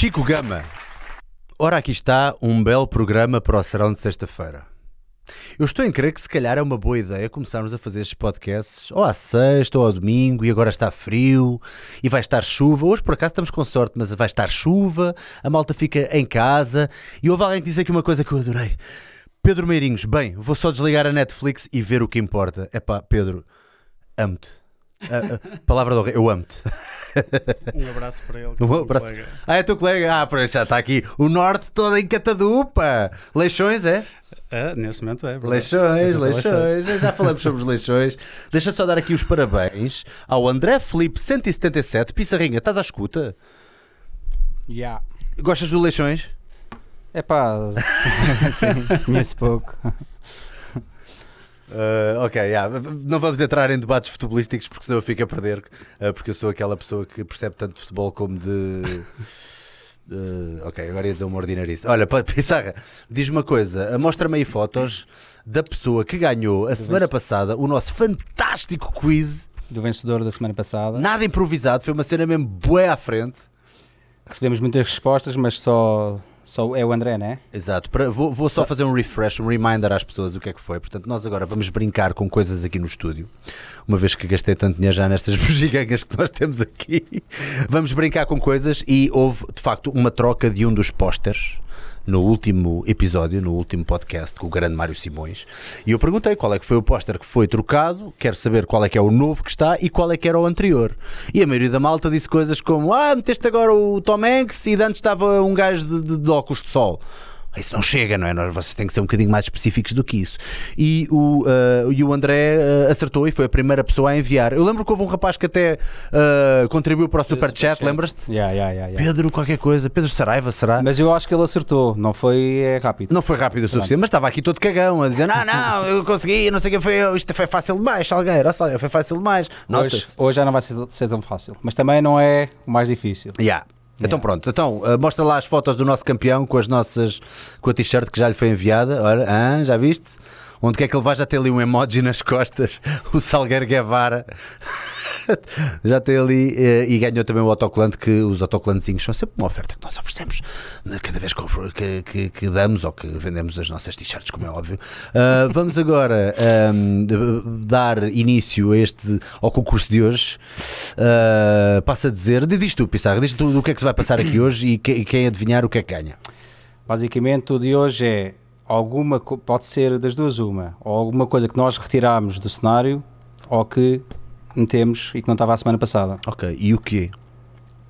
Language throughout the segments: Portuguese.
Chico Gama. Ora, aqui está um belo programa para o serão de sexta-feira. Eu estou em crer que se calhar é uma boa ideia começarmos a fazer estes podcasts ou à sexta ou ao domingo e agora está frio e vai estar chuva. Hoje por acaso estamos com sorte, mas vai estar chuva, a malta fica em casa e houve alguém que disse aqui uma coisa que eu adorei. Pedro Meirinhos, bem, vou só desligar a Netflix e ver o que importa. É pá, Pedro, amo-te. Palavra do rei, eu amo-te. Um abraço para ele. Um é um abraço. colega. Ah, é teu colega? Ah, pois já está aqui. O norte todo em catadupa. Leixões, é? É, neste momento é. verdade. Leixões, Leixões. leixões. Já falamos sobre os leixões. Deixa só dar aqui os parabéns ao André Felipe 177. Pissarrinha, estás à escuta? Yeah. Gostas do leixões? É pá, sim, conheço pouco. Uh, ok, yeah. não vamos entrar em debates futebolísticos porque senão eu fico a perder, uh, porque eu sou aquela pessoa que percebe tanto de futebol como de. Uh, ok, agora ia dizer uma ordinarice. Olha, Pissarra, diz-me uma coisa: mostra-me aí fotos da pessoa que ganhou a semana passada o nosso fantástico quiz, Do vencedor da semana passada. nada improvisado, foi uma cena mesmo bué à frente. Recebemos muitas respostas, mas só, só é o André, né? Exato, vou, vou só fazer um refresh, um reminder às pessoas o que é que foi. Portanto, nós agora vamos brincar com coisas aqui no estúdio, uma vez que gastei tanto dinheiro já nestas bugigangas que nós temos aqui. Vamos brincar com coisas e houve de facto uma troca de um dos pósteres no último episódio, no último podcast com o grande Mário Simões. E eu perguntei qual é que foi o póster que foi trocado, quero saber qual é que é o novo que está e qual é que era o anterior. E a maioria da malta disse coisas como: Ah, meteste agora o Tom Hanks e antes estava um gajo de, de- de óculos de sol. Isso não chega, não é? Nós- Vocês têm que ser um bocadinho mais específicos do que isso. E o, ah, e o André ah, acertou e foi a primeira pessoa a enviar. Eu lembro que houve um rapaz que até ah, contribuiu para o Superchat, lembras-te? Yeah, yeah, yeah, yeah. Pedro, qualquer coisa. Pedro Saraiva, será? Mas eu acho que ele acertou, não foi é rápido. Não foi rápido o suficiente, mas estava aqui todo cagão a dizer: Não, não, eu consegui, não sei o que foi, isto foi fácil demais, Salgueiro, Salgueiro, foi fácil demais. hoje, hoje já não vai ser, ser tão fácil. Mas também não é o mais difícil. Yeah. Então Yeah. pronto, então uh, mostra lá as fotos do nosso campeão com as nossas com a t-shirt que já lhe foi enviada. Olha, ah, já viste? Onde quer que ele vai já tem ali um emoji nas costas, o Salgueiro Guevara. já tem ali eh, e ganhou também o autocolante que os autocolantezinhos são sempre uma oferta que nós oferecemos né, cada vez que, que, que- damos ou que vendemos as nossas t-shirts, como é óbvio. Ah, vamos agora de- dar início a este ao concurso de hoje. Ah, passa a dizer, diz tu, Pissarra, diz tu o que é que se vai passar aqui hoje e, que- e quem adivinhar o que é que ganha. Basicamente, o de hoje é alguma, pode ser das duas uma, ou alguma coisa que nós retiramos do cenário ou que metemos e que não estava a semana passada. Ok, e o quê?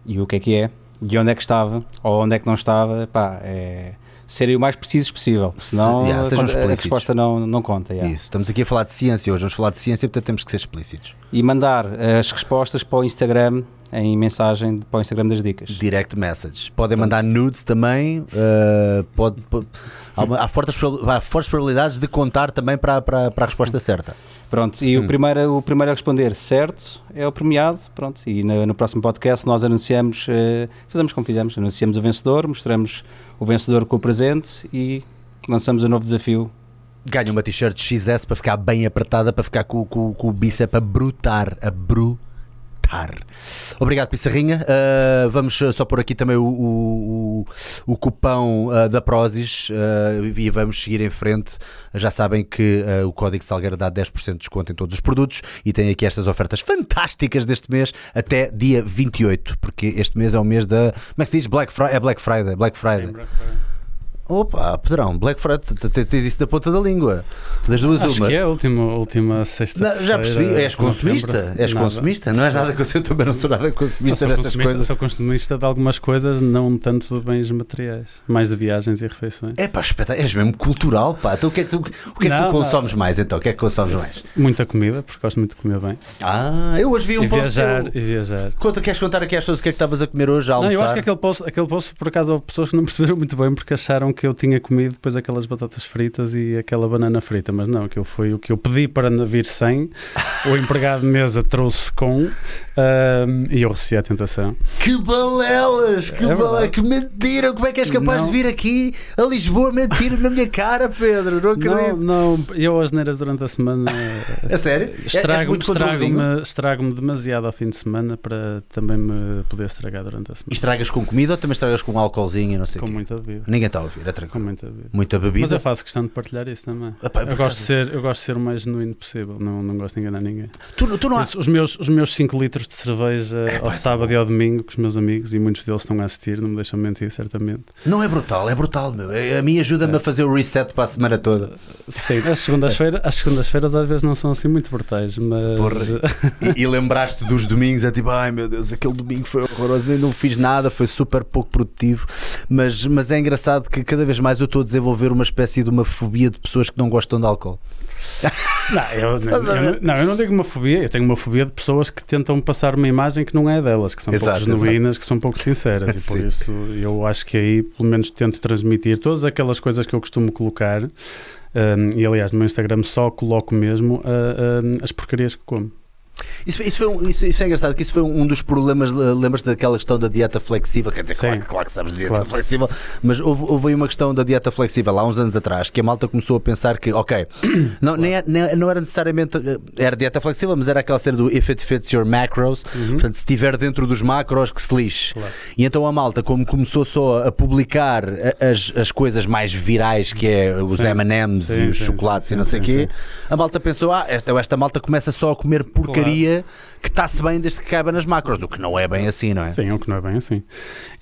E o que é que é? E onde é que estava? Ou onde é que não estava? Pá, é serem o mais precisos possível. Senão yeah, a, a resposta não, não conta. yeah. Isso, estamos aqui a falar de ciência hoje, vamos falar de ciência, portanto temos que ser explícitos. E mandar as respostas para o Instagram em mensagem para o Instagram das dicas. Direct message. Podem mandar nudes também. uh, pode, pode- há, há fortes, há fortes probabilidades de contar também para, para, para a resposta certa. Pronto, e Hum. o, primeiro, o primeiro a responder certo é o premiado. Pronto, e no, no próximo podcast nós anunciamos, eh, fazemos como fizemos, anunciamos o vencedor, mostramos o vencedor com o presente e lançamos um novo desafio. Ganha uma t-shirt XS para ficar bem apertada, para ficar com, com, com o bíceps a brutar. A brutar. Obrigado, Pissarrinha. Uh, vamos uh, só pôr aqui também o, o, o, cupão uh, da Prozis uh, e vamos seguir em frente. Já sabem que o código Salgueiro dá 10% de desconto em todos os produtos e tem aqui estas ofertas fantásticas deste mês até dia 28, porque este mês é o mês da. Como é que se diz? Black Friday. É Black Friday. Black Friday. Sim, Black Friday. Opa, Pedrão, Black Friday, tens isso da ponta da língua. Das duas, Acho uma. que é a última, última sexta Não, já percebi, és consumista, és consumista, não és nada que eu também não sou nada consumista consumista, coisas. sou consumista de algumas coisas, não tanto de bens materiais, mais de viagens e refeições. É pá, espetáculo, és mesmo cultural, pá. Então o que é que tu, o que é que Não, tu consomes mais então? O que é que consomes mais? Muita comida, porque gosto muito de comer bem. Ah, eu hoje vi um e viajar, e viajar. Conta, queres contar aqui às pessoas o que é que estavas a comer hoje a Não, almoçar? eu acho que aquele post, aquele post, por acaso, houve pessoas que não perceberam muito bem porque acharam que eu tinha comido depois aquelas batatas fritas e aquela banana frita, mas não, aquilo foi o que eu pedi para vir sem. o empregado de mesa trouxe com um, e eu recebi a tentação. Que balelas! Que, É bale... verdade. que mentira! Como é que és capaz Não. de vir aqui a Lisboa mentir na minha cara, Pedro? Não Não, acredito. não, eu as neiras durante a semana A sério? Estrago-me estrago estrago demasiado ao fim de semana para também me poder estragar durante a E semana. estragas com comida ou também estragas com álcoolzinho e não sei o Com quê? muita bebida. Ninguém está a ouvir, é Com muita bebida. Muita Mas bebida. eu faço questão de partilhar isso também. Epá, por Eu gosto, de acaso- ser, eu gosto de ser o mais genuíno possível, não, não gosto de enganar ninguém. Tu, tu não há... Os, os meus, os meus 5 litros de cerveja Epá, ao sábado e ao domingo com os meus amigos, e muitos deles estão a assistir, não me deixam mentir, certamente. Não é brutal, é brutal, meu. É- A mim ajuda-me a fazer o reset para a semana toda. Sim, as segundas-feiras as segundas-feiras às vezes não são assim muito brutais, mas Porra. E, e lembraste dos domingos, é tipo, ai meu Deus, aquele domingo foi horroroso, nem não fiz nada, foi super pouco produtivo. Mas, mas é engraçado que cada vez mais eu estou a desenvolver uma espécie de uma fobia de pessoas que não gostam de álcool. Não eu, eu não- ver? não, eu não digo uma fobia, eu tenho uma fobia de pessoas que tentam passar uma imagem que não é delas, que são Exato, pouco genuínas, que são pouco sinceras, e por Sim. isso eu acho que aí pelo menos tento transmitir todas aquelas coisas que eu costumo colocar. hum, e aliás, no meu Instagram só coloco mesmo ah, hum, as porcarias que como. Isso, isso, foi um- isso, isso é engraçado, que isso foi um dos problemas, eh, lembras daquela questão da dieta flexível? Quer dizer, claro, claro que sabes de dieta Claro. flexível, mas houve, houve aí uma questão da dieta flexível há uns anos atrás, que a malta começou a pensar que, ok, não, nem é- nem- não era necessariamente, eh, era dieta flexível, mas era aquela cena do if it fits your macros, portanto, se estiver dentro dos macros, que se lixe. Claro. E então a malta, como começou só a publicar a- as, as coisas mais virais, que é os. M&M's e os sim, chocolates sim, e não sei o quê, a malta pensou, ah, esta, esta malta começa só a comer porcaria que está-se bem desde que caiba nas macros, o que não é bem assim, não é? Sim, o que não é bem assim.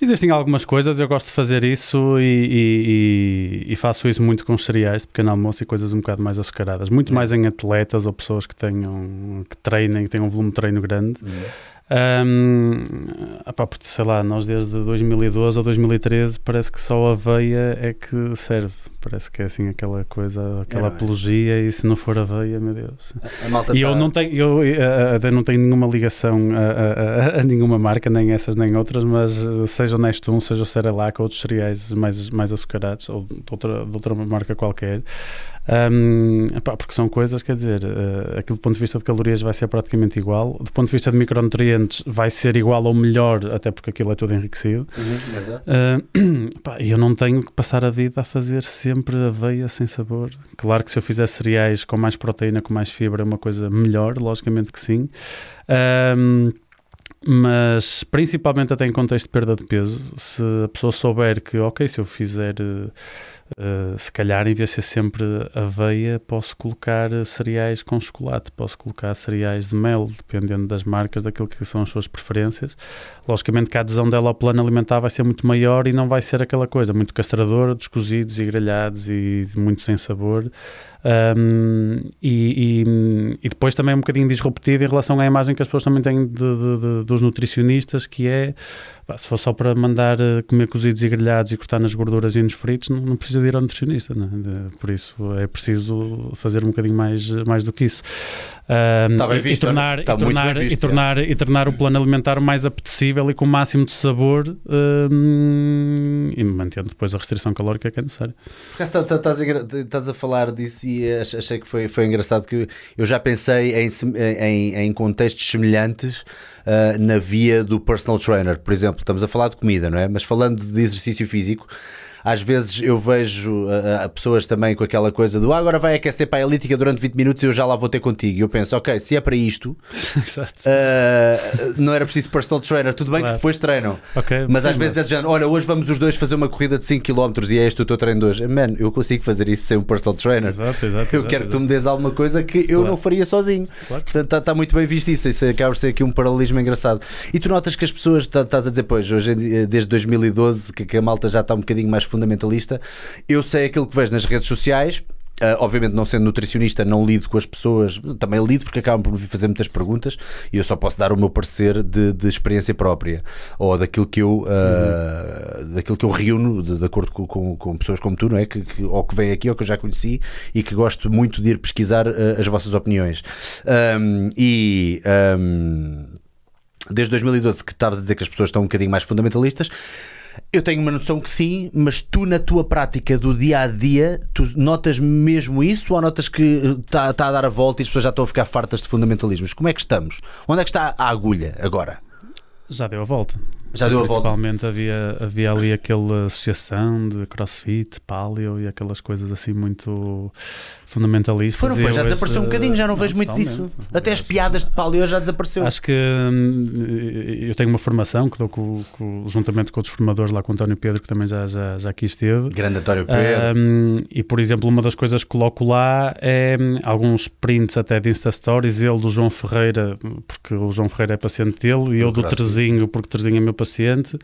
Existem algumas coisas, eu gosto de fazer isso e, e- e- faço isso muito com os cereais de pequeno almoço e coisas um bocado mais açucaradas. Muito mais em atletas ou pessoas que tenham que treinem, que tenham um volume de treino grande. Ahm, epá, porque, sei lá, nós desde 2012 ou 2013 parece que só a aveia é que serve. Parece que é assim aquela coisa, aquela é? apologia e se não for aveia, meu Deus. A malta E eu tá- não tenho, eu eh, até não tenho nenhuma ligação a, a- a- a nenhuma marca, nem essas nem outras, mas eh, seja o Nestum, seja o Cerelac ou outros cereais mais, mais açucarados, ou de outra, de outra marca qualquer, hum, epá, porque são coisas, quer dizer, eh, aquilo do ponto de vista de calorias vai ser praticamente igual, do ponto de vista de micronutrientes vai ser igual ou melhor, até porque aquilo é tudo enriquecido. Uhum. Uh, e eu não tenho que passar a vida a fazer sempre aveia sem sabor. Claro que se eu fizer cereais com mais proteína, com mais fibra, é uma coisa melhor, logicamente que sim. Um, mas principalmente até em contexto de perda de peso, se a pessoa souber que, ok, se eu fizer, uh, se calhar em vez de ser sempre aveia, posso colocar cereais com chocolate, posso colocar cereais de mel, dependendo das marcas, daquilo que são as suas preferências. Logicamente que a adesão dela ao plano alimentar vai ser muito maior e não vai ser aquela coisa muito castradora, descozidos e grelhados e muito sem sabor. Um, e, e- e depois também é um bocadinho disruptivo em relação à imagem que as pessoas também têm de- de- de- dos nutricionistas, que é se for só para mandar eh, comer cozidos e grelhados e cortar nas gorduras e nos fritos, não, não precisa de ir ao nutricionista, né? Por isso é preciso fazer um bocadinho mais, mais do que isso. Um, Tá e- visto, e, tornar, tá e, tornar, visto, e, tornar, e tornar o plano alimentar o mais apetecível e com o máximo de sabor um, e mantendo depois a restrição calórica que é necessária. Por acaso tá- tá- estás a, estás a falar disso e ach- achei que foi, foi engraçado que eu já pensei em, em, em contextos semelhantes ah, na via do personal trainer. Por exemplo, estamos a falar de comida, não é? Mas falando de exercício físico, às vezes eu vejo ah, ah, pessoas também com aquela coisa do ah, agora vai aquecer para a elítica durante 20 minutos e eu já lá vou ter contigo. E eu penso, ok, se é para isto, ah, não era preciso personal trainer. Tudo bem que Claro. depois treinam. Ok, Mas às vezes é de género, olha, hoje vamos os dois fazer uma corrida de 5km e é este o teu treino de hoje. Man, eu consigo fazer isso sem um personal trainer. Exato, exato. Eu exato, quero que tu me dês alguma coisa que eu Claro. não faria sozinho. Claro. Portanto, está muito bem visto isso. Isso acaba de ser aqui um paralelismo engraçado. E tu notas que as pessoas, tá- estás a dizer, pois, hoje desde 2012, que, que a malta já está um bocadinho mais fundamentalista. Eu sei aquilo que vejo nas redes sociais. Ah, obviamente, não sendo nutricionista, não lido com as pessoas, também lido porque acabam por me fazer muitas perguntas e eu só posso dar o meu parecer de, de experiência própria ou daquilo que eu, ah, daquilo que eu reúno de, de acordo com, com, com pessoas como tu, não é? Que, que- ou que vêm aqui ou que eu já conheci e que gosto muito de ir pesquisar ah, as vossas opiniões. Ahm, e. ahm, desde 2012 que estavas a dizer que as pessoas estão um bocadinho mais fundamentalistas. Eu tenho uma noção que sim, mas tu na tua prática do dia a dia, tu notas mesmo isso ou notas que está tá a dar a volta e as pessoas já estão a ficar fartas de fundamentalismos? Como é que estamos? Onde é que está a agulha agora? Já deu a volta. Já deu a volta. Principalmente havia, havia ali aquela associação de crossfit, paleo e aquelas coisas assim muito fundamentalistas. Não E foi? Já eu desapareceu um bocadinho, já não, não, vejo muito disso. Até as piadas de paleo já desapareceu. Acho que hum, eu tenho uma formação que dou com, com- juntamente com outros formadores lá com o António Pedro, que também já, já, já aqui esteve. Grande António Pedro. Um, e por exemplo, uma das coisas que coloco lá é hum, alguns prints até de Insta Stories, ele do João Ferreira, porque o João Ferreira é paciente dele, e eu do. Terezinho, porque o Terezinho é meu paciente, uh,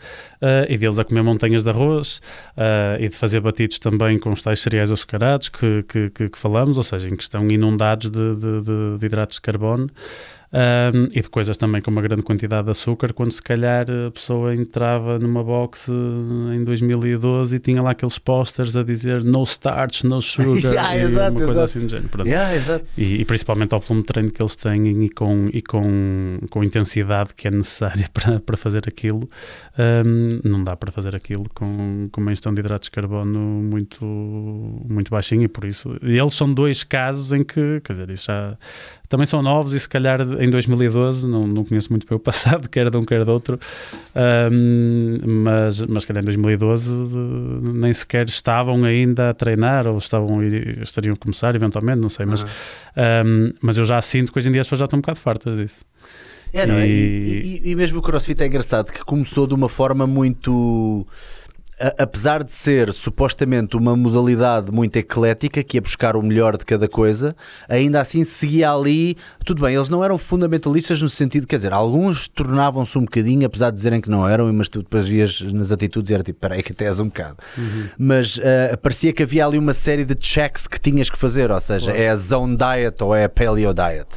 e deles a comer montanhas de arroz uh, e de fazer batidos também com os tais cereais açucarados que, que, que, que falamos, ou seja, em que estão inundados de, de, de- de hidratos de carbono. Um, e de coisas também com uma grande quantidade de açúcar, quando se calhar a pessoa entrava numa box eh, em 2012 e tinha lá aqueles posters a dizer no starch, no sugar, Yeah, e exato, uma coisa exato. assim do género. Yeah. E, e principalmente ao volume de treino que eles têm e com, e com, com a intensidade que é necessária para, para fazer aquilo, hum, não dá para fazer aquilo com, com uma ingestão de hidratos de carbono muito, muito baixinha e por isso. E eles são dois casos em que, quer dizer, isso já também são novos e se calhar em 2012, não, não conheço muito bem o passado, quer de um, quer de outro, hum, mas, mas se calhar em 2012 de- nem sequer estavam ainda a treinar ou estavam, estariam a começar eventualmente, não sei, mas Uhum. um, mas eu já sinto que hoje em dia as pessoas já estão um bocado fartas disso. É, não é? E, E- e- e mesmo o CrossFit é engraçado que começou de uma forma muito. A- apesar de ser supostamente uma modalidade muito eclética, que é buscar o melhor de cada coisa, ainda assim seguia ali. Tudo bem, eles não eram fundamentalistas no sentido, quer dizer, alguns tornavam-se um bocadinho, apesar de dizerem que não eram, mas tu depois vias nas atitudes e era tipo, peraí, que até és um bocado. Mas ah, parecia que havia ali uma série de checks que tinhas que fazer, ou seja, Claro. é a zone diet ou é a paleo diet.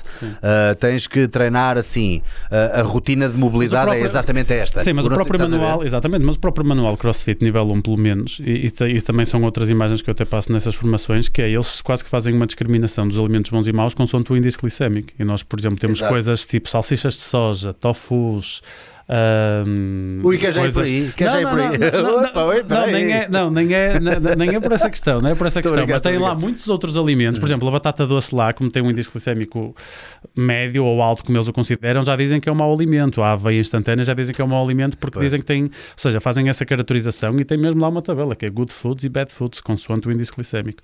Ah, tens que treinar assim. Ah, a rotina de mobilidade próprio- é exatamente esta. Sim, mas o próprio manual, exatamente, mas o próprio manual CrossFit nível 1 pelo menos, e, e, e também são outras imagens que eu até passo nessas formações, que é eles quase que fazem uma discriminação dos alimentos bons e maus consoante o índice glicémico. E nós, por exemplo, temos Exato. coisas tipo salsichas de soja, tofus. Ahm, Ui, quer já ir por aí? Quer Não, já ir por aí? não, nem é, não, nem é, nem- nem é por essa questão, não é por essa questão, mas tem lá muitos outros alimentos, por exemplo, a batata doce lá, como tem um índice glicémico médio ou alto, como eles o consideram, já dizem que é um mau alimento. A aveia instantânea já dizem que é um mau alimento porque dizem que tem, ou seja, fazem essa caracterização e tem mesmo lá uma tabela que é good foods e bad foods, consoante o índice glicémico.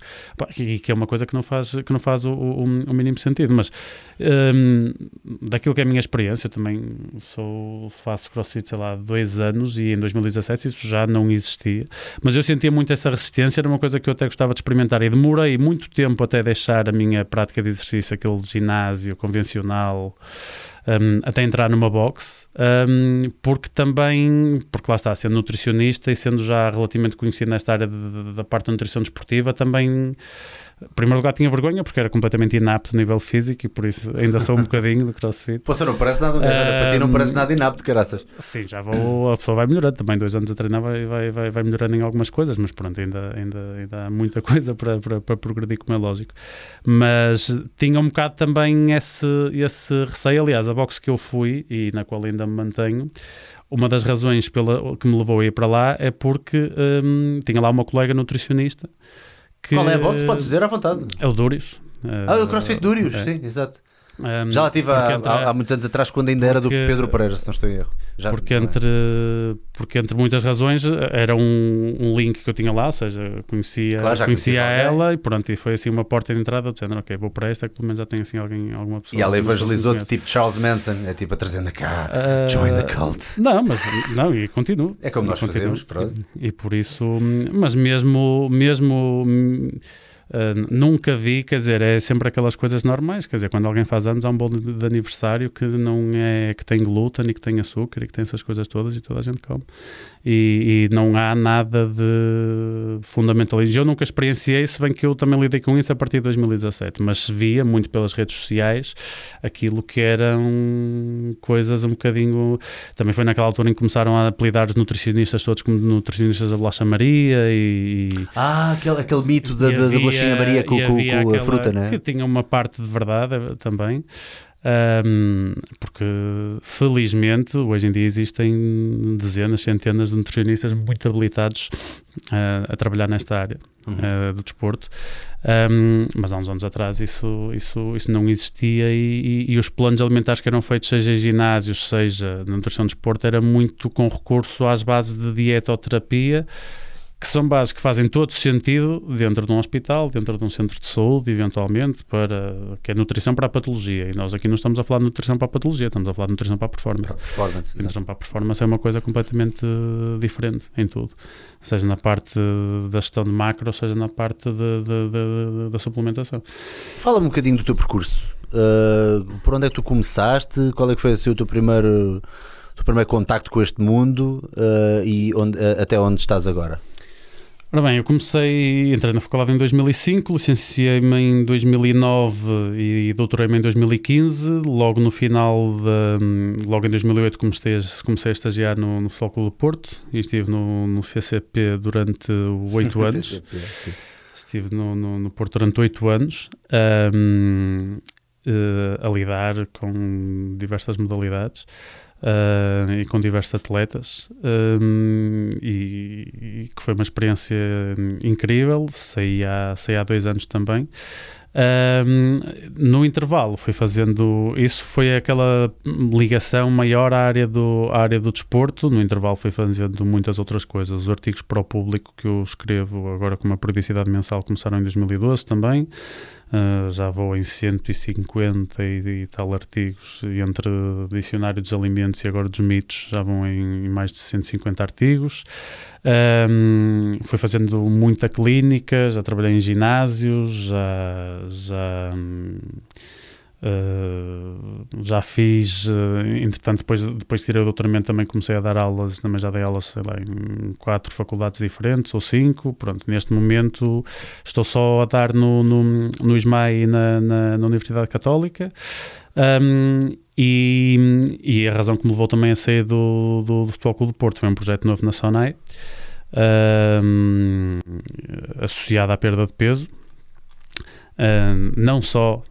E que é uma coisa que não faz, que não faz o, o- o mínimo sentido. Mas hum, daquilo que é a minha experiência, eu também sou, faço crossfit, sei lá, dois anos e em 2017 isso já não existia. Mas eu sentia muito essa resistência, era uma coisa que eu até gostava de experimentar e demorei muito tempo até deixar a minha prática de exercício, aquele ginásio convencional, um, até entrar numa box, um, porque também, porque lá está, sendo nutricionista e sendo já relativamente conhecido nesta área de- de- da parte da nutrição desportiva, também, em primeiro lugar, tinha vergonha porque era completamente inapto a nível físico e por isso ainda sou um bocadinho de crossfit. Pô, você não parece nada, para ti não parece nada inapto, caraças. Sim, já vou, a pessoa vai melhorando, também dois anos a treinar vai, vai, vai, vai melhorando em algumas coisas, mas pronto, ainda, ainda, ainda há muita coisa para, para, para progredir, como é lógico. Mas tinha um bocado também esse, esse receio, aliás, a box que eu fui e na qual ainda me mantenho, uma das razões pela, que me levou a ir para lá é porque hum, tinha lá uma colega nutricionista que... Qual é a box? Podes dizer à vontade. É o Dúrios. Ah, o CrossFit Dúrios, É. sim, exato. Hum, Já lá porque há, entre- há- há muitos anos atrás, quando ainda era do porque- Pedro Pereira, se não estou em erro. Já, porque, é? entre, porque entre muitas razões era um, um link que eu tinha lá, ou seja, conhecia, Claro, conhecia conhecias alguém. ela e pronto, e foi assim uma porta de entrada do género, ok, vou para esta que pelo menos já tem assim alguém, alguma pessoa. E ela me conhece. tipo Charles Manson, é tipo a trazendo cá, Ah, join the cult. Não, mas não, e continuo. É como nós Continuo. fazemos, pronto. E por isso, mas mesmo, mesmo ah, nunca vi, quer dizer, é sempre aquelas coisas normais, quer dizer, quando alguém faz anos há um bolo de, de aniversário que não é, que tem glúten e que tem açúcar e que tem essas coisas todas e toda a gente come. E, e não há nada de fundamentalismo. Eu nunca experienciei, se bem que eu também lidei com isso a partir de 2017, mas via muito pelas redes sociais aquilo que eram coisas um bocadinho. Também foi naquela altura em que começaram a apelidar os nutricionistas todos como nutricionistas da Bolacha Maria e. Ah, aquele, aquele mito da, e da, havia- bolachinha Maria com, com- havia com a aquela fruta, né? Que tinha uma parte de verdade também. Um, porque felizmente hoje em dia existem dezenas, centenas de nutricionistas muito habilitados uh, a trabalhar nesta área uhum. uh, do desporto. Um, mas há uns anos atrás isso, isso, isso não existia e, e, e, os planos alimentares que eram feitos, seja em ginásios, seja na nutrição de desporto, era muito com recurso às bases de ou terapia que são bases que fazem todo sentido dentro de um hospital, dentro de um centro de saúde, eventualmente, para que é nutrição para a patologia. E nós aqui não estamos a falar de nutrição para a patologia, estamos a falar de nutrição para a performance. Para a performance, nutrição para a performance é uma coisa completamente diferente em tudo. Seja na parte da gestão de macro, seja na parte de, de, de, da suplementação. Fala-me um bocadinho do teu percurso. Uh, por onde é que tu começaste? Qual é que foi assim, o teu primeiro, o teu primeiro contacto com este mundo uh, e onde, uh, até onde estás agora? Ora bem, eu comecei, entrei na faculdade em 2005, licenciei-me em 2009 e doutorei-me em 2015. Logo no final, de, logo em 2008, comecei a, comecei a estagiar no, no Futebol Clube do Porto e estive no, no FCP durante oito anos. estive no, no, no, Porto durante oito anos. Um, uh, a lidar com diversas modalidades uh, e com diversos atletas. Um, e, e, que foi uma experiência incrível, saí há, saí há dois anos também. Um, no intervalo fui fazendo isso foi aquela ligação maior à área do à área do desporto. No intervalo fui fazendo muitas outras coisas. Os artigos para o público que eu escrevo agora com uma periodicidade mensal começaram em 2012 também Uh, já vou em 150 e, e, tal artigos, entre dicionário dos alimentos e agora dos mitos, já vão em, em mais de 150 artigos. Um, fui fazendo muita clínica, já trabalhei em ginásios, já. já Uh, já fiz, uh, entretanto, depois, depois de tirar o doutoramento, também comecei a dar aulas, também já dei aulas, sei lá, em quatro faculdades diferentes ou cinco. Pronto, neste momento estou só a dar no, no, no ISMAI na, na, na Universidade Católica. Um, e, e, a razão que me levou também a sair do, do, do Futebol Clube do Porto foi um projeto novo na SONAI, um, associado à perda de peso. Um, não só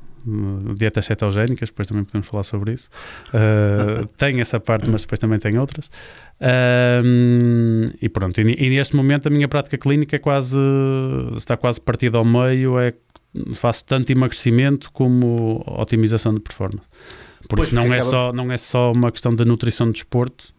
dietas cetogénicas, depois também podemos falar sobre isso. Uh, tem essa parte, mas depois também tem outras. Uh, e pronto, e, e, neste momento a minha prática clínica é quase, está quase partida ao meio, é, faço tanto emagrecimento como otimização de performance. Por pois, não é, acaba... só, não é só uma questão da nutrição de desporto,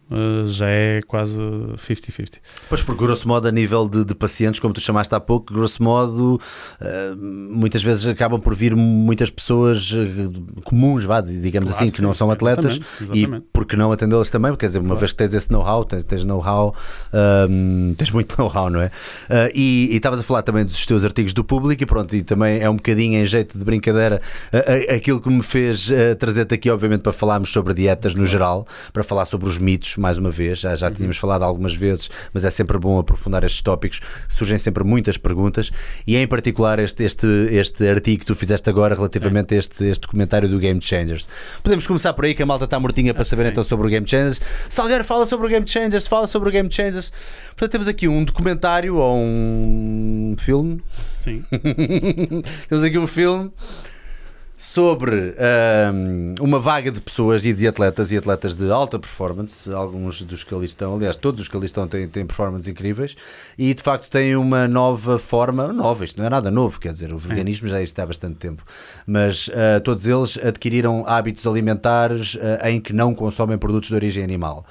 já é quase 50-50. Pois, por grosso modo, a nível de, de, pacientes, como tu chamaste há pouco, grosso modo, uh, muitas vezes acabam por vir muitas pessoas uh, comuns, vá, digamos claro, assim, que sim, não são atletas, exatamente, exatamente. e por que não atendê-las também? Quer dizer, uma claro. vez que tens esse know-how, tens, tens know-how, tens muito know-how, não é? e estavas a falar também dos teus artigos do público, e pronto, e também é um bocadinho em jeito de brincadeira aquilo que me fez trazer-te aqui, obviamente, para falarmos sobre dietas no geral, para falar sobre os mitos mais uma vez, já, já uhum. tínhamos falado algumas vezes, mas é sempre bom aprofundar estes tópicos, surgem sempre muitas perguntas e em particular este, este, este artigo que tu fizeste agora relativamente a este, este documentário do Game Changers. Podemos começar por aí, que a malta está mortinha para saber então sobre o Game Changers. Salgueiro fala sobre o Game Changers, fala sobre o Game Changers. Portanto, temos aqui um documentário ou um filme. Sim. temos aqui um filme sobre um, uma vaga de pessoas e de atletas e atletas de alta performance, alguns dos que ali estão, aliás, todos os que ali estão têm, têm performances incríveis e de facto têm uma nova forma, nova, isto não é nada novo, quer dizer, o veganismo já existe há bastante tempo, mas uh, todos eles adquiriram hábitos alimentares uh, em que não consomem produtos de origem animal.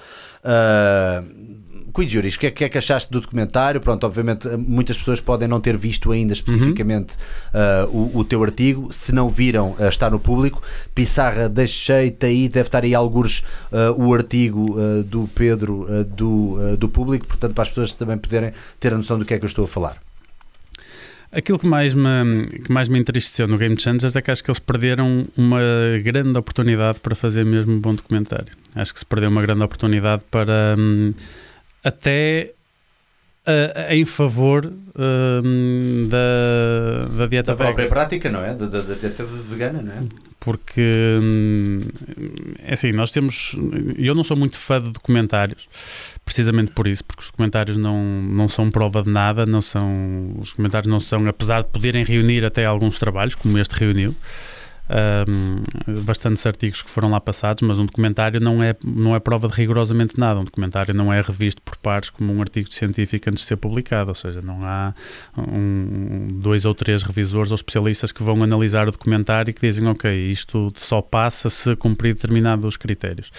Uh, Quid Juris, o que, é, que é que achaste do documentário? Pronto, obviamente muitas pessoas podem não ter visto ainda especificamente uhum. uh, o, o, teu artigo. Se não viram, uh, está no público. Pissarra, deixei-te aí, deve estar aí alguns uh, o artigo do Pedro do, do público, portanto, para as pessoas também poderem ter a noção do que é que eu estou a falar. Aquilo que mais, me, que mais me entristeceu no Game Changers é que acho que eles perderam uma grande oportunidade para fazer mesmo um bom documentário. Acho que se perdeu uma grande oportunidade para. Hum, até uh, em favor uh, da, da dieta da própria prática, não é? Da, da, da, dieta vegana, não é? Porque, hum, é assim, nós temos. Eu não sou muito fã de documentários, precisamente por isso, porque os documentários não, não são prova de nada, não são. Os documentários não são, apesar de poderem reunir até alguns trabalhos, como este reuniu. Um, bastantes artigos que foram lá passados, mas um documentário não é, não é prova de rigorosamente nada. Um documentário não é revisto por pares como um artigo científico antes de ser publicado, ou seja, não há um, dois ou três revisores ou especialistas que vão analisar o documentário e que dizem, ok, isto só passa se cumprir determinados critérios.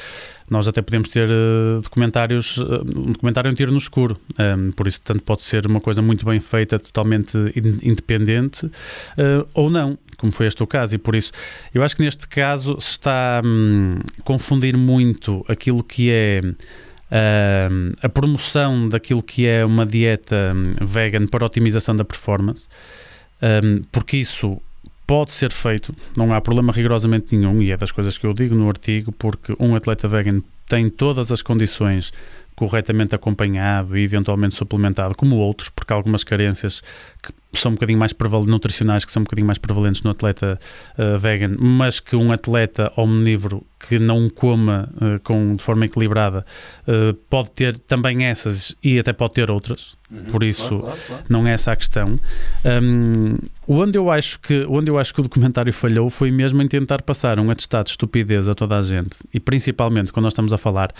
Nós até podemos ter uh, documentários, uh, um documentário um tiro no escuro, um, por isso tanto pode ser uma coisa muito bem feita, totalmente in independente, uh, ou não como foi este o caso, e por isso eu acho que neste caso se está hum, a confundir muito aquilo que é hum, a promoção daquilo que é uma dieta hum, vegan para otimização da performance, hum, porque isso pode ser feito, não há problema rigorosamente nenhum, e é das coisas que eu digo no artigo, porque um atleta vegan tem todas as condições corretamente acompanhado e eventualmente suplementado, como outros, porque algumas carências que são um bocadinho mais nutricionais, que são um bocadinho mais prevalentes no atleta uh, vegan, mas que um atleta omnívoro que não coma uh, com, de forma equilibrada uh, pode ter também essas e até pode ter outras. Uhum, Por isso, claro, claro, claro. não é essa a questão. Um, onde, eu acho que, onde eu acho que o documentário falhou foi mesmo em tentar passar um atestado de estupidez a toda a gente. E principalmente quando nós estamos a falar,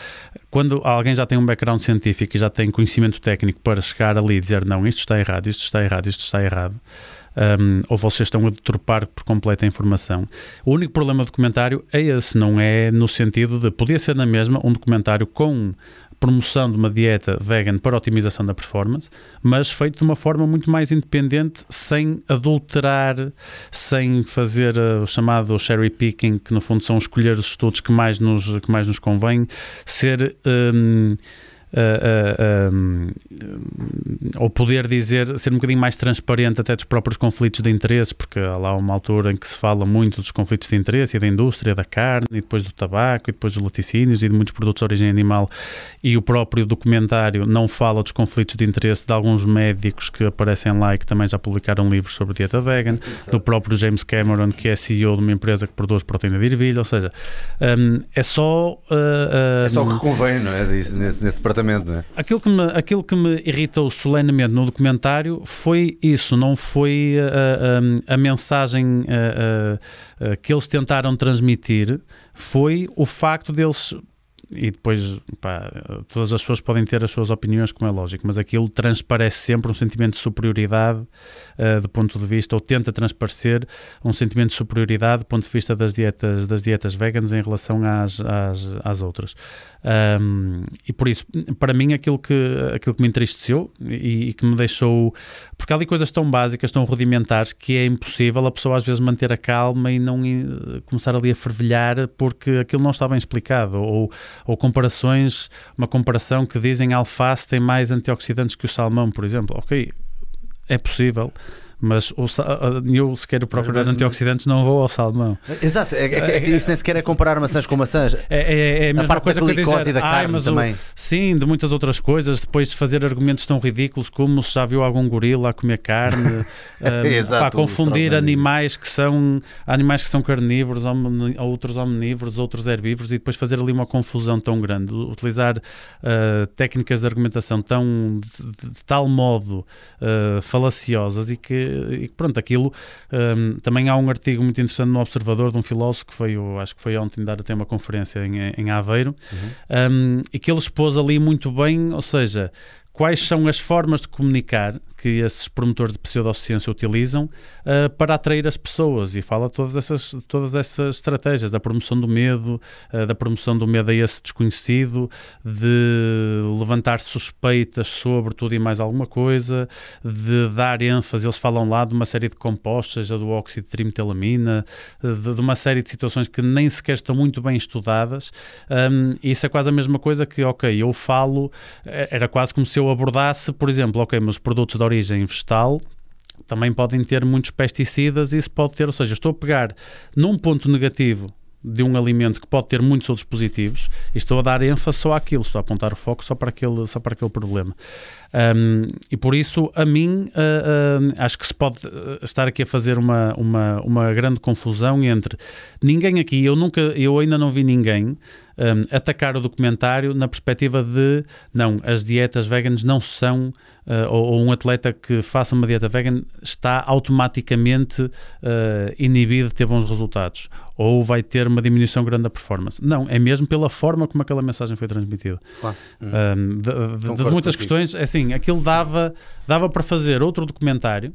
quando alguém já tem um background científico e já tem conhecimento técnico para chegar ali e dizer não, isto está errado, isto está errado, isto está errado um, ou vocês estão a deturpar por completo a informação. O único problema do documentário é esse, não é no sentido de podia ser na mesma um documentário com promoção de uma dieta vegan para otimização da performance, mas feito de uma forma muito mais independente, sem adulterar, sem fazer uh, o chamado cherry picking, que no fundo são escolher os estudos que mais nos, que mais nos convém, ser. Um, uh, ou poder dizer, ser um bocadinho mais transparente até dos próprios conflitos de interesse, porque há lá uma altura em que se fala muito dos conflitos de interesse e da indústria, da carne, e depois do tabaco, e depois dos laticínios e de muitos produtos de origem animal, e o próprio documentário não fala dos conflitos de interesse de alguns médicos que aparecem lá e que também já publicaram livros sobre dieta vegan, do próprio James Cameron, que é CEO de uma empresa que produz proteína de ervilha, ou seja, um, é só... Uh, é só o que convém, não é? Nesse, nesse departamento, não é? Aquilo que, me, aquilo que me irritou solenemente no documentário foi isso, não foi a, a, a mensagem a, que eles tentaram transmitir, foi o facto deles e depois pá, todas as pessoas podem ter as suas opiniões, como é lógico, mas aquilo transparece sempre um sentimento de superioridade uh, do ponto de vista, ou tenta transparecer um sentimento de superioridade do ponto de vista das dietas, das dietas veganas em relação às, às, às outras. Um, e por isso, para mim, aquilo que, aquilo que me entristeceu e, e, que me deixou. Porque há ali coisas tão básicas, tão rudimentares, que é impossível a pessoa às vezes manter a calma e não começar ali a fervilhar porque aquilo não está bem explicado. Ou, ou comparações, uma comparação que dizem alface tem mais antioxidantes que o salmão, por exemplo. Ok, é possível mas o, eu se quero procurar antioxidantes não vou ao salmão. Exato, é, é, é, isso nem sequer é comparar maçãs com maçãs. É, é, é a mesma parte coisa da que eu dizer, da carne também. O, sim, de muitas outras coisas, depois de fazer argumentos tão ridículos como se já viu algum gorila a comer carne, um, Exato, para confundir animais que são animais que são carnívoros, outros omnívoros, outros herbívoros e depois fazer ali uma confusão tão grande, utilizar uh, técnicas de argumentação tão de, de, de tal modo uh, falaciosas e que e pronto, aquilo um, também há um artigo muito interessante no Observador de um filósofo que foi, eu acho que foi ontem dar até uma conferência em, em Aveiro uhum. um, e que ele expôs ali muito bem, ou seja, quais são as formas de comunicar que esses promotores de pseudociência utilizam uh, para atrair as pessoas e fala todas essas, todas essas estratégias da promoção do medo, uh, da promoção do medo a esse desconhecido, de levantar suspeitas sobre tudo e mais alguma coisa, de dar ênfase, eles falam lá de uma série de compostos, do óxido de trimetalamina, de, de, uma série de situações que nem sequer estão muito bem estudadas. Um, isso é quase a mesma coisa que, ok, eu falo, eh, era quase como se eu abordasse, por exemplo, ok, mas produtos de origem vegetal também podem ter muitos pesticidas e isso pode ter, ou seja, estou a pegar num ponto negativo de um alimento que pode ter muitos outros positivos e estou a dar ênfase só àquilo, estou a apontar o foco só para aquele, só para aquele problema. Um, e por isso, a mim, uh, uh, acho que se pode estar aqui a fazer uma, uma, uma grande confusão entre ninguém aqui, eu nunca, eu ainda não vi ninguém um, atacar o documentário na perspectiva de não, as dietas veganas não são, uh, ou, ou, um atleta que faça uma dieta vegan está automaticamente uh, inibido de ter bons resultados, ou vai ter uma diminuição grande da performance. Não, é mesmo pela forma como aquela mensagem foi transmitida. Claro. Um, de, de, de, muitas questões, é assim, aquilo dava, dava para fazer outro documentário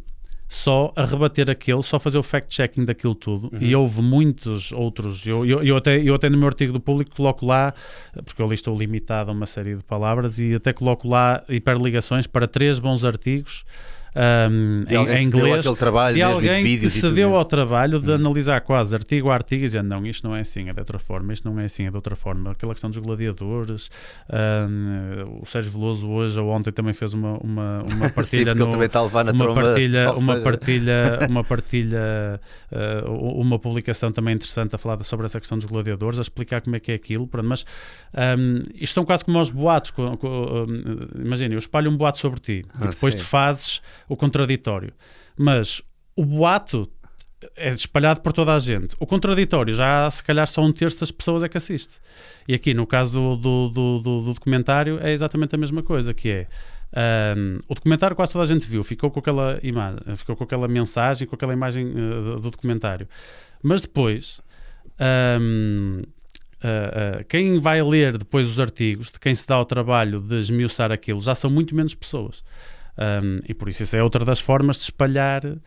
só a rebater aquele, só fazer o fact-checking daquilo tudo. Uhum. E houve muitos outros. Eu, eu, eu, até, eu até no meu artigo do público coloco lá, porque eu ali estou limitado a uma série de palavras, e até coloco lá hiperligações para três bons artigos um, em, em inglês de alguém de que se deu ao trabalho de hum. analisar quase artigo a artigo e dizendo não, isto não é assim, é de outra forma, isto não é assim, é de outra forma. Aquela questão dos gladiadores, um, o Sérgio Veloso hoje ou ontem também fez uma, uma, uma partilha Sim, no, também está a levar na uma partilha, uma partilha, uma partilha, uh, uma publicação também interessante a falar sobre essa questão dos gladiadores, a explicar como é que é aquilo, pronto, mas um, isto são quase como os boatos. Um, imagina, eu espalho um boato sobre ti ah, e depois sim. tu fazes o contraditório. Mas o boato é espalhado por toda a gente. O contraditório já se calhar só um terço das pessoas é que assiste. E aqui no caso do, do, do, do documentário é exatamente a mesma coisa, que é um, o documentário quase toda a gente viu, ficou com aquela imagem, ficou com aquela mensagem, com aquela imagem uh, do documentário. Mas depois um, uh, uh, quem vai ler depois os artigos, de quem se dá o trabalho de esmiuçar aquilo, já são muito menos pessoas. Um, e por isso isso é outra das formas de espalhar uh,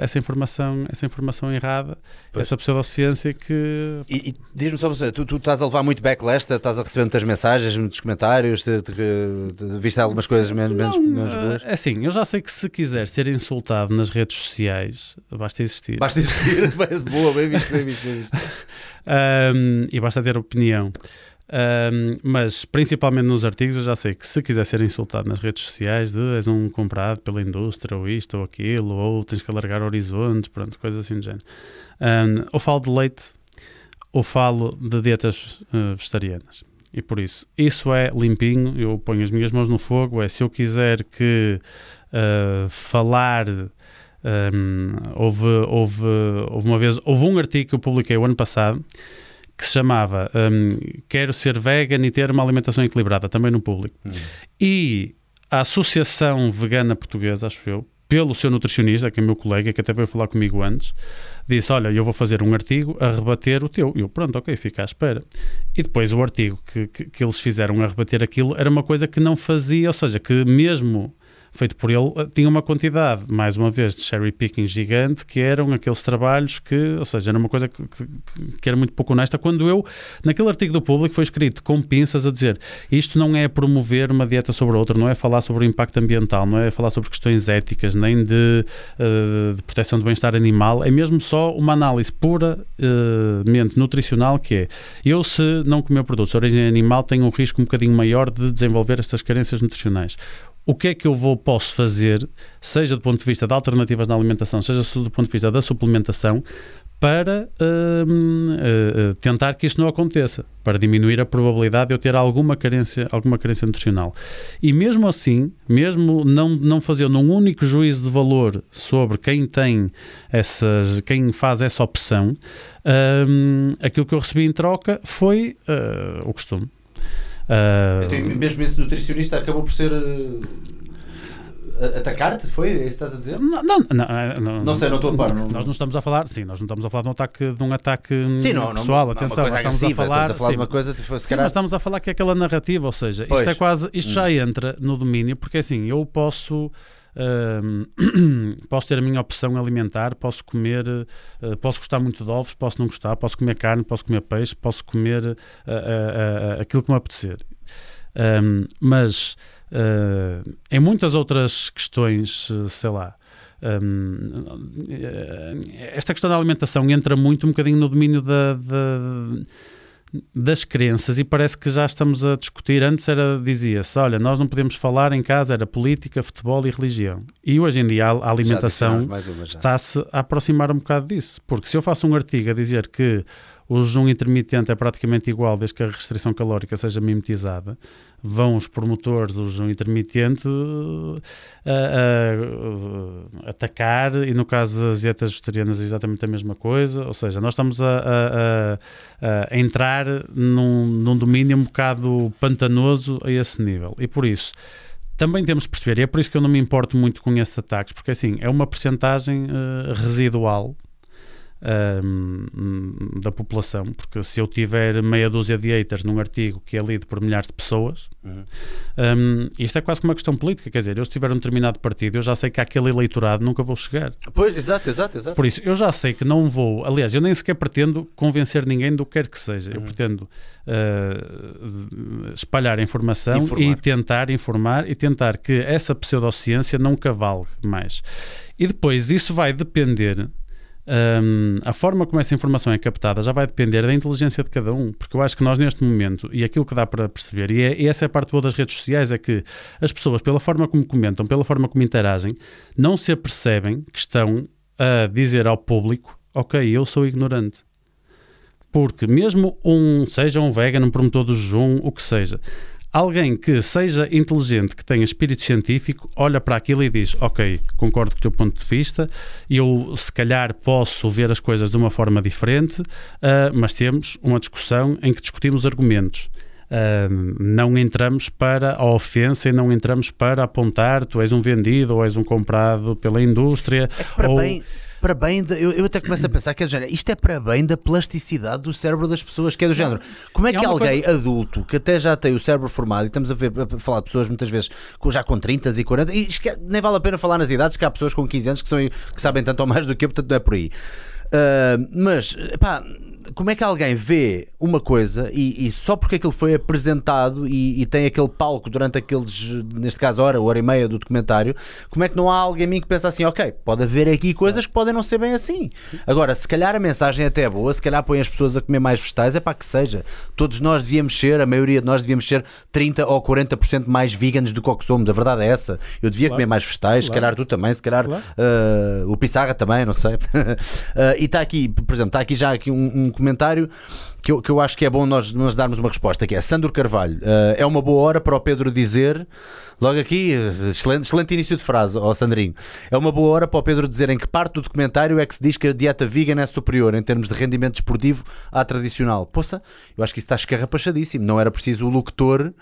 essa informação essa informação errada, pois. essa pseudociência que... E, e diz-me só você, tu, tu, estás a levar muito backlash, estás a receber muitas mensagens, muitos comentários, te, te, te, viste algumas coisas menos, menos, menos boas? É assim, eu já sei que se quiser ser insultado nas redes sociais, basta existir. Basta existir, boa, bem visto, bem visto. Bem visto. um, e basta ter opinião. Um, mas principalmente nos artigos eu já sei que se quiser ser insultado nas redes sociais de és um comprado pela indústria ou isto ou aquilo ou tens que alargar horizontes, pronto, coisas assim do género. Um, ou falo de leite ou falo de dietas uh, vegetarianas. E por isso, isso é limpinho, eu ponho as minhas mãos no fogo, é se eu quiser que uh, falar um, houve, houve, houve uma vez, houve um artigo que eu publiquei o ano passado que se chamava um, Quero ser vegan e ter uma alimentação equilibrada, também no público. Hum. E a Associação Vegana Portuguesa, acho eu, pelo seu nutricionista, que é meu colega, que até veio falar comigo antes, disse: Olha, eu vou fazer um artigo a rebater o teu. E eu, pronto, ok, fica à espera. E depois o artigo que, que, que eles fizeram a rebater aquilo era uma coisa que não fazia, ou seja, que mesmo feito por ele, eh, tinha uma quantidade, mais uma vez, de cherry picking gigante, que eram aqueles trabalhos que, ou seja, era uma coisa que, que, que, era muito pouco honesta. Quando eu, naquele artigo do público, foi escrito com pinças a dizer isto não é promover uma dieta sobre outra, não é falar sobre o impacto ambiental, não é falar sobre questões éticas, nem de, uh, de proteção do bem-estar animal, é mesmo só uma análise puramente uh, nutricional que é eu, se não comer produtos de origem animal, tenho um risco um bocadinho maior de desenvolver estas carências nutricionais o que é que eu vou, posso fazer, seja do ponto de vista de alternativas na alimentação, seja do ponto de vista da suplementação, para uh, uh, tentar que isto não aconteça, para diminuir a probabilidade de eu ter alguma carência, alguma carência nutricional. E mesmo assim, mesmo não, não fazendo um único juízo de valor sobre quem tem essas, quem faz essa opção, uh, aquilo que eu recebi em troca foi o costume. Uh, tenho, mesmo esse nutricionista acabou por ser. Uh, Atacar-te? Foi? É isso que estás a dizer? Não, não, não, não, não sei, não estou a par. Não, nós não estamos a falar, sim, nós não estamos a falar de um ataque, de um ataque sim, não, pessoal, não, atenção, nós estamos a falar, a falar sim, de uma coisa, tipo, sim, calhar... estamos a falar que é aquela narrativa, ou seja, pois. isto é quase, isto hum. já entra no domínio, porque assim, eu posso posso ter a minha opção alimentar, posso comer, uh, posso gostar muito de ovos, posso não gostar, posso comer carne, posso comer peixe, posso comer uh, uh, aquilo que me apetecer. Mas em muitas outras questões, sei lá, um, esta questão da alimentação entra muito um bocadinho no domínio da, da das crenças e parece que já estamos a discutir. Antes era dizia-se, olha, nós não podemos falar em casa, era política, futebol e religião. E hoje em dia a, alimentação está-se a aproximar um bocado disso. Porque se eu faço um artigo a dizer que o jejum intermitente é praticamente igual desde que a restrição calórica seja mimetizada, vão os promotores do intermitente a, a, a, atacar, e no caso das dietas vegetarianas é exatamente a mesma coisa, ou seja, nós estamos a, a entrar num, num domínio um bocado pantanoso a esse nível, e por isso também temos de perceber, e é por isso que eu não me importo muito com esses ataques, porque assim, é uma percentagem uh, residual um, da população, porque se eu tiver meia dúzia de haters num artigo que é lido por milhares de pessoas, uhum. um, isto é quase como uma questão política, quer dizer, eu se tiver um determinado partido, eu já sei que aquele eleitorado nunca vou chegar. Pois, exato, exato, exato. Por isso, eu já sei que não vou, aliás, eu nem sequer pretendo convencer ninguém do que quer que seja, uhum. eu pretendo uh, espalhar informação informar. e tentar informar e tentar que essa pseudociência não cavalgue mais. E depois isso vai depender um, a forma como essa informação é captada já vai depender da inteligência de cada um, porque eu acho que nós neste momento, e aquilo que dá para perceber, e, é, e essa é a parte boa das redes sociais, é que as pessoas, pela forma como comentam, pela forma como interagem, não se apercebem que estão a dizer ao público, ok, eu sou ignorante. Porque mesmo um, seja um vegan, um promotor do jejum, o que seja, Alguém que seja inteligente, que tenha espírito científico, olha para aquilo e diz: Ok, concordo com o teu ponto de vista, eu se calhar posso ver as coisas de uma forma diferente, uh, mas temos uma discussão em que discutimos argumentos. Uh, não entramos para a ofensa e não entramos para apontar tu és um vendido ou és um comprado pela indústria. É para ou... bem para bem, de, eu, eu, até começo a pensar que é do género, isto é para bem da plasticidade do cérebro das pessoas, que é do género. Como é que é alguém coisa... adulto que até já tem o cérebro formado, e estamos a, ver, a falar de pessoas muitas vezes já com 30 e 40, e nem vale a pena falar nas idades, que há pessoas com 15 anos que, são, que sabem tanto ou mais do que eu, portanto não é por aí. Uh, mas, pá, como é que alguém vê uma coisa e, e só porque aquilo foi apresentado e, e, tem aquele palco durante aqueles, neste caso, hora, hora e meia do documentário, como é que não há alguém em mim que pensa assim, ok, pode haver aqui coisas que podem não ser bem assim. Agora, se calhar a mensagem até é boa, se calhar põe as pessoas a comer mais vegetais, é para que seja. Todos nós devíamos ser, a maioria de nós devíamos ser 30 ou 40% mais veganos do que o que somos. A verdade é essa. Eu devia claro. comer mais vegetais, claro. se calhar tu também, se calhar claro. uh, o Pissarra também, não sei. uh, e está aqui, por exemplo, está aqui já aqui um, um comentário que eu, que eu acho que é bom nós, nós darmos uma resposta, que é Sandro Carvalho. Uh, é uma boa hora para o Pedro dizer, logo aqui, excelente, excelente início de frase, ó oh Sandrinho. É uma boa hora para o Pedro dizer em que parte do documentário é que se diz que a dieta vegan é superior em termos de rendimento esportivo à tradicional. Poça, eu acho que isso está escarrapachadíssimo. Não era preciso o locutor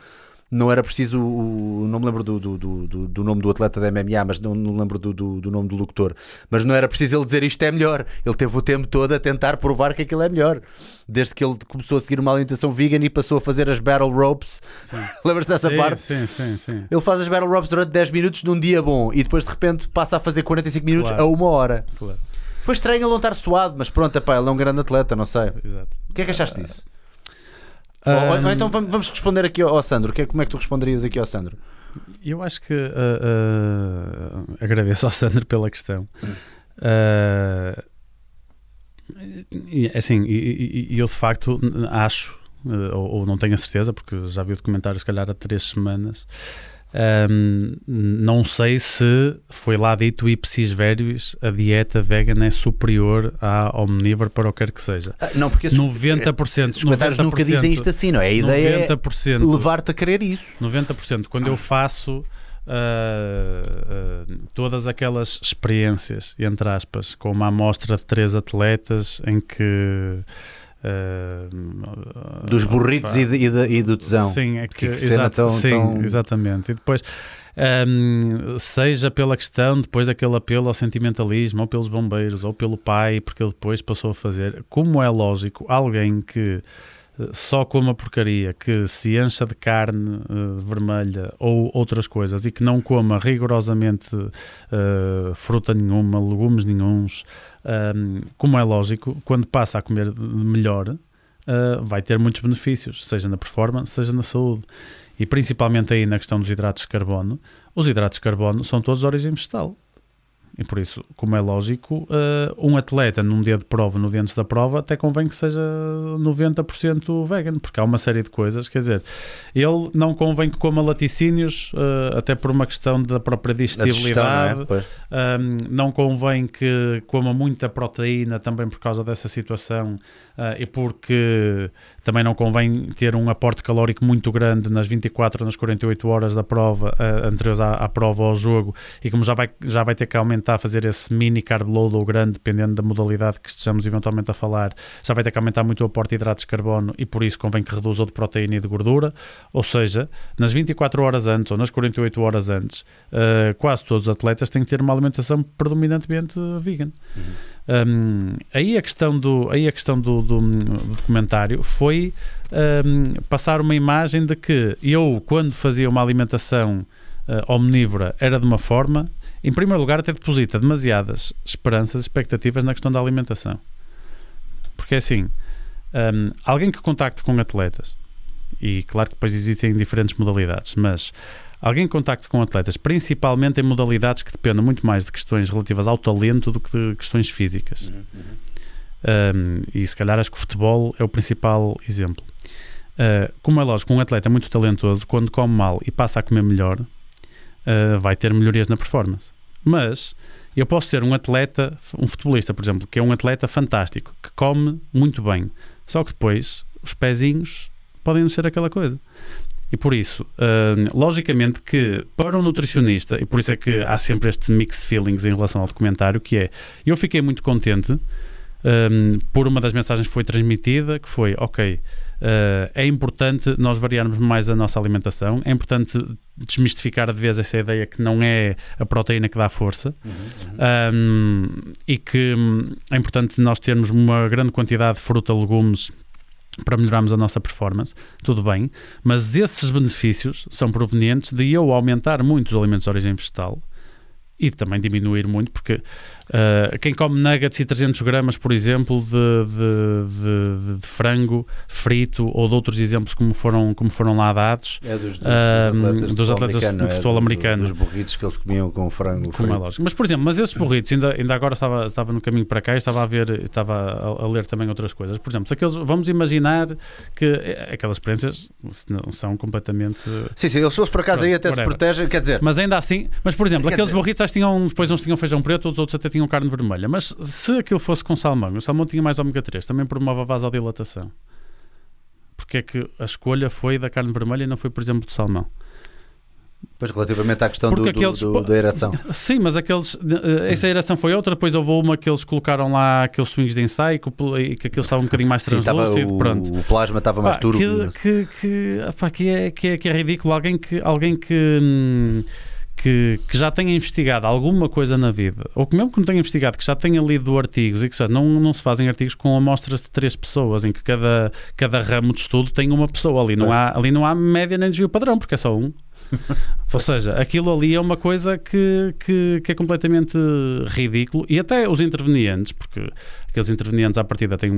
não era preciso o, não me lembro do, do, do, do, nome do atleta da MMA, mas não, não lembro do, do, do, nome do locutor, mas não era preciso ele dizer isto é melhor. Ele teve o tempo todo a tentar provar que aquilo é melhor. Desde que ele começou a seguir uma alimentação vegan e passou a fazer as battle ropes. Lembras-te dessa sim, parte? Sim, sim, sim. Ele faz as battle ropes durante 10 minutos num dia bom e depois de repente passa a fazer 45 minutos claro. a uma hora. Claro. Foi estranho ele não estar suado, mas pronto, epá, ele é um grande atleta, não sei. Exato. O que é que achaste disso? Ou, ou, então vamos responder aqui ao, Sandro. Que, é, como é que tu responderias aqui ao Sandro? Eu acho que uh, uh, agradeço ao Sandro pela questão. Uh, assim, e, e, eu de facto acho, ou, ou, não tenho a certeza, porque já vi o documentário se calhar há três semanas, um, não sei se foi lá dito ipsis verbis a dieta vegan é superior à omnívora para o que quer que seja. Ah, não, porque 90%, os comentários nunca dizem isto assim, não é? A ideia 90%, é levar-te a querer isso. 90%. Quando eu faço Uh, uh, todas aquelas experiências, entre aspas, com uma amostra de três atletas em que Uh, Dos burritos e, de, e, do tesão. Sim, é que, que exato, tão, sim tão... exatamente. E depois, um, seja pela questão, depois daquele apelo ao sentimentalismo, ou pelos bombeiros, ou pelo pai, porque ele depois passou a fazer, como é lógico, alguém que só coma porcaria, que se encha de carne uh, vermelha ou outras coisas e que não coma rigorosamente uh, fruta nenhuma, legumes nenhums, um, como é lógico, quando passa a comer melhor, uh, vai ter muitos benefícios, seja na performance, seja na saúde. E principalmente aí na questão dos hidratos de carbono, os hidratos de carbono são todos de origem vegetal. E por isso, como é lógico, uh, um atleta num dia de prova, no dia antes da prova, até convém que seja 90% vegan, porque há uma série de coisas. Quer dizer, ele não convém que coma laticínios, uh, até por uma questão da própria digestibilidade. Não, é? um, não convém que coma muita proteína, também por causa dessa situação, uh, e porque também não convém ter um aporte calórico muito grande nas 24 nas 48 horas da prova, uh, anteriores à, à, prova ou ao jogo, e como já vai, já vai ter que aumentar, fazer esse mini carb load ou grande, dependendo da modalidade que estejamos eventualmente a falar, já vai ter que aumentar muito o aporte de hidratos de carbono e por isso convém que reduza o de proteína e de gordura, ou seja, nas 24 horas antes ou nas 48 horas antes, uh, quase todos os atletas têm que ter uma alimentação predominantemente vegan. Uhum. Um, aí a questão do, aí a questão do, do, do documentário foi um, passar uma imagem de que eu, quando fazia uma alimentação uh, omnívora, era de uma forma, em primeiro lugar, até deposita demasiadas esperanças, expectativas na questão da alimentação. Porque é assim, um, alguém que contacte com atletas, e claro que depois existem diferentes modalidades, mas alguém em contacto com atletas, principalmente em modalidades que dependem muito mais de questões relativas ao talento do que de questões físicas. Uhum, uhum. Um, e se calhar acho que o futebol é o principal exemplo. Uh, como é lógico, um atleta muito talentoso, quando come mal e passa a comer melhor, uh, vai ter melhorias na performance. Mas eu posso ter um atleta, um futebolista, por exemplo, que é um atleta fantástico, que come muito bem, só que depois os pezinhos podem não ser aquela coisa. E por isso, uh, logicamente que para um nutricionista, e por isso é que há sempre este mix feelings em relação ao documentário, que é, eu fiquei muito contente um, por uma das mensagens que foi transmitida, que foi, ok, uh, é importante nós variarmos mais a nossa alimentação, é importante desmistificar de vez essa ideia que não é a proteína que dá força uhum, uhum. Um, e que hum, é importante nós termos uma grande quantidade de fruta, legumes, para melhorarmos a nossa performance, tudo bem, mas esses benefícios são provenientes de eu aumentar muito os alimentos de origem vegetal e também diminuir muito, porque uh, quem come nuggets e 300 gramas, por exemplo, de, de, de, de, frango frito ou de outros exemplos como foram, como foram lá dados é dos, dos, uh, atletas, dos atletas de futebol é, americano. Dos burritos que eles comiam com frango como é frito. É mas, por exemplo, mas esses burritos, ainda, ainda agora estava, estava no caminho para cá e estava a ver, estava a, a ler também outras coisas. Por exemplo, aqueles, vamos imaginar que aquelas experiências não são completamente... Sim, sim, eles por acaso aí até whatever. se protegem, quer dizer... Mas ainda assim, mas por exemplo, aqueles dizer, burritos tinham, depois uns tinham feijão preto, os outros até tinham carne vermelha. Mas se aquilo fosse com salmão, o salmão tinha mais ômega 3, também promove a vasodilatação. Porque é que a escolha foi da carne vermelha e não foi, por exemplo, do salmão? Pois, relativamente à questão do, aqueles, do, do, da eração. Sim, mas aqueles, eh, essa eração foi outra, depois houve uma que eles colocaram lá aqueles swings de ensaio e que aquilo estava um bocadinho mais translúcido. pronto. O plasma estava mais turbo. Que, que, que, que, é, que, é, que é ridículo. Alguém que, alguém que, hum, que, que, já tenha investigado alguma coisa na vida, ou que mesmo que não tenha investigado, que já tenha lido artigos e que não, não se fazem artigos com amostras de três pessoas, em que cada, cada ramo de estudo tem uma pessoa ali. Não há, ali não há média nem desvio padrão, porque é só um. Ou seja, aquilo ali é uma coisa que, que, que, é completamente ridículo e até os intervenientes, porque aqueles intervenientes à partida têm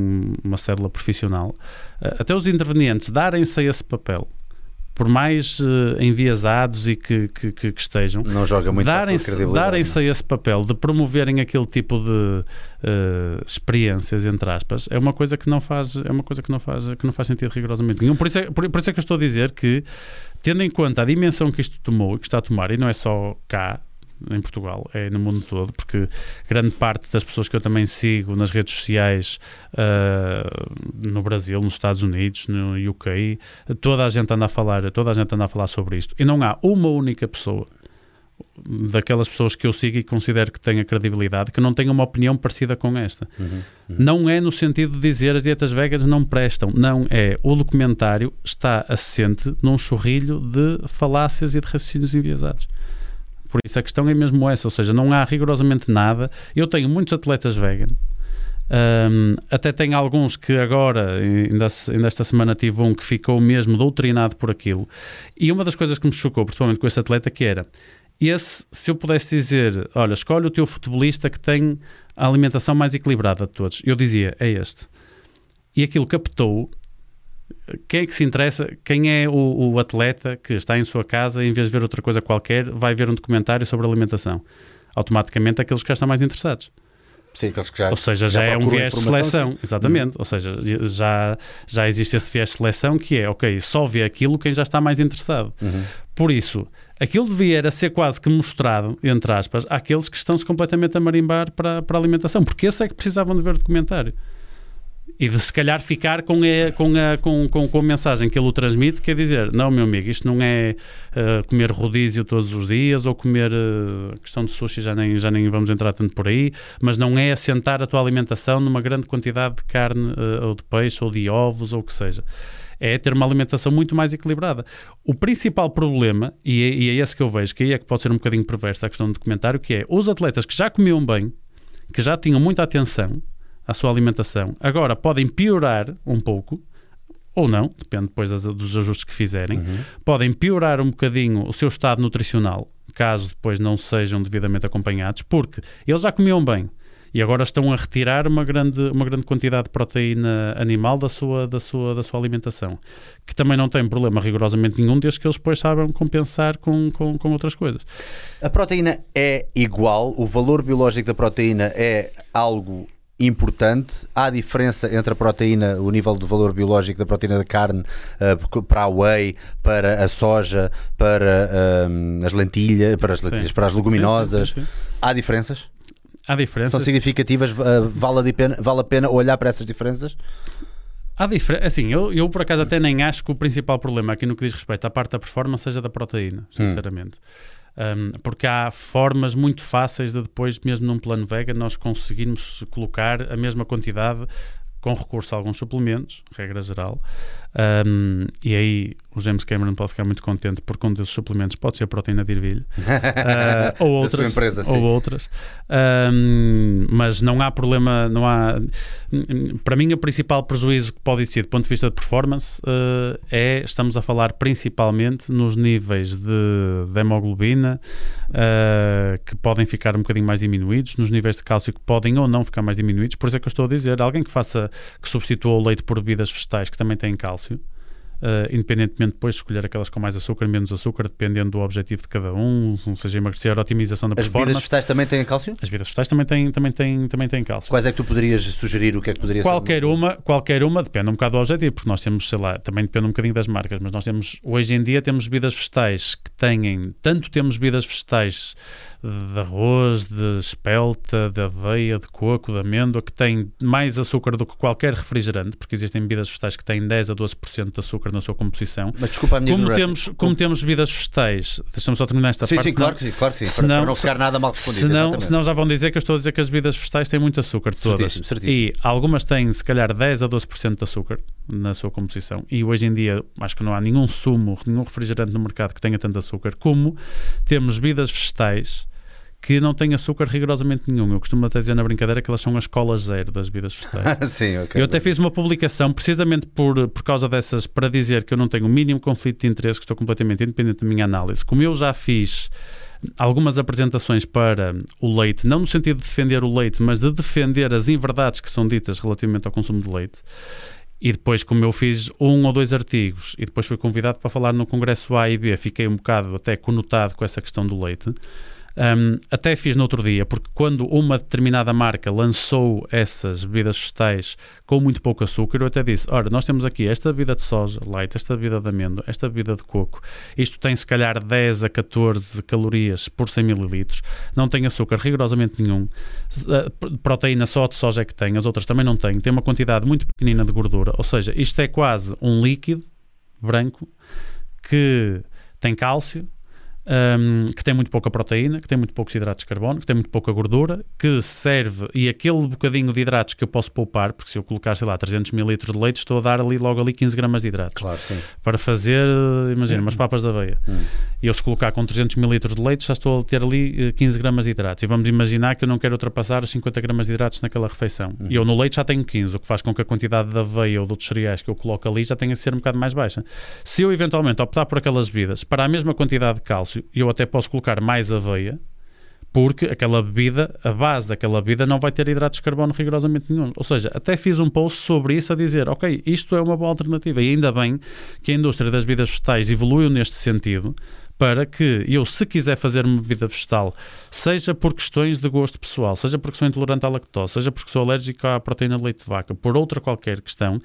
uma célula profissional, eh, até os intervenientes darem-se a esse papel por mais uh, enviesados e que, que, que, estejam, não joga muito darem-se darem a esse papel de promoverem aquele tipo de uh, experiências entre aspas é uma coisa que não faz é uma coisa que não faz que não faz sentido rigorosamente nenhum. Por isso é, por, por isso é que eu estou a dizer que tendo em conta a dimensão que isto tomou e que está a tomar e não é só cá em Portugal, é no mundo todo, porque grande parte das pessoas que eu também sigo nas redes sociais uh, no Brasil, nos Estados Unidos, no UK, toda a gente anda a falar, toda a gente anda a falar sobre isto. E não há uma única pessoa daquelas pessoas que eu sigo e considero que tenha credibilidade, que não tenha uma opinião parecida com esta. Uhum, uhum. Não é no sentido de dizer as dietas veganas não prestam. Não é. O documentário está assente num chorrilho de falácias e de raciocínios enviesados. Por isso a questão é mesmo essa, ou seja, não há rigorosamente nada. Eu tenho muitos atletas vegan. Um, até tenho alguns que agora, ainda, ainda esta semana tive um que ficou mesmo doutrinado por aquilo. E uma das coisas que me chocou, principalmente com esse atleta, que era esse, se eu pudesse dizer, olha, escolhe o teu futebolista que tem a alimentação mais equilibrada de todos, eu dizia, é este. E aquilo captou quem é que se interessa? Quem é o, o, atleta que está em sua casa, em vez de ver outra coisa qualquer, vai ver um documentário sobre alimentação? Automaticamente aqueles que já estão mais interessados. Sim, aqueles que já, Ou seja, já, já é um viés de seleção. Sim. Exatamente. Uhum. Ou seja, já, já existe esse viés de seleção que é, ok, só vê aquilo quem já está mais interessado. Uhum. Por isso, aquilo devia era ser quase que mostrado, entre aspas, àqueles que estão-se completamente a marimbar para, para a alimentação, porque esse é que precisavam de ver o documentário. E de se calhar ficar com a, com, a, com, com, com a mensagem que ele o transmite, que é dizer, não meu amigo, isto não é uh, comer rodízio todos os dias ou comer uh, questão de sushi, já nem, já nem vamos entrar tanto por aí, mas não é assentar a tua alimentação numa grande quantidade de carne uh, ou de peixe ou de ovos ou o que seja é ter uma alimentação muito mais equilibrada. O principal problema, e é, e é esse que eu vejo, que aí é que pode ser um bocadinho perverso a questão do documentário, que é os atletas que já comiam bem, que já tinham muita atenção à sua alimentação, agora podem piorar um pouco, ou não, depende depois das, dos ajustes que fizerem, uhum. podem piorar um bocadinho o seu estado nutricional, caso depois não sejam devidamente acompanhados, porque eles já comiam bem, e agora estão a retirar uma grande, uma grande quantidade de proteína animal da sua, da, sua, da sua alimentação, que também não tem problema rigorosamente nenhum, desde que eles depois saibam compensar com, com, com outras coisas. A proteína é igual, o valor biológico da proteína é algo importante. Há diferença entre a proteína, o nível de valor biológico da proteína da carne uh, para a whey, para a soja, para uh, as lentilhas, para as lentilhas, para as leguminosas. Sim, sim, sim, Há diferenças? Há diferenças. São significativas? Uh, vale, a pena, vale a pena olhar para essas diferenças? Há diferença. Assim, eu, eu por acaso até nem acho que o principal problema aqui no que diz respeito à parte da performance seja da proteína, hum. sinceramente. Hum. Um, porque há formas muito fáceis de depois, mesmo num plano vega, nós conseguirmos colocar a mesma quantidade com recurso a alguns suplementos, regra geral, um, e aí o James Cameron pode ficar muito contente porque um desses suplementos pode ser a proteína de ervilha uh, ou outras, empresa, ou outras. Um, mas não há problema, não há. Para mim, o principal prejuízo que pode existir do ponto de vista de performance uh, é estamos a falar principalmente nos níveis de, de hemoglobina uh, que podem ficar um bocadinho mais diminuídos, nos níveis de cálcio que podem ou não ficar mais diminuídos. Por isso é que eu estou a dizer, alguém que faça que substitua o leite por bebidas vegetais que também têm cálcio fácil. Uh, independentemente depois de escolher aquelas com mais açúcar, menos açúcar, dependendo do objetivo de cada um, seja emagrecer, otimização da As performance. As bebidas vegetais também têm cálcio? As bebidas vegetais também têm, também têm, também têm cálcio. Quais é que tu poderias sugerir? O que é que poderias Qualquer uma, qualquer uma, depende um bocado do objetivo, porque nós temos, sei lá, também depende um bocadinho das marcas, mas nós temos, hoje em dia temos bebidas vegetais que têm, tanto temos bebidas vegetais de arroz, de espelta, de aveia, de coco, de amêndoa, que tem mais açúcar do que qualquer refrigerante, porque existem bebidas vegetais que têm 10 a 12% de açúcar na sua composição. Mas desculpa a minha como temos, como temos bebidas vegetais, deixamos só terminar esta sim, parte. Sim, claro que sim, claro que sim, senão, para, não ficar nada mal respondido. Senão, senão já vão dizer que eu estou a dizer que as bebidas vegetais têm muito açúcar, todas. Certíssimo, certíssimo. E algumas têm, se calhar, 10 a 12% de açúcar na sua composição. E hoje em dia, acho que não há nenhum sumo, nenhum refrigerante no mercado que tenha tanto açúcar, como temos bebidas vegetais que não tem açúcar rigorosamente nenhum. Eu costumo até dizer na brincadeira que elas são as colas zero das bebidas vegetais. Sim, ok. Eu até fiz uma publicação precisamente por, por causa dessas, para dizer que eu não tenho o mínimo conflito de interesse, que estou completamente independente da minha análise. Como eu já fiz algumas apresentações para o leite, não no sentido de defender o leite, mas de defender as inverdades que são ditas relativamente ao consumo de leite. E depois, como eu fiz um ou dois artigos e depois fui convidado para falar no Congresso A e B, fiquei um bocado até conotado com essa questão do leite. Um, até fiz no outro dia, porque quando uma determinada marca lançou essas bebidas vegetais com muito pouco açúcar, eu até disse: Ora, nós temos aqui esta bebida de soja light, esta bebida de amêndoa, esta bebida de coco. Isto tem se calhar 10 a 14 calorias por 100 ml, não tem açúcar rigorosamente nenhum. Proteína só de soja é que tem, as outras também não têm. Tem uma quantidade muito pequenina de gordura, ou seja, isto é quase um líquido branco que tem cálcio um, que tem muito pouca proteína, que tem muito poucos hidratos de carbono, que tem muito pouca gordura, que serve, e aquele bocadinho de hidratos que eu posso poupar, porque se eu colocar, sei lá, 300 ml de leite, estou a dar ali logo ali 15 gramas de hidratos. Claro, sim. Para fazer, imagina, umas papas de aveia. Hum. E eu se colocar com 300 ml de leite, já estou a ter ali 15 eh, gramas de hidratos. E vamos imaginar que eu não quero ultrapassar os 50 gramas de hidratos naquela refeição. Hum. E eu no leite já tenho 15, o que faz com que a quantidade de aveia ou de outros cereais que eu coloco ali já tenha de ser um bocado mais baixa. Se eu eventualmente optar por aquelas bebidas, para a mesma quantidade de cálcio, eu até posso colocar mais aveia, porque aquela bebida, a base daquela bebida não vai ter hidratos de carbono rigorosamente nenhum. Ou seja, até fiz um post sobre isso a dizer, ok, isto é uma boa alternativa e ainda bem que a indústria das bebidas vegetais evoluiu neste sentido para que eu, se quiser fazer uma bebida vegetal, seja por questões de gosto pessoal, seja porque sou intolerante à lactose, seja porque sou alérgico à proteína de leite de vaca, por outra qualquer questão,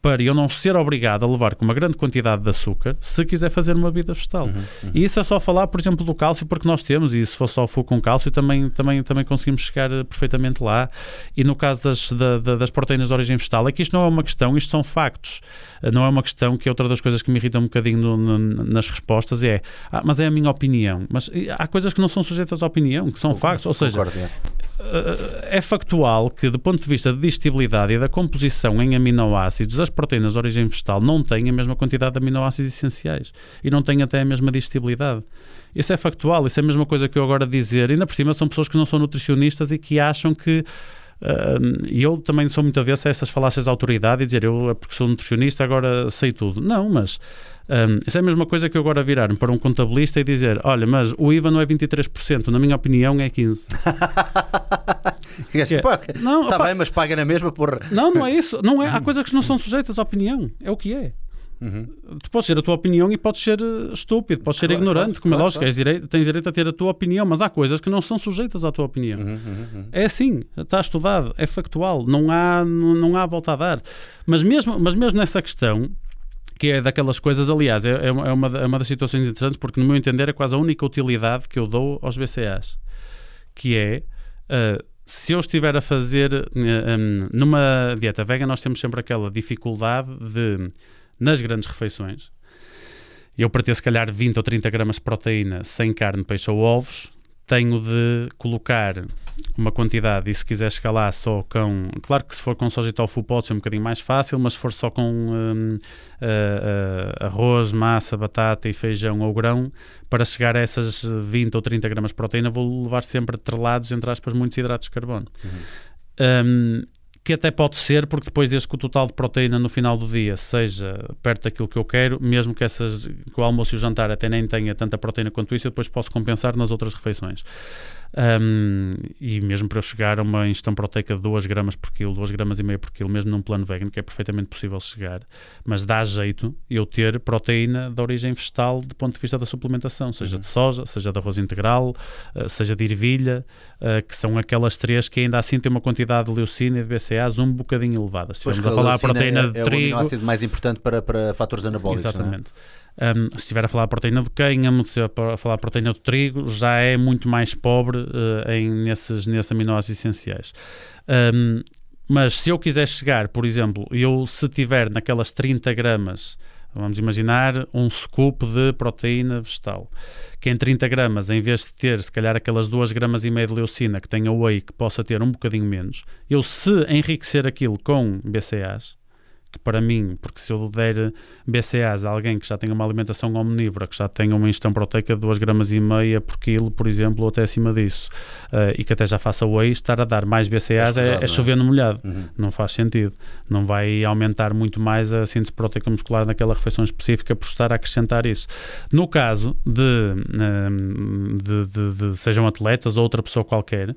para eu não ser obrigado a levar com uma grande quantidade de açúcar, se quiser fazer uma bebida vegetal. Uhum, uhum. E isso é só falar, por exemplo, do cálcio, porque nós temos, e se for só fogo com cálcio, também, também, também conseguimos chegar eh, perfeitamente lá. E no caso das, da, da, das proteínas de origem vegetal, é que isto não é uma questão, isto são factos. Eh, não é uma questão que é outra das coisas que me irrita um bocadinho no, no, nas respostas é, ah, mas é a minha opinião. Mas há coisas que não são sujeitas à opinião, que são factos. Ou seja, é. Eh, é factual que, do ponto de vista de digestibilidade e da composição em aminoácidos, as proteínas de origem vegetal não têm a mesma quantidade de aminoácidos essenciais e não têm até a mesma digestibilidade. Isso é factual, isso é a mesma coisa que eu agora dizer. Ainda por cima são pessoas que não são nutricionistas e que acham que e eu também sou muito avesso a essas falácias de autoridade e dizer eu, porque sou nutricionista, agora sei tudo. Não, mas um, isso é a mesma coisa que eu agora virar-me para um contabilista e dizer: olha, mas o IVA não é 23%, na minha opinião é 15%. é, não, está bem, mas paga na mesma por. Não, não é isso. Não é, há coisas que não são sujeitas à opinião. É o que é. Uhum. Tu podes ter a tua opinião e podes ser eh, estúpido, podes ser claro, ignorante, claro, como é claro, é lógico, claro. Direito, tens direito a ter a tua opinião, mas há coisas que não são sujeitas à tua opinião. Uhum, uhum, uhum. É assim, está estudado, é factual, não há, não, não há volta a dar. Mas mesmo, mas mesmo nessa questão, que é daquelas coisas, aliás, é, é, uma, é uma das situações interessantes, porque no meu entender é quase a única utilidade que eu dou aos BCAs, que é. Uh, se eu estiver a fazer um, numa dieta vegan, nós temos sempre aquela dificuldade de nas grandes refeições. Eu para ter se calhar 20 ou 30 gramas de proteína sem carne, peixe ou ovos, tenho de colocar uma quantidade e se quiser escalar só com... Claro que se for com soja e tofu pode ser um bocadinho mais fácil, mas se for só com um, uh, uh, arroz, massa, batata e feijão ou grão, para chegar a essas 20 ou 30 gramas de proteína vou levar sempre atrelados, entre aspas, muitos hidratos de carbono. Uhum. Um, que até pode ser, porque depois desde que o total de proteína no final do dia seja perto daquilo que eu quero, mesmo que, essas, que o almoço e o jantar até nem tenha tanta proteína quanto isso, eu depois posso compensar nas outras refeições. Um, e mesmo para eu chegar a uma ingestão proteica de 2 gramas por quilo, 2 gramas e meia por quilo, mesmo num plano vegan, que é perfeitamente possível chegar, mas dá jeito eu ter proteína de origem vegetal do ponto de vista da suplementação, seja uhum. de soja, seja de arroz integral, uh, seja de ervilha, uh, que são aquelas três que ainda assim têm uma quantidade de leucina e de BCAAs um bocadinho elevada. Se estivermos a falar a proteína é, de é trigo... É o aminoácido mais importante para, para fatores anabólicos, é? Exatamente. Um, se estiver a falar de proteína do cânhamo, se estiver a falar de proteína do trigo, já é muito mais pobre uh, em, nesses, nesses aminoácidos essenciais. Um, mas se eu quiser chegar, por exemplo, eu se tiver naquelas 30 gramas, vamos imaginar um scoop de proteína vegetal, que em 30 gramas, em vez de ter se calhar aquelas 2 gramas e meia de leucina que tem a whey, que possa ter um bocadinho menos, eu se enriquecer aquilo com BCAAs, que para mim, porque se eu der BCAs a alguém que já tem uma alimentação omnívora, que já tem uma ingestão proteica de 2 gramas e meia por quilo, por exemplo, ou até acima disso, uh, e que até já faça whey, estar a dar mais BCAs é, é, é chover no molhado. Uhum. Não faz sentido. Não vai aumentar muito mais a síntese proteica muscular naquela refeição específica por estar a acrescentar isso. No caso de, uh, de, de, de sejam atletas ou outra pessoa qualquer,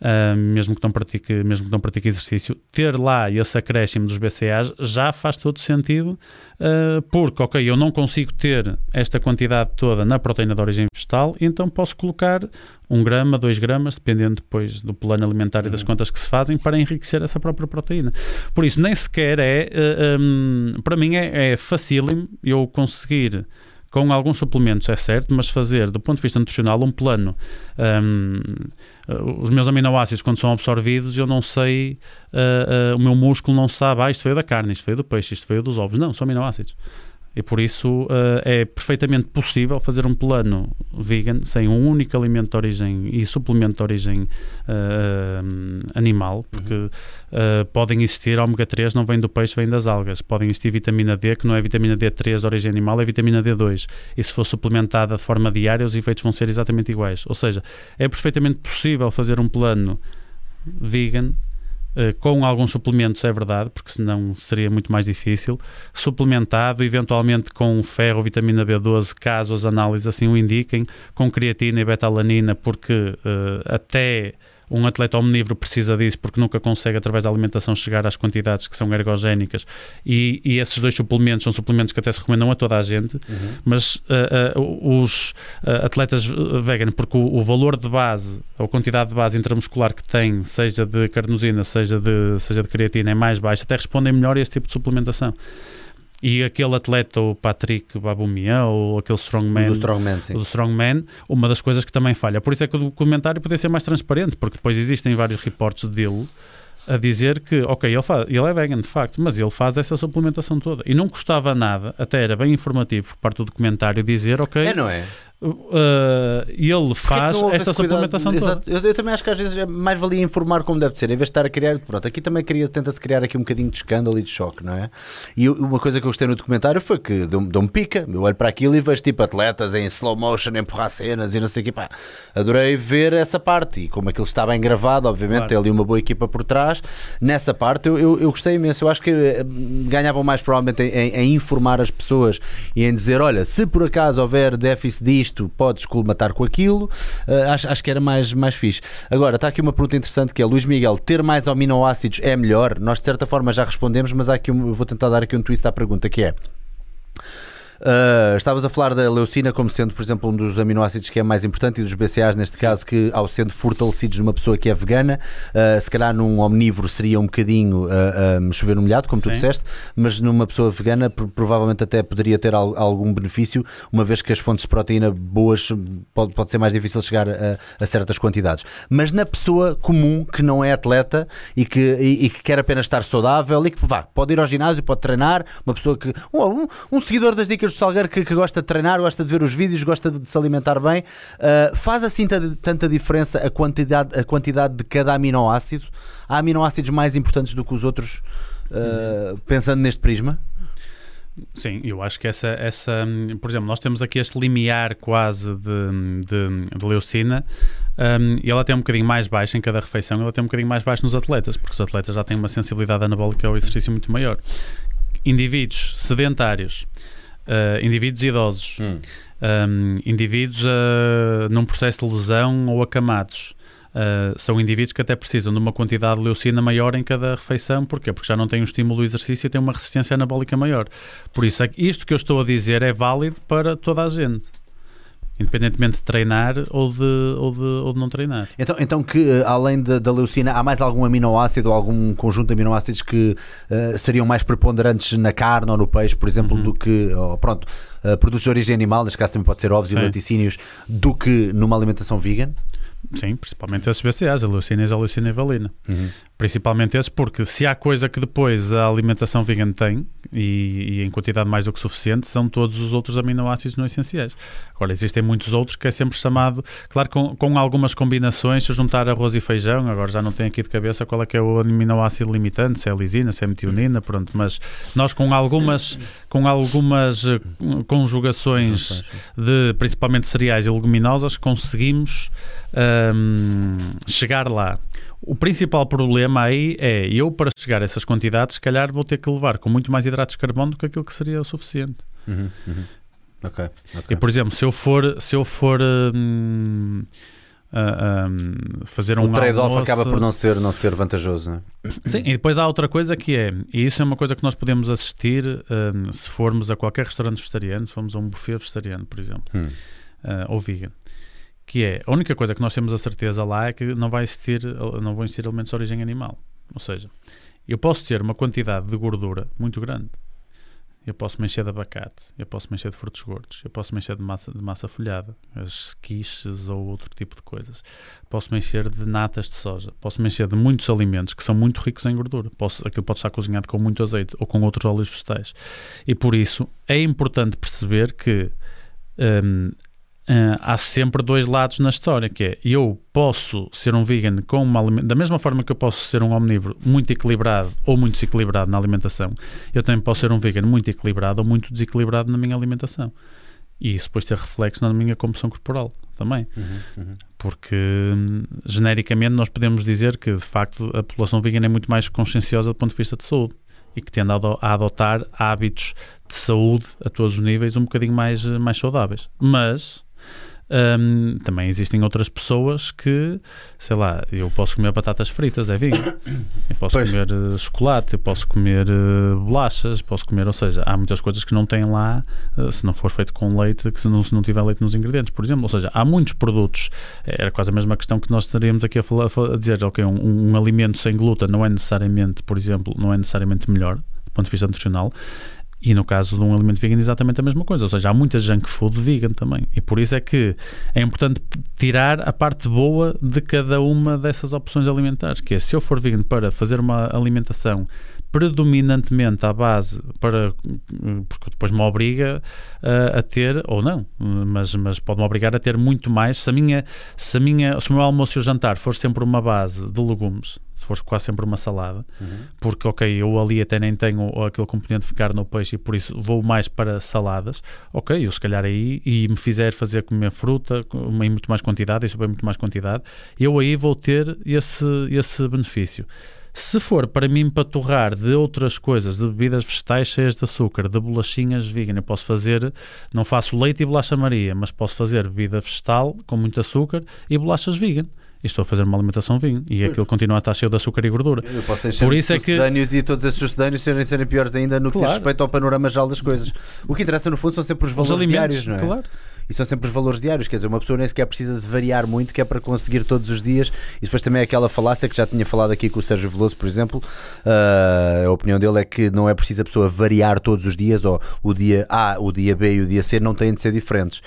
uh, mesmo, que não pratique, mesmo que não pratique exercício, ter lá esse acréscimo dos BCAAs já faz todo sentido, uh, porque, ok, eu não consigo ter esta quantidade toda na proteína de origem vegetal, então posso colocar um grama, dois gramas, dependendo depois do plano alimentar e das uhum. contas que se fazem, para enriquecer essa própria proteína. Por isso, nem sequer é, uh, um, para mim é, é facílimo eu conseguir com alguns suplementos, é certo, mas fazer, do ponto de vista nutricional, um plano. Um, uh, os meus aminoácidos, quando são absorvidos, eu não sei, uh, uh, o meu músculo não sabe, ah, isto veio da carne, isto veio do peixe, isto veio dos ovos. Não, são aminoácidos. E por isso uh, é perfeitamente possível fazer um plano vegan sem um único alimento de origem e suplemento de origem uh, animal, porque uhum. uh, podem existir ômega 3, não vem do peixe, vem das algas. Podem existir vitamina D, que não é vitamina D3 de origem animal, é vitamina D2. E se for suplementada de forma diária, os efeitos vão ser exatamente iguais. Ou seja, é perfeitamente possível fazer um plano vegan eh, com alguns suplementos, é verdade, porque senão seria muito mais difícil, suplementado eventualmente com ferro, vitamina B12, caso as análises assim o indiquem, com creatina e betalanina, porque uh, até um atleta omnívoro precisa disso porque nunca consegue, através da alimentação, chegar às quantidades que são ergogénicas e, e esses dois suplementos são suplementos que até se recomendam a toda a gente, uhum. mas uh, uh, os uh, atletas vegan, porque o, o, valor de base, a quantidade de base intramuscular que tem, seja de carnosina, seja de, seja de creatina, é mais baixa, até respondem melhor a esse tipo de suplementação. E aquele atleta, o Patrick Baboumian, ou aquele strongman, do strongman, do strongman, uma das coisas que também falha. Por isso é que o documentário poderia ser mais transparente, porque depois existem vários reportes dele a dizer que, ok, ele, faz, ele é vegan de facto, mas ele faz essa suplementação toda. E não custava nada, até era bem informativo por parte do documentário dizer, ok, é, não é? Uh, ele faz esta suplementação toda. Eu, eu, também acho que às vezes é mais valia informar como deve ser, em vez de estar a criar. Pronto, aqui também tenta-se criar aqui um bocadinho de escândalo e de choque, não é? E uma coisa que eu gostei no documentário foi que deu-me deu pica. Eu olho para aquilo e vejo tipo atletas em slow motion, empurrar cenas e não sei o que. Pá, adorei ver essa parte e como aquilo está bem gravado, obviamente, claro. tem ali uma boa equipa por trás. Nessa parte eu, eu, eu gostei imenso. Eu acho que eh, ganhavam mais provavelmente em, em, em informar as pessoas e em dizer: olha, se por acaso houver déficit disto isto, podes colmatar com aquilo. Uh, acho, acho que era mais, mais fixe. Agora, está aqui uma pergunta interessante que é, Luís Miguel, ter mais aminoácidos é melhor? Nós de certa forma já respondemos, mas há aqui um, vou tentar dar aqui um twist à pergunta que é Uh, estavas a falar da leucina como sendo, por exemplo, um dos aminoácidos que é mais importante e dos BCAAs, neste caso, que ao sendo fortalecidos numa pessoa que é vegana, uh, se calhar num omnívoro seria um bocadinho uh, chover no molhado, como Sim. tu disseste, mas numa pessoa vegana provavelmente até poderia ter al algum benefício, uma vez que as fontes de proteína boas pode, pode ser mais difícil chegar a, a, certas quantidades. Mas na pessoa comum que não é atleta e que, e, e que quer apenas estar saudável e que vá, pode ir ao ginásio, pode treinar, uma pessoa que. Um, um seguidor das dicas do Salgueiro que, que, gosta de treinar, gosta de ver os vídeos, gosta de, de se alimentar bem. Uh, faz assim tanta diferença a quantidade, a quantidade de cada aminoácido? Há aminoácidos mais importantes do que os outros, uh, pensando neste prisma? Sim, eu acho que essa, essa, por exemplo, nós temos aqui este limiar quase de, de, de leucina um, e ela tem um bocadinho mais baixo em cada refeição, ela tem um bocadinho mais baixo nos atletas, porque os atletas já têm uma sensibilidade anabólica ao exercício muito maior. Indivíduos sedentários uh, indivíduos idosos, hum. um, indivíduos uh, num processo de lesão ou acamados. Uh, são indivíduos que até precisam de uma quantidade de leucina maior em cada refeição. Porquê? Porque já não têm um estímulo do exercício e têm uma resistência anabólica maior. Por isso, é isto que eu estou a dizer é válido para toda a gente independentemente de treinar ou de, ou de, ou de não treinar. Então, então que eh, além da, da leucina, há mais algum aminoácido ou algum conjunto de aminoácidos que uh, seriam mais preponderantes na carne ou no peixe, por exemplo, uhum. do que, oh, pronto, uh, produtos de origem animal, neste caso também pode ser ovos Sim. e laticínios, do que numa alimentação vegan? Sim, principalmente esses BCAs, a leucina e e valina. Uhum. Principalmente esses, porque se há coisa que depois a alimentação vegan tem, e, e, em quantidade mais do que suficiente, são todos os outros aminoácidos não essenciais. Agora, existem muitos outros que é sempre chamado, claro, com, com algumas combinações, se juntar arroz e feijão, agora já não tenho aqui de cabeça qual é que é o aminoácido limitante, se é lisina, se é metionina, pronto, mas nós com algumas, com algumas eh, conjugações de, principalmente cereais e leguminosas, conseguimos um, chegar lá. O principal problema aí é eu, para chegar a essas quantidades, se calhar vou ter que levar com muito mais hidratos de carbono do que aquilo que seria o suficiente. Uhum, uhum. Okay, okay. E, por exemplo, se eu for, se eu for hum, uh, fazer um o trade-off acaba por não ser, não ser vantajoso, não é? Sim, e depois há outra coisa que é, e isso é uma coisa que nós podemos assistir um, se formos a qualquer restaurante vegetariano, se formos a um buffet vegetariano, por exemplo, hum. uh, ou vegan que é a única coisa que nós temos a certeza lá é que não vai existir, não vão existir alimentos de origem animal. Ou seja, eu posso ter uma quantidade de gordura muito grande. Eu posso mexer de abacate, eu posso mexer de frutos gordos, eu posso mexer de massa, de massa folhada, as quiches ou outro tipo de coisas. Posso mexer de natas de soja, posso mexer de muitos alimentos que são muito ricos em gordura. Posso, aquilo pode estar cozinhado com muito azeite ou com outros óleos vegetais. E por isso é importante perceber que um, Uh, há sempre dois lados na história, que é eu posso ser um vegan com uma da mesma forma que eu posso ser um omnívoro muito equilibrado ou muito desequilibrado na alimentação, eu também posso ser um vegan muito equilibrado ou muito desequilibrado na minha alimentação. E isso depois ter reflexo na minha composição corporal também. Uhum, uhum. Porque hum, genericamente nós podemos dizer que de facto a população vegan é muito mais conscienciosa do ponto de vista de saúde e que tende a adotar hábitos de saúde a todos os níveis um bocadinho mais, mais saudáveis. Mas Um, também existem outras pessoas que, sei lá, eu posso comer batatas fritas, é vegan. Eu posso Pois. comer uh, chocolate, eu posso comer uh, bolachas, posso comer, ou seja, há muitas coisas que não têm lá, uh, se não for feito com leite, que se não, se não tiver leite nos ingredientes, por exemplo. Ou seja, há muitos produtos, era quase a mesma questão que nós estaríamos aqui a, falar, a dizer, ok, um, um alimento sem glúten não é necessariamente, por exemplo, não é necessariamente melhor, do ponto de vista nutricional, e no caso de um alimento vegan, exatamente a mesma coisa. Ou seja, há muita junk food vegan também. E por isso é que é importante tirar a parte boa de cada uma dessas opções alimentares. Que é, se eu for vegan para fazer uma alimentação predominantemente à base para porque depois me obriga uh, a ter ou não mas, mas pode-me obrigar a ter muito mais se a minha se a minha se o meu almoço e o jantar for sempre uma base de legumes se for quase sempre uma salada, uhum. porque ok, eu ali até nem tenho aquele componente de carne ou peixe e por isso vou mais para saladas, ok, eu se calhar aí e me fizer fazer comer fruta em muito mais quantidade, isso bem muito mais quantidade, eu aí vou ter esse, esse benefício. Se for para mim paturrar de outras coisas, de bebidas vegetais cheias de açúcar, de bolachinhas vegan, eu posso fazer, não faço leite e bolacha Maria, mas posso fazer bebida vegetal com muito açúcar e bolachas vegan e estou a fazer uma alimentação vinho e pois. aquilo continua a estar cheio de açúcar e gordura. Eu posso Por isso é que e todos esses sucedâneos serem, serem piores ainda no que claro. diz respeito ao panorama geral das coisas. O que interessa no fundo são sempre os valores os alimentos, diários, não é? Claro e são sempre os valores diários. Quer dizer, uma pessoa nem sequer precisa de variar muito, que é para conseguir todos os dias. E depois também é aquela falácia que já tinha falado aqui com o Sérgio Veloso, por exemplo. Uh, a opinião dele é que não é preciso a pessoa variar todos os dias, ou o dia A, o dia B e o dia C não têm de ser diferentes.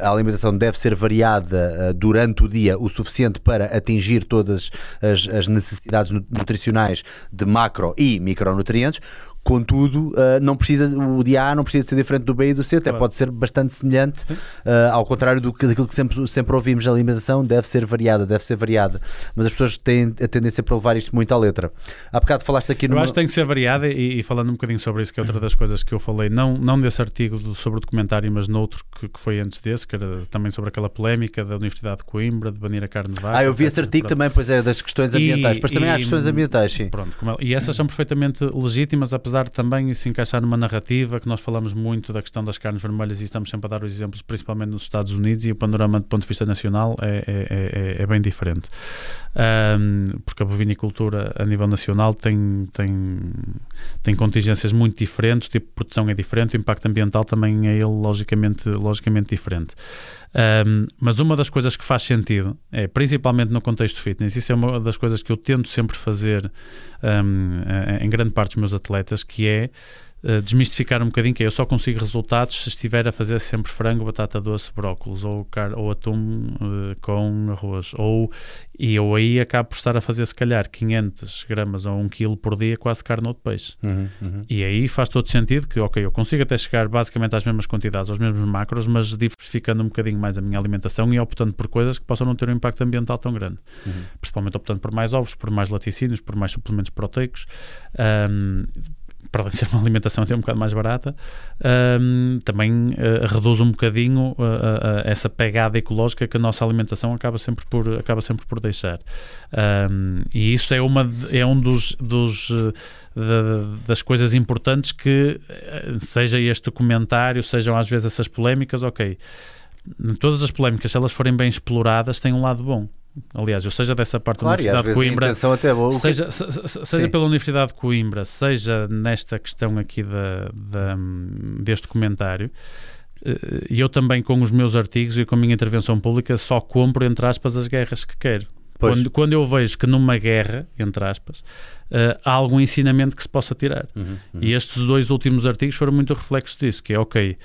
A alimentação deve ser variada uh, durante o dia o suficiente para atingir todas as, as necessidades nutricionais de macro e micronutrientes. Contudo, uh, não precisa, o dia A não precisa ser diferente do B e do C, até claro. pode ser bastante semelhante, uh, ao contrário do que, daquilo que sempre, sempre ouvimos, a alimentação deve ser variada, deve ser variada, mas as pessoas têm a tendência para levar isto muito à letra. Há bocado falaste aqui no. Eu acho que tem que ser variada e, e, falando um bocadinho sobre isso, que é outra das coisas que eu falei, não, não desse artigo do, sobre o documentário, mas noutro que, que, foi antes desse, que era também sobre aquela polémica da Universidade de Coimbra, de banir a carne de vaca. Ah, eu vi esse artigo pronto. também, pois é, das questões ambientais, mas também há questões ambientais, sim. Pronto, e essas são perfeitamente legítimas, apesar de também se encaixar numa narrativa que nós falamos muito da questão das carnes vermelhas e estamos sempre a dar os exemplos, principalmente nos Estados Unidos, e o panorama do ponto de vista nacional é, é, é, é bem diferente. Um, porque a bovinicultura a nível nacional tem, tem, tem contingências muito diferentes, o tipo de produção é diferente, o impacto ambiental também é ele logicamente, logicamente diferente. Um, mas uma das coisas que faz sentido é, principalmente no contexto fitness, isso é uma das coisas que eu tento sempre fazer um, em grande parte dos meus atletas, que é Uh, desmistificar um bocadinho que é, eu só consigo resultados se estiver a fazer sempre frango, batata doce, brócolis ou, car ou atum uh, com arroz ou e eu aí acabo por estar a fazer se calhar 500 gramas ou 1 kg por dia quase carne ou de peixe uhum, uhum. e aí faz todo sentido que ok, eu consigo até chegar basicamente às mesmas quantidades, aos mesmos macros mas diversificando um bocadinho mais a minha alimentação e optando por coisas que possam não ter um impacto ambiental tão grande uhum. principalmente optando por mais ovos, por mais laticínios por mais suplementos proteicos um, para ser uma alimentação até um bocado mais barata, um, também uh, reduz um bocadinho uh, uh, essa pegada ecológica que a nossa alimentação acaba sempre por, acaba sempre por deixar. Um, e isso é, uma, é um dos, dos das coisas importantes que, seja este documentário, sejam às vezes essas polémicas, ok. Todas as polémicas, se elas forem bem exploradas, têm um lado bom. Aliás, eu seja dessa parte claro, da Universidade de Coimbra, até boa. seja, se, seja pela Universidade de Coimbra, seja nesta questão aqui da, da deste comentário, eh, e eu também com os meus artigos e com a minha intervenção pública só compro, entre aspas, as guerras que quero. Quando, quando, eu vejo que numa guerra, entre aspas, uh, há algum ensinamento que se possa tirar. Uhum, uhum. E estes dois últimos artigos foram muito reflexo disso, que é, ok,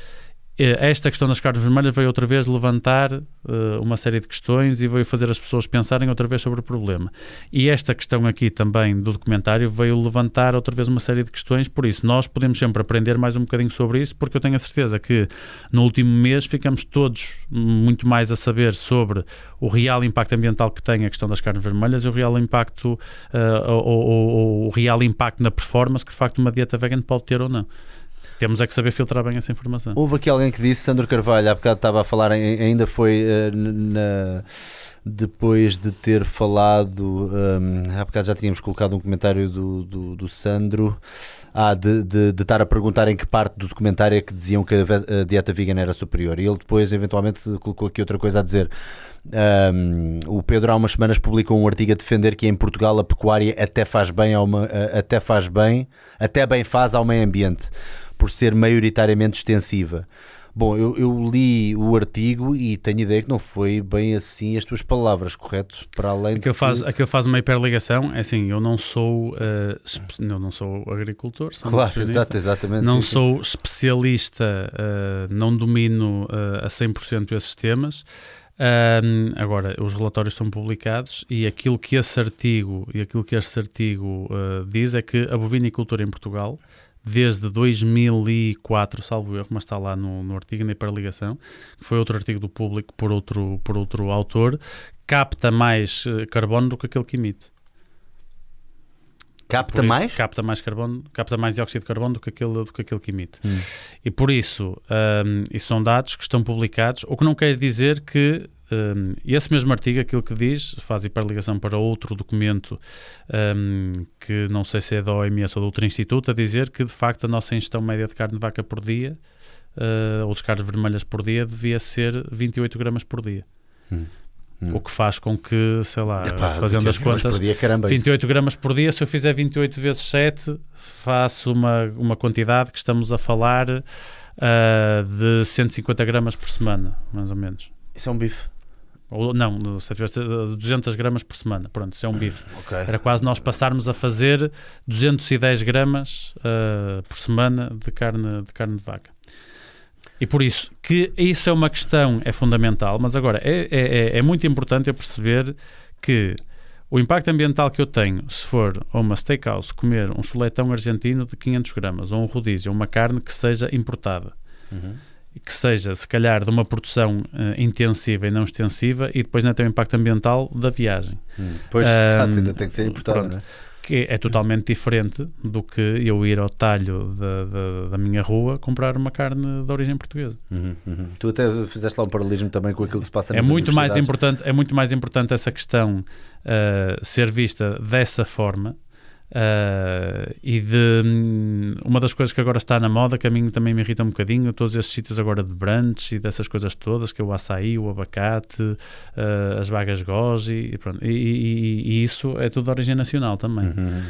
esta questão das cartas vermelhas veio outra vez levantar uh, uma série de questões e veio fazer as pessoas pensarem outra vez sobre o problema. E esta questão aqui também do documentário veio levantar outra vez uma série de questões, por isso nós podemos sempre aprender mais um bocadinho sobre isso, porque eu tenho a certeza que no último mês ficamos todos muito mais a saber sobre o real impacto ambiental que tem a questão das carnes vermelhas e o real impacto uh, ou, ou, ou o real impacto na performance que de facto uma dieta vegan pode ter ou não. Temos é que saber filtrar bem essa informação. Houve aqui alguém que disse, Sandro Carvalho, há bocado estava a falar, ainda foi uh, na depois de ter falado, um, há bocado já tínhamos colocado um comentário do, do, do Sandro, ah, de, de, de, estar a perguntar em que parte do documentário é que diziam que a, dieta vegan era superior. E ele depois, eventualmente, colocou aqui outra coisa a dizer. Um, o Pedro há umas semanas publicou um artigo a defender que em Portugal a pecuária até faz bem ao, até faz bem, até bem faz ao meio ambiente, por ser maioritariamente extensiva. Bom, eu, eu, li o artigo e tenho ideia que não foi bem assim as tuas palavras, correto? Para além aquilo, de faz, aquilo faz uma hiperligação, é assim, eu não sou, uh, eu não sou agricultor, sou claro, exato, exatamente. Não sim, sou sim. especialista, uh, não domino uh, a 100% esses temas. agora, os relatórios são publicados e aquilo que esse artigo, e aquilo que esse artigo diz é que a bovinicultura em Portugal desde 2004, salvo erro, mas está lá no, no artigo na hiperligação, que foi outro artigo do público por outro, por outro autor, capta mais eh, carbono do que aquele que emite. Capta isso, mais? Capta mais carbono, capta mais dióxido de carbono do que aquele, do que, aquele que emite. Hum. E por isso, um, isso são dados que estão publicados, o que não quer dizer que um, esse mesmo artigo, aquilo que diz, faz hiperligação para outro documento um, que não sei se é da OMS ou de outro instituto, a dizer que de facto a nossa ingestão média de carne de vaca por dia, uh, ou de carnes vermelhas por dia, devia ser 28 gramas por dia. Hum. Hum. O que faz com que, sei lá, Epá, fazendo as contas, dia, caramba, 28 isso. gramas por dia, se eu fizer 28 vezes 7, faço uma, uma quantidade que estamos a falar uh, de 150 gramas por semana, mais ou menos. Isso é um bife? Ou, não, se tivesse 200 gramas por semana, pronto, isso é um bife. Okay. Era quase nós passarmos a fazer 210 gramas uh, por semana de carne, de carne de vaca. E por isso, que isso é uma questão, é fundamental, mas agora é, é, é muito importante eu perceber que o impacto ambiental que eu tenho, se for a uma steakhouse comer um chuletão argentino de 500 gramas, ou um rodízio, uma carne que seja importada, uhum. Que seja, se calhar, de uma produção uh, intensiva e não extensiva, e depois ainda tem o impacto ambiental da viagem. Hum. Pois, um, exato, ainda tem que ser importada, não é? que é totalmente diferente do que eu ir ao talho da, da, da minha rua comprar uma carne de origem portuguesa. Uhum, uhum. Tu até fizeste lá um paralelismo também com aquilo que se passa é muito mais importante É muito mais importante essa questão uh, ser vista dessa forma Uh, e de um, uma das coisas que agora está na moda, que a mim também me irrita um bocadinho, todos esses sítios agora de brunch e dessas coisas todas, que é o açaí, o abacate, uh, as vagas goji, e, pronto. E, e, e, isso é tudo de origem nacional também. Uhum.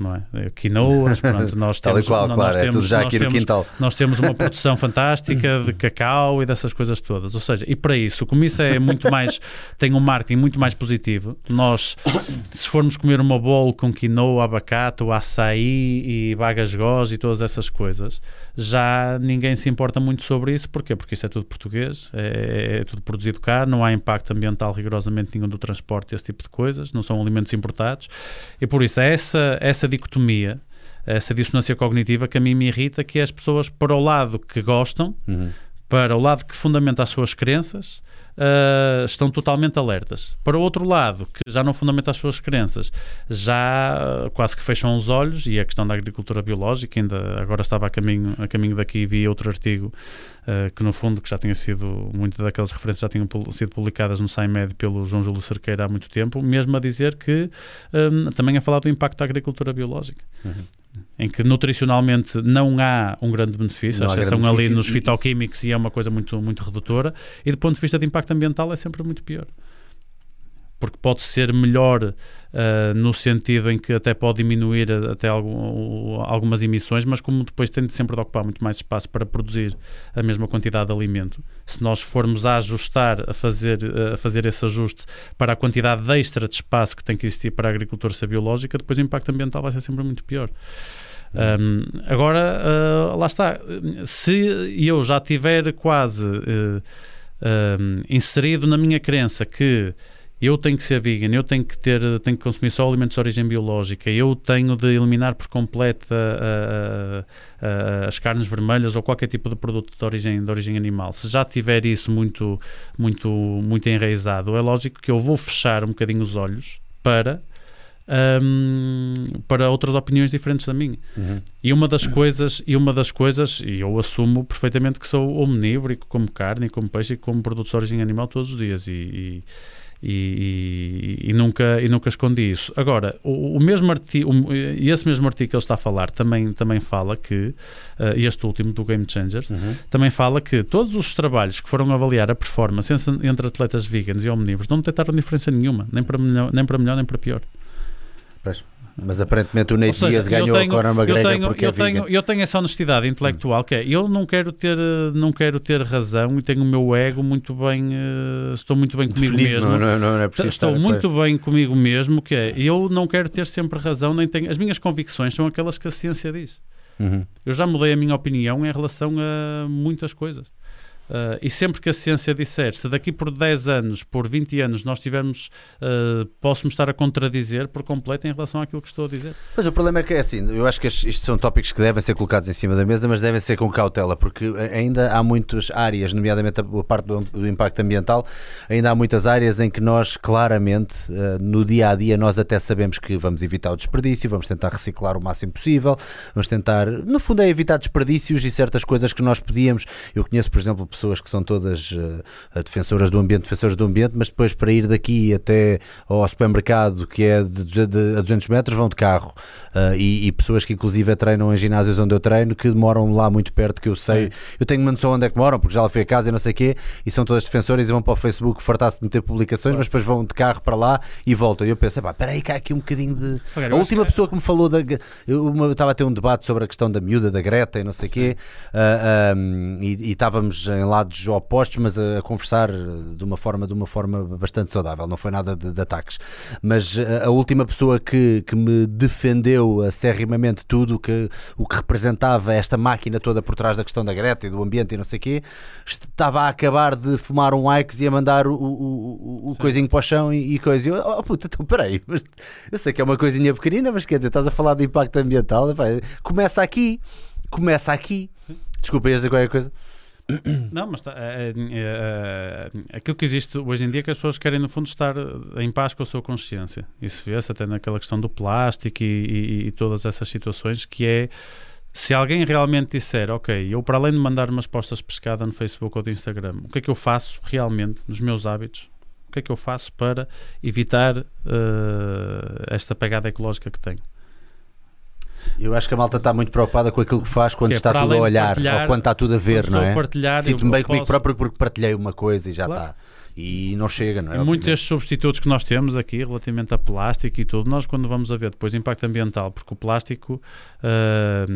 Não é? Quinoas, pronto, nós temos, qual, nós, claro, nós é temos, já aqui no temos, quintal. Nós temos uma produção fantástica de cacau e dessas coisas todas. Ou seja, e para isso, como isso é muito mais, tem um marketing muito mais positivo, nós, se formos comer uma bowl com quinoa, abacate, o açaí e bagas gós e todas essas coisas, já ninguém se importa muito sobre isso. Porquê? Porque isso é tudo português, é, é tudo produzido cá, não há impacto ambiental rigorosamente nenhum do transporte, esse tipo de coisas, não são alimentos importados. E por isso, essa, essa dicotomia, essa dissonância cognitiva que a mim me irrita, que é as pessoas para o lado que gostam, uhum. para o lado que fundamenta as suas crenças, uh, estão totalmente alertas. Para o outro lado, que já não fundamenta as suas crenças, já uh, quase que fecham os olhos, e a questão da agricultura biológica, ainda agora estava a caminho, a caminho daqui e vi outro artigo Uh, que no fundo que já tinha sido, muitas daquelas referências já tinham sido publicadas no SciMed pelo João Júlio Cerqueira há muito tempo, mesmo a dizer que um, também a falar do impacto da agricultura biológica. Uhum. Em que nutricionalmente não há um grande benefício, não estão ali benefício. nos fitoquímicos e é uma coisa muito, muito redutora, e do ponto de vista de impacto ambiental é sempre muito pior porque pode ser melhor uh, no sentido em que até pode diminuir até algum, algumas emissões, mas como depois tem de sempre de ocupar muito mais espaço para produzir a mesma quantidade de alimento, se nós formos a ajustar, a fazer, a fazer esse ajuste para a quantidade extra de espaço que tem que existir para a agricultura ser biológica, depois o impacto ambiental vai ser sempre muito pior. Um, agora, uh, lá está. Se eu já tiver quase uh, inserido na minha crença que eu tenho que ser vegan, eu tenho que ter, tenho que consumir só alimentos de origem biológica, eu tenho de eliminar por completo uh, uh, as carnes vermelhas ou qualquer tipo de produto de origem, de origem animal. Se já tiver isso muito, muito, muito enraizado, é lógico que eu vou fechar um bocadinho os olhos para um, para outras opiniões diferentes da minha. Uhum. E uma das coisas, e uma das coisas, e eu assumo perfeitamente que sou omnívoro e que como carne, e como peixe, e como produtos de origem animal todos os dias. E, e, e, e, nunca, e nunca escondi isso. Agora, o, o mesmo artigo, e esse mesmo artigo que ele está a falar também, também fala que, uh, este último do Game Changers, Uhum. também fala que todos os trabalhos que foram avaliar a performance entre, entre atletas veganos e omnívoros não detectaram diferença nenhuma, nem para melhor, nem para, melhor, nem para pior. Pois. Mas aparentemente o Nate seja, Diaz ganhou tenho, a Conor McGregor eu tenho, porque eu é tenho, eu tenho essa honestidade intelectual que é, eu não quero ter, eh, não quero ter razão e tenho o meu ego muito bem, eh, estou muito bem comigo Definido, mesmo. Não, não, não é preciso Estou estar- muito bem comigo mesmo, que é, eu não quero ter sempre razão, nem tenho, as minhas convicções são aquelas que a ciência diz. Uhum. Eu já mudei a minha opinião em relação a muitas coisas. Uh, e sempre que a ciência disser, se daqui por 10 anos, por 20 anos, nós tivermos, uh, posso-me estar a contradizer por completo em relação àquilo que estou a dizer. Mas o problema é que é assim, eu acho que estes são tópicos que devem ser colocados em cima da mesa, mas devem ser com cautela, porque ainda há muitas áreas, nomeadamente a parte do, do impacto ambiental, ainda há muitas áreas em que nós, claramente, eh, no dia a dia, nós até sabemos que vamos evitar o desperdício, vamos tentar reciclar o máximo possível, vamos tentar, no fundo, é evitar desperdícios e certas coisas que nós podíamos. Eu conheço, por exemplo, pessoas que são todas eh, defensoras do ambiente, defensoras do ambiente, mas depois para ir daqui até ao supermercado, que é de, de- a 200 metros, vão de carro. Uh, e, e pessoas que inclusive treinam em ginásios onde eu treino que moram lá muito perto que eu sei, É. eu tenho uma noção onde é que moram porque já lá fui a casa e não sei o quê e são todas defensoras e vão para o Facebook fartar-se de meter publicações mas depois vão de carro para lá e voltam e eu penso, pá, peraí há aqui um bocadinho de Olha, a última que- pessoa que me falou da eu, uma- eu estava a ter um debate sobre a questão da miúda, da Greta e não sei o quê uh, um, e, e estávamos em lados opostos mas a, a conversar de uma forma de uma forma bastante saudável, não foi nada de, de ataques mas uh, a última pessoa que, que me defendeu acerrimamente tudo que, o que representava esta máquina toda por trás da questão da Greta e do ambiente e não sei o quê, estava a acabar de fumar um Ike's e a mandar o, o, o, o coisinho para o chão e, e coisa. E eu, oh puta, então peraí, mas eu sei que é uma coisinha pequenina, mas quer dizer, estás a falar de impacto ambiental, epá, começa aqui, começa aqui. Desculpa, ias dizer qualquer coisa? Não, mas tá, é, é, é, é, aquilo que existe hoje em dia é que as pessoas querem, no fundo, estar em paz com a sua consciência. Isso vê-se até naquela questão do plástico e, e- e todas essas situações, que é se alguém realmente disser, ok, eu para além de mandar umas postas de pescada no Facebook ou do Instagram, o que é que eu faço realmente nos meus hábitos? O que é que eu faço para evitar eh, esta pegada ecológica que tenho? Eu acho que a malta está muito preocupada com aquilo que faz quando Que é, está tudo a olhar ou quando está tudo a ver, não é? Sinto-me bem comigo posso- próprio porque partilhei uma coisa e já Claro. está. E não chega, não é? E muitos destes substitutos que nós temos aqui relativamente a plástico e tudo, nós quando vamos a ver depois impacto ambiental, porque o plástico ah,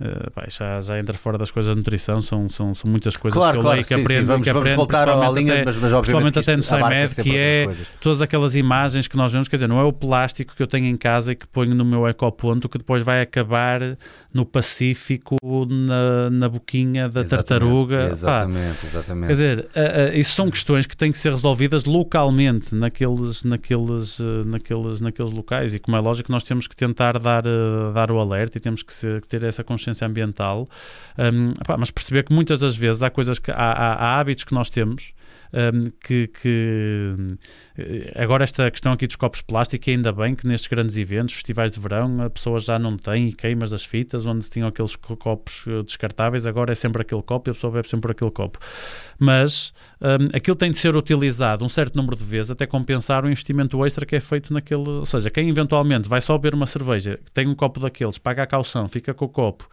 ah, pá, já, já entra fora das coisas da nutrição, são, são, são muitas coisas Claro, que eu claro, leio que sim, sim, aprendo, vamos, que vamos aprendo voltar à linha, até- mas, mas obviamente principalmente até no SciMed, que é todas aquelas imagens que nós vemos, quer dizer, não é o plástico que eu tenho em casa e que ponho no meu ecoponto que depois vai acabar no Pacífico, na, na boquinha da Exatamente, tartaruga. Pá, Exatamente, exatamente. Quer dizer, a- a- isso são questões que têm que ser resolvidas localmente naqueles, naqueles, eh, naqueles, naqueles locais e como é lógico nós temos que tentar dar, eh, dar o alerta e temos que, ser- que ter essa consciência ambiental Hum, pá, mas perceber que muitas das vezes há coisas que há, há- há hábitos que nós temos hum, que, que, eh, agora esta questão aqui dos copos de plástico, e ainda bem que nestes grandes eventos, festivais de verão, a pessoa já não tem queimas das fitas, onde tinham aqueles co- copos eh, descartáveis, agora é sempre aquele copo e a pessoa bebe sempre aquele copo. Mas hum, aquilo tem de ser utilizado um certo número de vezes até compensar o investimento extra que é feito naquele. Ou seja, quem eventualmente vai só beber uma cerveja, tem um copo daqueles, paga a caução, fica com o copo.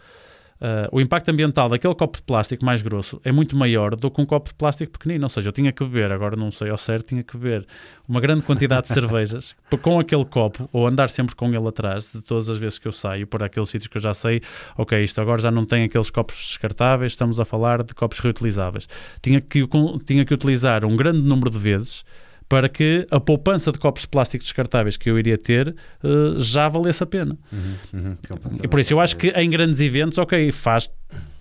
Uh, o impacto ambiental daquele copo de plástico mais grosso é muito maior do que um copo de plástico pequenino. Ou seja, eu tinha que beber, agora não sei ao certo, tinha que beber uma grande quantidade de cervejas com aquele copo ou andar sempre com ele atrás de todas as vezes que eu saio para aqueles sítios que eu já sei, ok, isto agora já não tem aqueles copos descartáveis, estamos a falar de copos reutilizáveis. Tinha que, tinha que utilizar um grande número de vezes para que a poupança de copos de plástico descartáveis que eu iria ter uh, já valesse a pena. Uhum, uhum. E por isso eu acho que em grandes eventos, ok, faz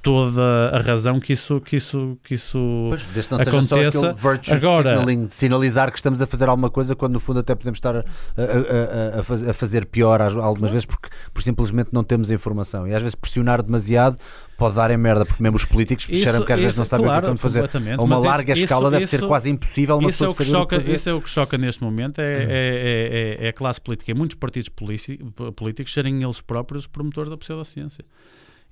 toda a razão que isso, que isso, que isso pois, desde não seja aquele virtue Agora, signaling, sinalizar que estamos a fazer alguma coisa quando no fundo até podemos estar a, a, a, a fazer pior algumas vezes porque por simplesmente não temos a informação. E às vezes pressionar demasiado pode dar em merda, porque mesmo os políticos disseram que às vezes não sabem claro, o que fazer. A uma larga isso, escala isso, deve ser quase impossível uma isso é o que choca, que Isso é o que choca neste momento, é, é, é, é, a classe política. E muitos partidos políticos serem eles próprios os promotores da pseudociência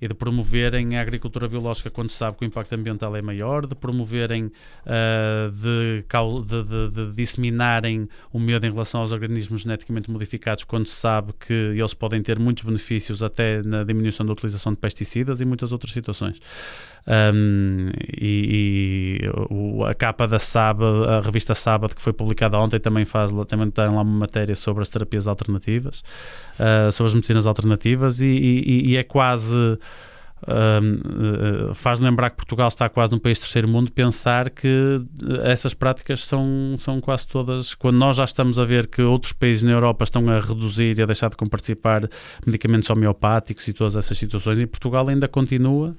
e de promoverem a agricultura biológica quando se sabe que o impacto ambiental é maior, de promoverem, uh, de, de, de, de, disseminarem o medo em relação aos organismos geneticamente modificados quando se sabe que eles podem ter muitos benefícios até na diminuição da utilização de pesticidas e muitas outras situações. Um, e, e o, a capa da Sábado, a revista Sábado, que foi publicada ontem, também faz também tem lá uma matéria sobre as terapias alternativas, uh, sobre as medicinas alternativas, e, e, e é quase Uh, faz lembrar que Portugal está quase num país terceiro mundo, pensar que essas práticas são, são quase todas, quando nós já estamos a ver que outros países na Europa estão a reduzir e a deixar de comparticipar medicamentos homeopáticos e todas essas situações, e Portugal ainda continua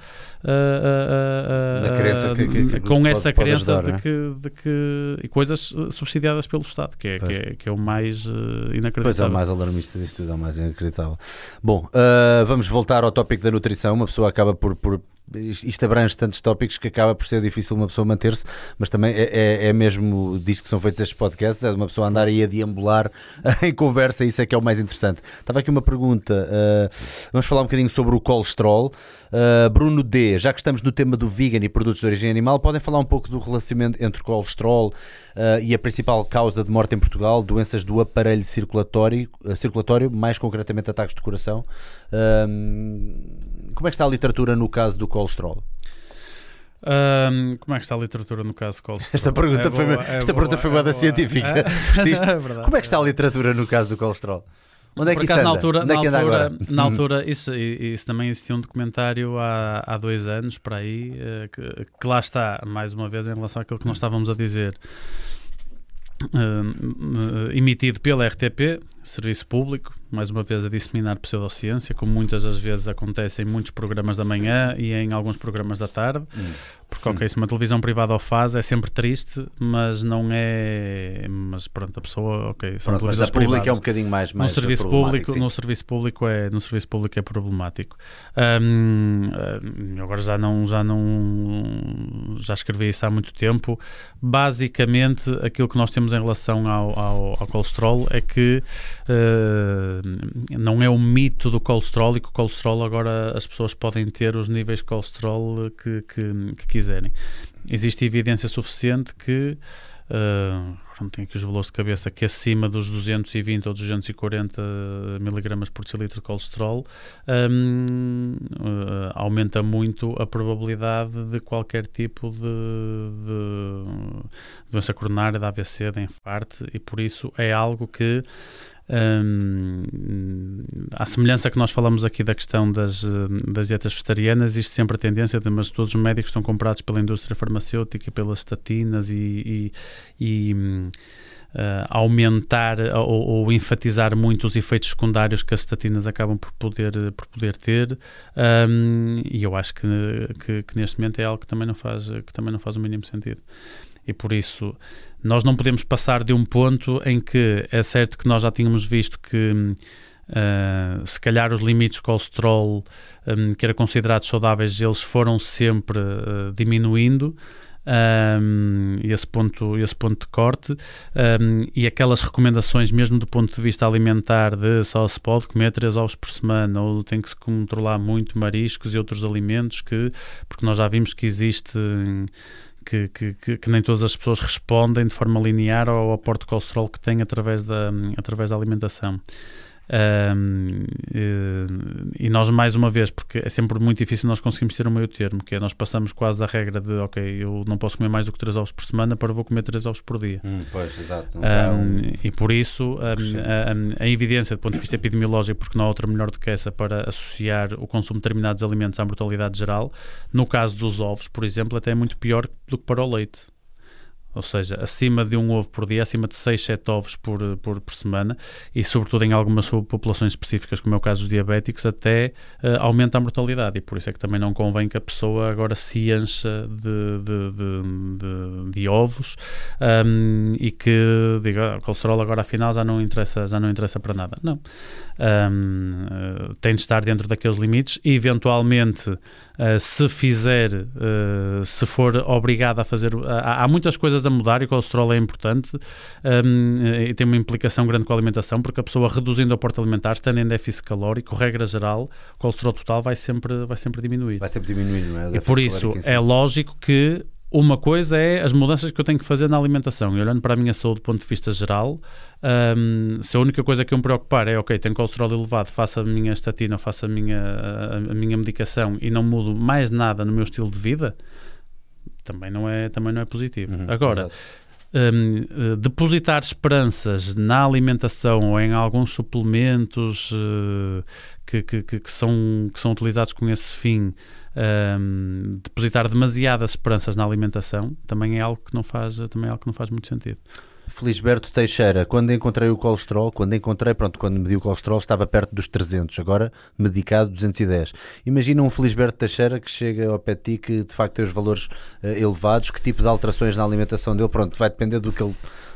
uh, que, que, com essa crença ajudar, de, é? que, de que coisas subsidiadas pelo Estado, que é, que é, que é, o mais inacreditável. Pois é, o mais alarmista disso tudo, é o mais inacreditável. Bom, vamos voltar ao tópico da nutrição. Uma pessoa acaba por, por isto abrange tantos tópicos que acaba por ser difícil uma pessoa manter-se, mas também é, é, é, mesmo disso que são feitos estes podcasts, é de uma pessoa andar aí a deambular em conversa, isso é que é o mais interessante. Estava aqui uma pergunta, uh, vamos falar um bocadinho sobre o colesterol. Uh, Bruno D, já que estamos no tema do vegan e produtos de origem animal, podem falar um pouco do relacionamento entre colesterol uh, e a principal causa de morte em Portugal, doenças do aparelho circulatório, circulatório mais concretamente ataques de coração. Como é que está a literatura no caso do colesterol? Um, como é que está a literatura no caso colesterol? Esta pergunta é foi, boa, esta é pergunta boa, foi é boa, científica. É? como é que está a literatura no caso do colesterol? Onde é que acaso, na altura, na, é altura, na altura isso, isso também existia um documentário há, há dois anos para aí eh, que, que lá está, mais uma vez, em relação àquilo que nós estávamos a dizer. Uh, uh, emitido pela RTP, serviço público, mais uma vez a disseminar pseudociência, como muitas das vezes acontece em muitos programas da manhã e em alguns programas da tarde. Hum. Porque, ok, se uma televisão privada o faz, é sempre triste, mas não é. Mas pronto, a pessoa, ok, são pronto, televisões mas público é um bocadinho mais. mais no serviço público, no serviço público é no serviço público é problemático. Um, agora já não já não já escrevi isso há muito tempo. Basicamente, aquilo que nós temos em relação ao, ao, ao colesterol é que uh, não é o mito do colesterol e que o colesterol agora as pessoas podem ter os níveis de colesterol que, que, que quiserem. Existe evidência suficiente que Uh, não tenho aqui os valores de cabeça, que acima dos 220 ou 240 miligramas por decilitro de colesterol um, uh, aumenta muito a probabilidade de qualquer tipo de, de doença coronária, de AVC, de infarto, e por isso é algo que um, à semelhança que nós falamos aqui da questão das, das dietas vegetarianas, existe sempre a tendência de, mas todos os médicos estão comprados pela indústria farmacêutica, pelas estatinas e, e, e Uh, aumentar ou, ou, enfatizar muito os efeitos secundários que as estatinas acabam por poder, por poder ter. Um, e eu acho que, que, que, neste momento é algo que também não faz, que também não faz o mínimo sentido e por isso nós não podemos passar de um ponto em que é certo que nós já tínhamos visto que uh, se calhar os limites de colesterol um, que eram considerados saudáveis, eles foram sempre uh, diminuindo. Um, esse, ponto, esse ponto de corte um, e aquelas recomendações, mesmo do ponto de vista alimentar, de só se pode comer três ovos por semana ou tem que se controlar muito mariscos e outros alimentos, que, porque nós já vimos que existe que, que, que, nem todas as pessoas respondem de forma linear ao aporte de colesterol que têm através da, através da alimentação. Um, e, e, nós, mais uma vez, porque é sempre muito difícil nós conseguimos ter um meio termo, que é nós passamos quase da regra de ok, eu não posso comer mais do que 3 ovos por semana para vou comer 3 ovos por dia. Hum, pois, exato. Um, e por isso a, a, evidência do ponto de vista epidemiológico, porque não há outra melhor do que essa para associar o consumo de determinados alimentos à mortalidade geral, no caso dos ovos, por exemplo, até é muito pior do que para o leite. Ou seja, acima de um ovo por dia, acima de 6, 7 ovos por, por, por semana, e sobretudo em algumas populações específicas, como é o caso dos diabéticos, até uh, aumenta a mortalidade, e por isso é que também não convém que a pessoa agora se encha de, de, de, de ovos um, e que diga, ah, o colesterol agora afinal já não interessa, já não interessa para nada. Não. Um, uh, tem de estar dentro daqueles limites e eventualmente Uh, se fizer, uh, se for obrigado a fazer. Uh, há, muitas coisas a mudar e o colesterol é importante um, e tem uma implicação grande com a alimentação, porque a pessoa reduzindo o aporte alimentar, estando em déficit calórico, regra geral, o colesterol total vai sempre, vai sempre diminuir. Vai sempre diminuir, não é? E por isso é lógico que uma coisa é as mudanças que eu tenho que fazer na alimentação. E olhando para a minha saúde do ponto de vista geral, um, se a única coisa que eu me preocupar é, ok, tenho colesterol elevado, faço a minha estatina, faço a minha, a, a minha medicação e não mudo mais nada no meu estilo de vida, também não é, também não é positivo. Uhum, Agora, um, uh, depositar esperanças na alimentação ou em alguns suplementos uh, que, que, que, são, que são utilizados com esse fim um, depositar demasiadas esperanças na alimentação também é algo que não faz, também é algo que não faz muito sentido. Felisberto Teixeira, quando encontrei o colesterol, quando encontrei, pronto, quando medi o colesterol estava perto dos 300, agora medicado 210. Imagina um Felisberto Teixeira que chega ao pé de ti que de facto tem os valores uh, elevados, que tipo de alterações na alimentação dele, pronto, vai depender do que ele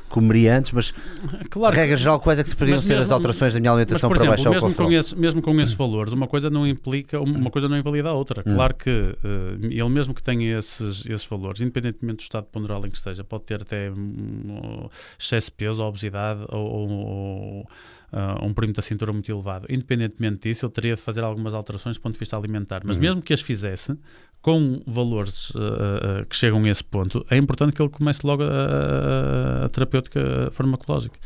comeria antes, mas claro, regra geral, quais é que se poderiam ser as alterações da minha alimentação mas, para exemplo, baixar mesmo o? Com esse, mesmo com esses valores, uma coisa não implica, uma coisa não invalida a outra. Hum. Claro que uh, ele mesmo que tenha esses, esses valores, independentemente do estado ponderal em que esteja, pode ter até um, excesso de peso, ou obesidade, ou, ou uh, um perímetro da cintura muito elevado. Independentemente disso, ele teria de fazer algumas alterações do ponto de vista alimentar. Mas uhum. mesmo que as fizesse, com valores uh, que chegam a esse ponto, é importante que ele comece logo a, a terapêutica farmacológica.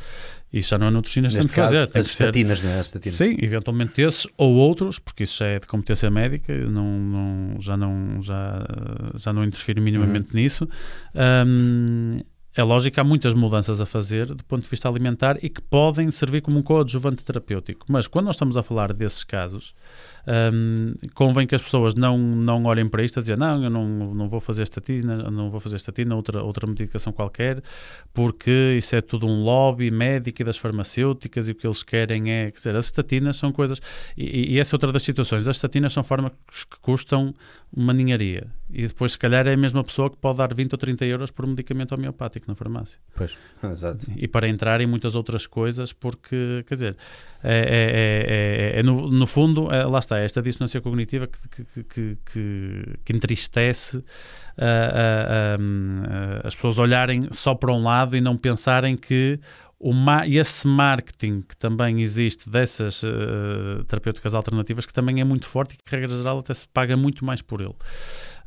Isso já não é nutricionista tem que fazer. Tem as estatinas, não é? As estatinas. Sim, eventualmente esses ou outros, porque isso já é de competência médica, não, não, já, não, já, já não interfiro minimamente uhum. nisso. Um, é lógico que há muitas mudanças a fazer do ponto de vista alimentar e que podem servir como um coadjuvante terapêutico. Mas quando nós estamos a falar desses casos, um, convém que as pessoas não, não olhem para isto a dizer não, eu não, não vou fazer estatina, não vou fazer estatina, outra, outra medicação qualquer, porque isso é tudo um lobby médico e das farmacêuticas e o que eles querem é, quer dizer, as estatinas são coisas, e, e essa é outra das situações, as estatinas são fármacos que custam uma ninharia e depois se calhar é a mesma pessoa que pode dar 20 ou 30 euros por um medicamento homeopático na farmácia. Pois, exato. E para entrar em muitas outras coisas, porque, quer dizer, é, é, é, é no, no, fundo, lá está, esta dissonância cognitiva que, que, que, que, que entristece uh, uh, uh, as pessoas olharem só para um lado e não pensarem que o esse marketing que também existe dessas uh, terapêuticas alternativas que também é muito forte e que, regra geral, até se paga muito mais por ele.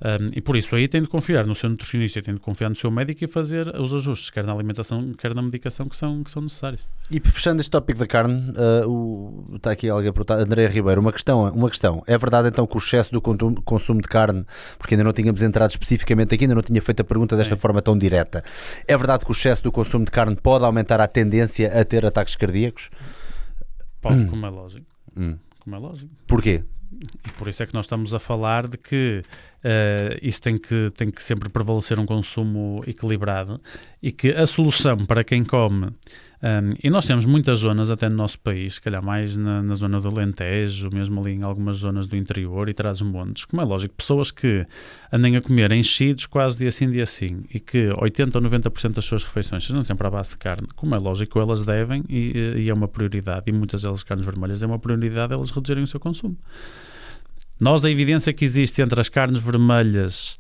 Um, e por isso aí tem de confiar no seu nutricionista, tem de confiar no seu médico e fazer os ajustes, quer na alimentação, quer na medicação que são, que são necessários. E fechando este tópico da carne, uh, o, está aqui alguém a perguntar, André Ribeiro, uma questão, uma questão. É verdade então que o excesso do consumo de carne, porque ainda não tínhamos entrado especificamente aqui, ainda não tinha feito a pergunta desta forma tão direta. É verdade que o excesso do consumo de carne pode aumentar a tendência a ter ataques cardíacos? Pode, hum. como é lógico. Hum. Como é lógico. Porquê? E por isso é que nós estamos a falar de que uh, isso tem que, tem que sempre prevalecer um consumo equilibrado e que a solução para quem come um, e nós temos muitas zonas, até no nosso país, se calhar mais na, na zona do Alentejo, mesmo ali em algumas zonas do interior e traz montes, como é lógico, pessoas que andem a comer enchidos quase dia sim, dia sim, e que 80 ou 90% das suas refeições sejam sempre à base de carne, como é lógico, elas devem, e, e é uma prioridade, e muitas delas carnes vermelhas, é uma prioridade elas reduzirem o seu consumo. Nós, a evidência que existe entre as carnes vermelhas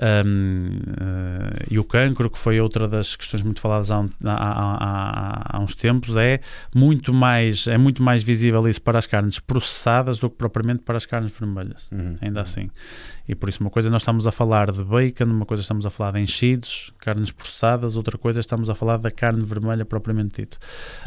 um, uh, e o cancro, que foi outra das questões muito faladas há, um, há, há, há, uns tempos, é muito mais é muito mais visível isso para as carnes processadas do que propriamente para as carnes vermelhas, uhum. ainda assim. E por isso, uma coisa nós estamos a falar de bacon, uma coisa estamos a falar de enchidos, carnes processadas, outra coisa estamos a falar da carne vermelha propriamente dito.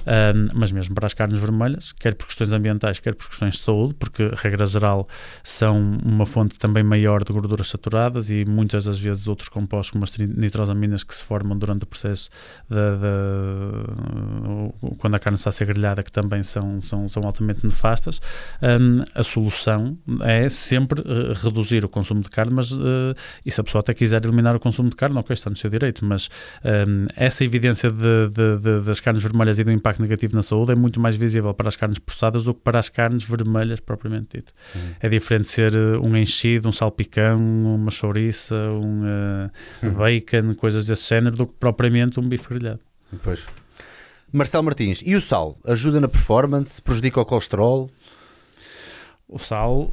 Um, mas mesmo para as carnes vermelhas, quer por questões ambientais, quer por questões de saúde, porque, regra geral, são uma fonte também maior de gorduras saturadas e muitas das vezes outros compostos, como as nitrosaminas, que se formam durante o processo de, de, quando a carne está a ser grelhada, que também são, são, são altamente nefastas. Um, a solução é sempre uh, reduzir o consumo de carne, mas uh, e se a pessoa até quiser eliminar o consumo de carne, ok, está no seu direito, mas um, essa evidência de, de, de, das carnes vermelhas e do impacto negativo na saúde é muito mais visível para as carnes processadas do que para as carnes vermelhas propriamente dito. Uhum. É diferente ser um enchido, um salpicão, uma chouriça, um uh, uhum. bacon, coisas desse género, do que propriamente um bife grelhado. Pois. Marcelo Martins, e o sal? Ajuda na performance? Prejudica o colesterol? O sal.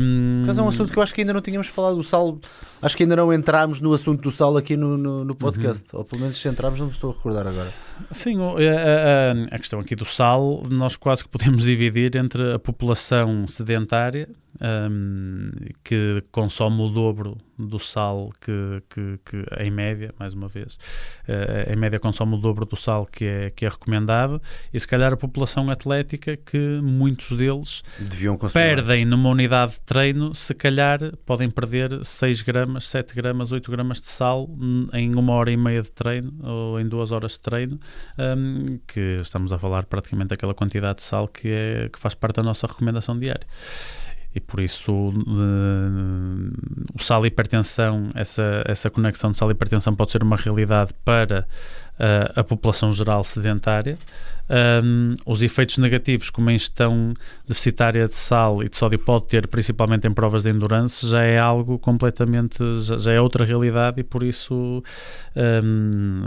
Um... Mas é um assunto que eu acho que ainda não tínhamos falado. O sal, acho que ainda não entramos no assunto do sal aqui no, no, no podcast. Uhum. Ou pelo menos se entramos, não me estou a recordar agora. Sim, a, a, a, questão aqui do sal, nós quase que podemos dividir entre a população sedentária um, que consome o dobro do sal que, que, que, em média, mais uma vez, uh, em média consome o dobro do sal que é, que é recomendado. E se calhar a população atlética que muitos deles perdem numa unidade de treino, se calhar podem perder 6 gramas, 7 gramas, 8 gramas de sal em uma hora e meia de treino ou em duas horas de treino, um, que estamos a falar praticamente daquela quantidade de sal que, é, que faz parte da nossa recomendação diária e por isso uh, o sal e hipertensão, essa, essa conexão de sal e hipertensão pode ser uma realidade para a população geral sedentária. Um, os efeitos negativos que uma ingestão deficitária de sal e de sódio pode ter, principalmente em provas de endurance, já é algo completamente, já, já é outra realidade e por isso um,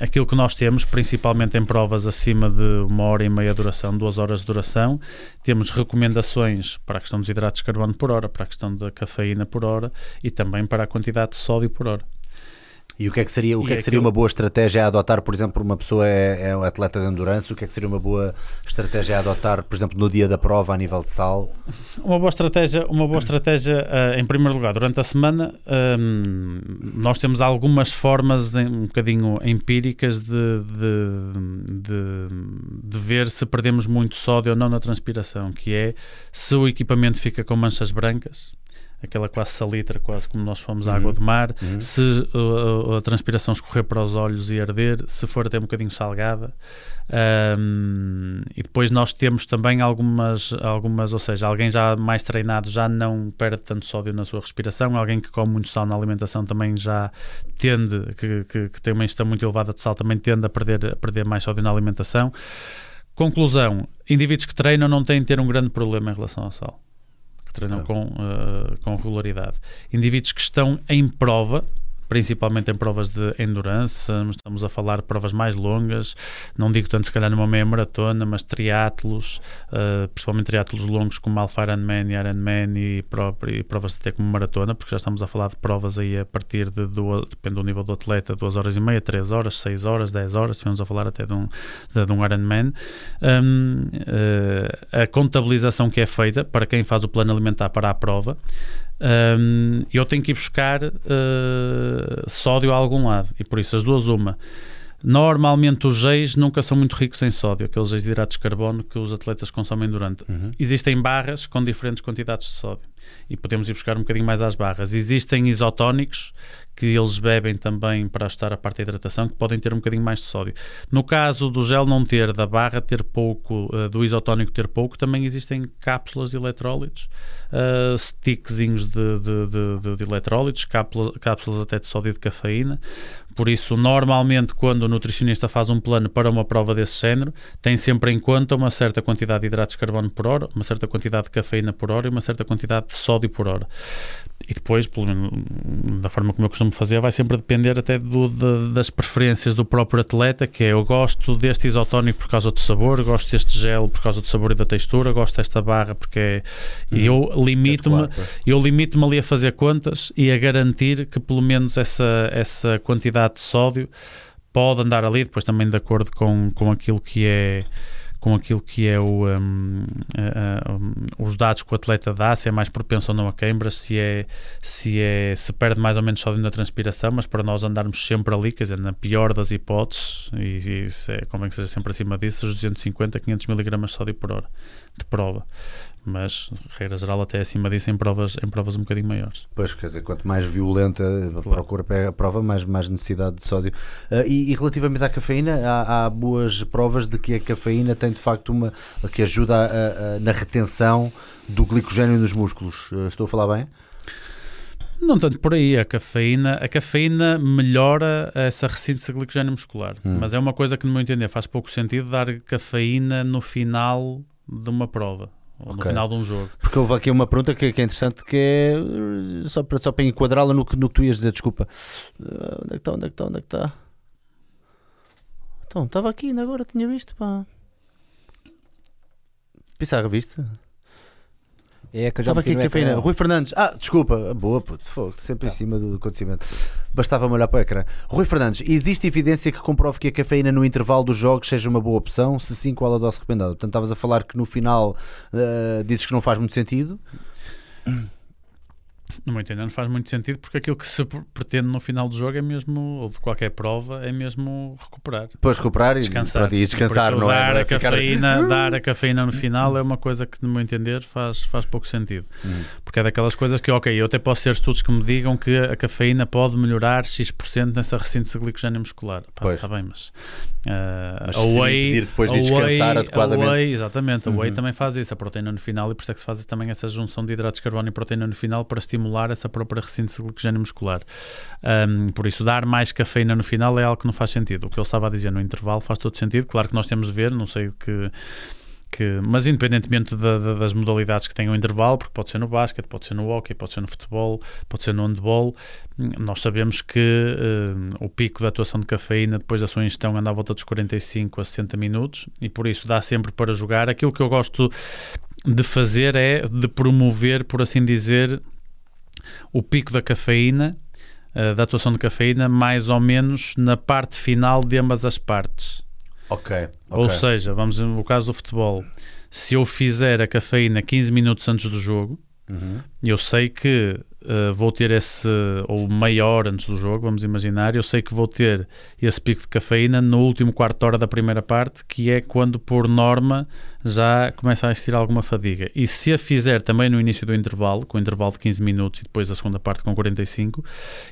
aquilo que nós temos, principalmente em provas acima de uma hora e meia de duração, duas horas de duração, temos recomendações para a questão dos hidratos de carbono por hora, para a questão da cafeína por hora e também para a quantidade de sódio por hora. E o que é que seria, o que é que seria uma boa estratégia a adotar, por exemplo, uma pessoa é, é um atleta de endurance, o que é que seria uma boa estratégia a adotar, por exemplo, no dia da prova a nível de sal? Uma boa estratégia, uma boa estratégia uh, em primeiro lugar, durante a semana um, nós temos algumas formas um bocadinho empíricas de, de, de, de ver se perdemos muito sódio ou não na transpiração, que é se o equipamento fica com manchas brancas, aquela quase salitra, quase como nós fomos à água do mar, uhum. se uh, a transpiração escorrer para os olhos e arder, se for até um bocadinho salgada. Um, e depois nós temos também algumas, algumas, ou seja, alguém já mais treinado já não perde tanto sódio na sua respiração, alguém que come muito sal na alimentação também já tende, que, que, que tem uma ingestão muito elevada de sal, também tende a perder, a perder mais sódio na alimentação. Conclusão: indivíduos que treinam não têm de ter um grande problema em relação ao sal treinam com, uh, com regularidade. Indivíduos que estão em prova, principalmente em provas de endurance, estamos a falar de provas mais longas, não digo tanto se calhar numa meia maratona, mas triatlos, uh, principalmente triatlos longos como Alpha Ironman e Ironman e, e provas até como maratona, porque já estamos a falar de provas aí a partir de, duas, depende do nível do atleta, 2 horas e meia, 3 horas, 6 horas, 10 horas, estivemos a falar até de um, de, de um Ironman. Um, uh, a contabilização que é feita para quem faz o plano alimentar para a prova um, eu tenho que ir buscar uh, sódio a algum lado. E por isso as duas, uma. Normalmente os geis nunca são muito ricos em sódio, aqueles geis de hidratos de carbono que os atletas consomem durante. Uhum. Existem barras com diferentes quantidades de sódio e podemos ir buscar um bocadinho mais às barras. Existem isotónicos que eles bebem também para ajustar a parte da hidratação, que podem ter um bocadinho mais de sódio. No caso do gel não ter, da barra ter pouco, uh, do isotónico ter pouco, também existem cápsulas de eletrólitos, uh, stickzinhos de, de, de, de eletrólitos, cápsulas, cápsulas até de sódio de cafeína. Por isso, normalmente, quando o nutricionista faz um plano para uma prova desse género, tem sempre em conta uma certa quantidade de hidratos de carbono por hora, uma certa quantidade de cafeína por hora e uma certa quantidade de sódio por hora. E depois, pelo menos, da forma como eu costumo fazer, vai sempre depender até do, de, das preferências do próprio atleta, que é eu gosto deste isotónico por causa do sabor, gosto deste gel por causa do sabor e da textura, gosto desta barra porque é... Uhum. E eu limito-me é eu limito-me ali a fazer contas e a garantir que pelo menos essa, essa quantidade de sódio pode andar ali, depois também de acordo com, com aquilo que é com aquilo que é o, um, uh, um, os dados que o atleta dá, se é mais propenso ou não a queimbras, se é se é se perde mais ou menos sódio na transpiração, mas para nós andarmos sempre ali, quer dizer, na pior das hipóteses, e, e é, convém que seja sempre acima disso, os 250 500 miligramas de sódio por hora de prova mas regra geral até acima disso em provas, em provas um bocadinho maiores. Pois, quer dizer, quanto mais violenta a procura pega a prova, mais, mais necessidade de sódio. Uh, e, e, relativamente à cafeína, há, há, boas provas de que a cafeína tem de facto uma que ajuda a, a, na retenção do glicogênio nos músculos. Uh, estou a falar bem? Não tanto por aí, a cafeína, a cafeína melhora essa ressíntese de glicogênio muscular, hum. mas é uma coisa que no meu entender faz pouco sentido dar cafeína no final de uma prova ou okay. no final de um jogo. Porque houve aqui uma pergunta que, que é interessante que é só para, só para enquadrá-la no, no que tu ias dizer, desculpa. Uh, onde é que está? Onde é que está? Onde é que está? Então, estava aqui ainda agora, tinha visto, pá. Pissarra, viste? É que eu já Estava aqui a cafeína. Rui Fernandes. Ah, desculpa. Boa, puto. Fogo, sempre tá. em cima do acontecimento. Bastava-me olhar para o ecrã. Rui Fernandes, existe evidência que comprove que a cafeína no intervalo dos jogos seja uma boa opção? Se sim, qual a dose recomendada? Portanto, estavas a falar que no final uh, dizes que não faz muito sentido no meu entender, não faz muito sentido porque aquilo que se pretende no final do jogo é mesmo, ou de qualquer prova, é mesmo recuperar. Depois recuperar descansar. e, pronto, e descansar, não dar é? Não é a cafeína, ficar... Dar a cafeína no final é uma coisa que, no meu entender, faz, faz pouco sentido. Hum. Porque é daquelas coisas que, ok, eu até posso ter estudos que me digam que a cafeína pode melhorar X% nessa de glicogênio muscular. Pá, está bem, mas Uh, mas a whey, depois de descansar adequadamente. Whey, exatamente, a whey uhum. também faz isso, a proteína no final, e por isso é que se faz também essa junção de hidratos de carbono e proteína no final para estimular essa própria ressíntese de glicogênio muscular. Um, por isso, dar mais cafeína no final é algo que não faz sentido. O que ele estava a dizer no intervalo faz todo sentido. Claro que nós temos de ver, não sei que que, mas independentemente da, da, das modalidades que tenham intervalo, porque pode ser no basquete, pode ser no hockey, pode ser no futebol, pode ser no handball, nós sabemos que o pico da atuação de cafeína depois da sua ingestão anda à volta dos 45 a 60 minutos e por isso dá sempre para jogar. Aquilo que eu gosto de fazer é de promover, por assim dizer, o pico da cafeína, uh, da atuação de cafeína, mais ou menos na parte final de ambas as partes. Ok. Ou seja, vamos no caso do futebol, se eu fizer a cafeína 15 minutos antes do jogo, uhum. eu sei que uh, vou ter esse, ou meia hora antes do jogo, vamos imaginar, eu sei que vou ter esse pico de cafeína no último quarto de hora da primeira parte, que é quando, por norma, já começa a existir alguma fadiga. E se a fizer também no início do intervalo, com o intervalo de 15 minutos e depois a segunda parte com 45,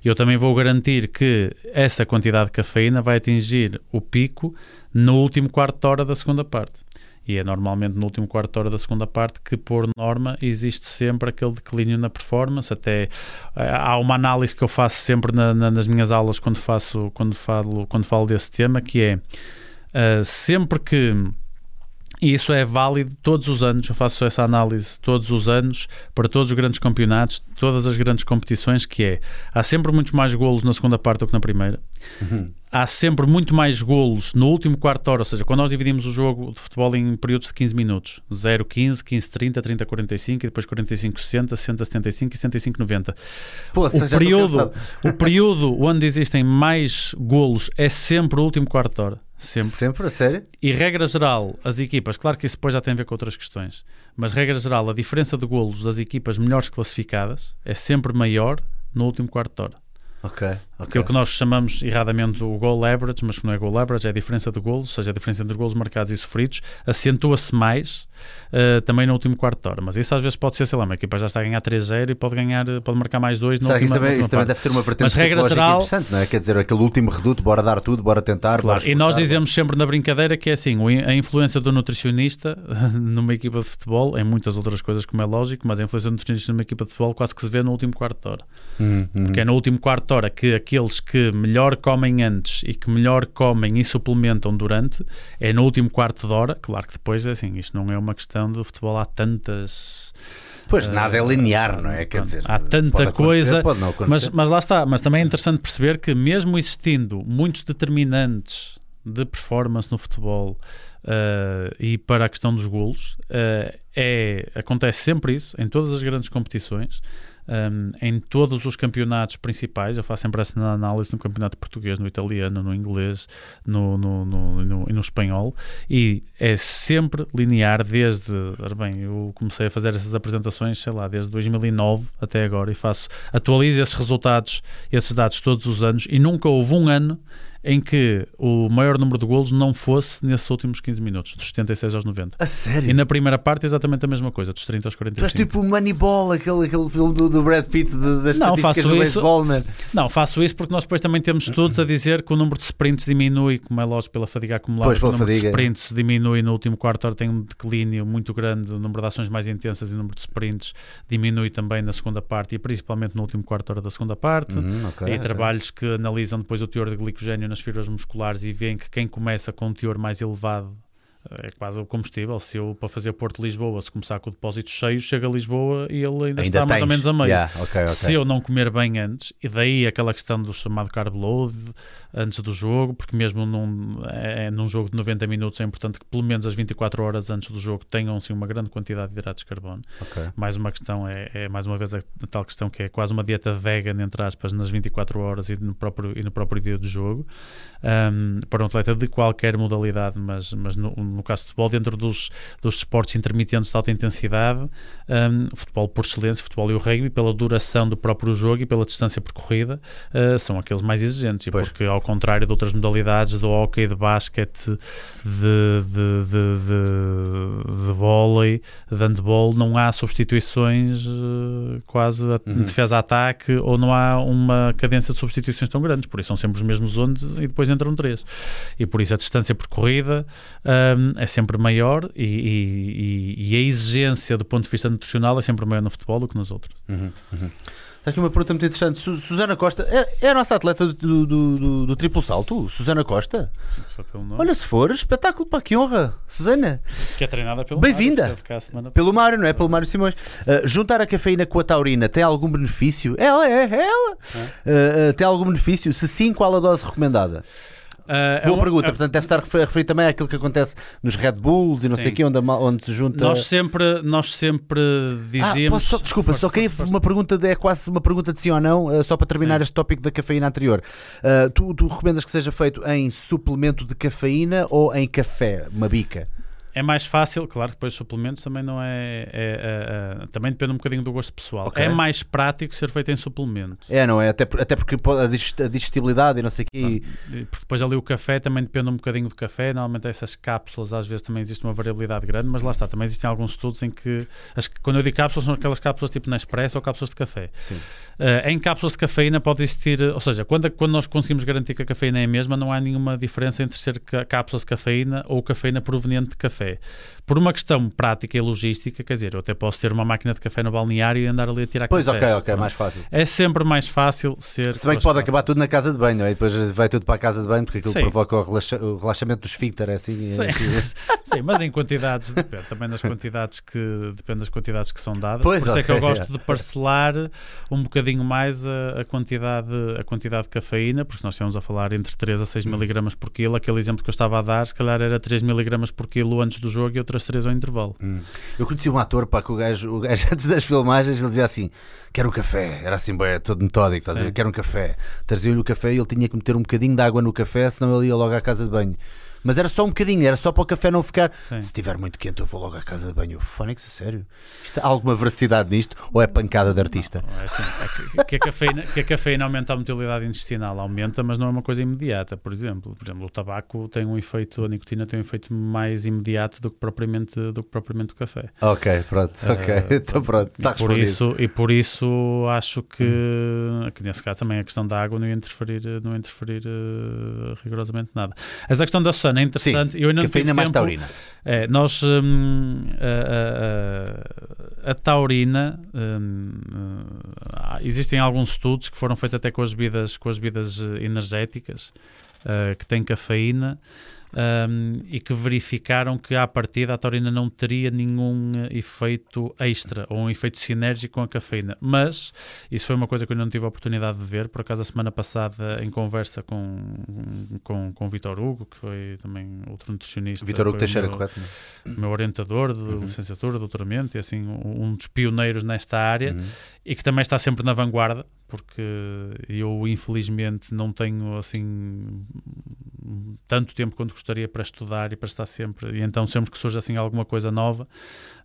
eu também vou garantir que essa quantidade de cafeína vai atingir o pico no último quarto de hora da segunda parte. E é normalmente no último quarto de hora da segunda parte que, por norma, existe sempre aquele declínio na performance. Até eh, há uma análise que eu faço sempre na, na, nas minhas aulas quando, faço, quando, falo, quando falo desse tema, que é uh, sempre que e isso é válido todos os anos. Eu faço essa análise todos os anos para todos os grandes campeonatos, todas as grandes competições. Que é há sempre muitos mais golos na segunda parte do que na primeira. Uhum há sempre muito mais golos no último quarto de hora, ou seja, quando nós dividimos o jogo de futebol em períodos de 15 minutos, 0, 15, 15, 30, 30, 45 e depois 45, 60, 60, 75 e 75, 90. Pô, o, período, o período onde existem mais golos é sempre o último quarto de hora. Sempre. Sempre, a sério? E regra geral, as equipas, claro que isso depois já tem a ver com outras questões, mas regra geral, a diferença de golos das equipas melhores classificadas é sempre maior no último quarto de hora. Ok. Okay. Aquilo que nós chamamos erradamente o goal average, mas que não é goal average, é a diferença de golos, ou seja, a diferença entre golos marcados e sofridos, acentua-se mais uh, também no último quarto de hora. Mas isso às vezes pode ser, sei lá, uma equipa já está a ganhar 3-0 e pode, ganhar, pode marcar mais dois no Será último, também, isso também deve ter uma vertente mas, regra geral, interessante, não é? Quer dizer, aquele último reduto, bora dar tudo, bora tentar. Claro. Bora e nós dizemos sempre na brincadeira que é assim, a influência do nutricionista numa equipa de futebol, em muitas outras coisas como é lógico, mas a influência do nutricionista numa equipa de futebol quase que se vê no último quarto de hora. Uhum. Porque é no último quarto de hora que aqueles que melhor comem antes e que melhor comem e suplementam durante, é no último quarto de hora, claro que depois é assim, isto não é uma questão de futebol, há tantas... Pois, nada é linear, não é? Quer dizer, há tanta coisa, mas, mas lá está. Mas também é interessante perceber que, mesmo existindo muitos determinantes de performance no futebol uh, e para a questão dos golos, uh, é, acontece sempre isso em todas as grandes competições um, em todos os campeonatos principais. Eu faço sempre essa análise no campeonato português, no italiano, no inglês no, no, no, no, no espanhol e é sempre linear desde. Bem, eu comecei a fazer essas apresentações, sei lá, desde 2009 até agora e faço, atualizo esses resultados, esses dados todos os anos e nunca houve um ano em que o maior número de golos não fosse nesses últimos 15 minutos, dos 76 aos 90. A sério? E na primeira parte exatamente a mesma coisa, dos 30 aos Tu és 45. tipo o Moneyball, aquele, aquele filme do, do Brad Pitt de, das Não, faço do isso. beisebol, man. Não, faço isso porque nós depois também temos estudos a dizer que o número de sprints diminui, como é lógico, pela fadiga acumulada. Pois, que o pela número fadiga. de sprints diminui no último quarto hora, tem um declínio muito grande, o número de ações mais intensas e o número de sprints diminui também na segunda parte e principalmente no último quarto hora da segunda parte. Uhum, ok, e ok. trabalhos que analisam depois o teor de glicogênio nas fibras musculares e veem que quem começa com um teor mais elevado eh, é quase o combustível. Se eu, para fazer Porto-Lisboa, se começar com o depósito cheio, chega a Lisboa e ele ainda, está mais ou tens. menos a meio. Yeah, ok, ok. Se eu não comer bem antes, e daí aquela questão do chamado carb load antes do jogo, porque mesmo num, é, num jogo de 90 minutos é importante que pelo menos as 24 horas antes do jogo tenham assim, uma grande quantidade de hidratos de carbono. ok. Mais uma questão é, é mais uma vez a, a tal questão que é quase uma dieta vegan, entre aspas, nas 24 horas e no próprio, e no próprio dia do jogo. Um, para um atleta de qualquer modalidade, mas, mas no, no caso de futebol, dentro dos, dos desportos intermitentes de alta intensidade, um, futebol por excelência, futebol e o rugby, pela duração do próprio jogo e pela distância percorrida, uh, são aqueles mais exigentes. Pois. porque, ao contrário de outras modalidades, do hockey, de basquete, de, de, de, de, de vôlei, de handball, não há substituições uh, quase a, Uhum. defesa-ataque ou não há uma cadência de substituições tão grandes, por isso são sempre os mesmos 11 e depois entram três. E por isso a distância percorrida hum, é sempre maior e, e- e- e a exigência do ponto de vista nutricional é sempre maior no futebol do que nos outros. Uhum, uhum. Está aqui uma pergunta muito interessante. Su- Susana Costa é, é a nossa atleta do, do, do- do triplo salto? Susana Costa? Olha, se for, espetáculo, pá, que honra. Susana, que é treinada pelo Bem-vinda. Pelo Mário, não é? Pelo Mário Simões. Uh, juntar a cafeína com a taurina tem algum benefício? Ela é, é ela. Uh, uh, tem algum benefício? Se sim, qual a dose recomendada? Ah, é Boa uma- pergunta, é- portanto deve estar a refer- a referir também àquilo que acontece nos Red Bulls e não sei o Sim. quê, onde, onde se junta. nós sempre, nós sempre Ah, dizíamos. posso só- desculpa, Força, só queria força, força. uma pergunta, de, é quase uma pergunta de sim ou não, uh, só para terminar Sim. este tópico da cafeína anterior. Uh, tu, tu recomendas que seja feito em suplemento de cafeína ou em café, uma bica? É mais fácil, claro que depois suplementos também não é. é- é- é- também depende um bocadinho do gosto pessoal. Ok. É mais prático ser feito em suplemento. É, não é? Até, até porque a digest- a digestibilidade e não sei o quê. Porque depois ali o café também depende um bocadinho do café. Normalmente essas cápsulas às vezes também existe uma variabilidade grande, mas lá está, também existem alguns estudos em que. As, quando eu digo cápsulas, são aquelas cápsulas tipo Nespresso ou cápsulas de café. Sim. Eh, em cápsulas de cafeína pode existir, ou seja, quando, quando nós conseguimos garantir que a cafeína é a mesma, não há nenhuma diferença entre ser cápsulas de cafeína ou cafeína proveniente de café. Por uma questão prática e logística, quer dizer, eu até posso ter uma máquina de café no balneário e andar ali a tirar Pois, cafés. ok, ok, Pronto. mais fácil. É sempre mais fácil ser. Se bem que pode acabar tudo na casa de banho, não é? E depois vai tudo para a casa de banho porque aquilo Sim. provoca o, relaxa- o relaxamento do esfíncter, é assim. Sim. é assim. Sim, mas em quantidades, depende também das quantidades que depende das quantidades que são dadas. Pois, Por isso é que eu gosto é. de parcelar um bocadinho mais a, a quantidade, a quantidade de cafeína, porque se nós estamos a falar entre 3 a 6 miligramas por quilo, aquele exemplo que eu estava a dar, se calhar era 3 miligramas por quilo antes do jogo e outras 3 ao intervalo. Hum. Eu conheci um ator, pá, que o gajo, o gajo antes das filmagens ele dizia assim: quero um café. Era assim, bem, todo metódico, estás a ver? Quero um café. Trazia-lhe o café e ele tinha que meter um bocadinho de água no café, senão ele ia logo à casa de banho. Mas era só um bocadinho, era só para o café não ficar. Sim. Se estiver muito quente, eu vou logo à casa de banho. Fónix, a sério? Isto, há alguma veracidade nisto ou é pancada de artista? Não, é assim, é que, que a cafeína, que a cafeína aumenta a motilidade intestinal, aumenta, mas não é uma coisa imediata, por exemplo. Por exemplo, o tabaco tem um efeito, a nicotina tem um efeito mais imediato do que propriamente, do que propriamente o café. Ok, pronto, ok. Ah, então pronto, está e por isso E por isso acho que, que nesse caso também a questão da água não ia interferir, não ia interferir eh, rigorosamente nada. Mas a questão da Susana é interessante. eu ainda não Cafeína mais tempo- taurina. é, nós hum, a, a- a- taurina hum, há- existem alguns estudos que foram feitos até com as bebidas, com as bebidas eh, energéticas eh, que têm cafeína hum, e que verificaram que à partida a taurina não teria nenhum eh, efeito extra ou um efeito sinérgico com a cafeína. Mas isso foi uma coisa que eu não tive a oportunidade de ver. Por acaso, a semana passada, em conversa com, com, com o Vitor Hugo, que foi também outro nutricionista. Vitor Hugo Teixeira, meu- correto? meu orientador de Uhum. licenciatura, doutoramento, e assim, um um dos pioneiros nesta área Uhum. e que também está sempre na vanguarda, porque eu infelizmente não tenho assim tanto tempo quanto gostaria para estudar e para estar sempre. E então, sempre que surge assim alguma coisa nova,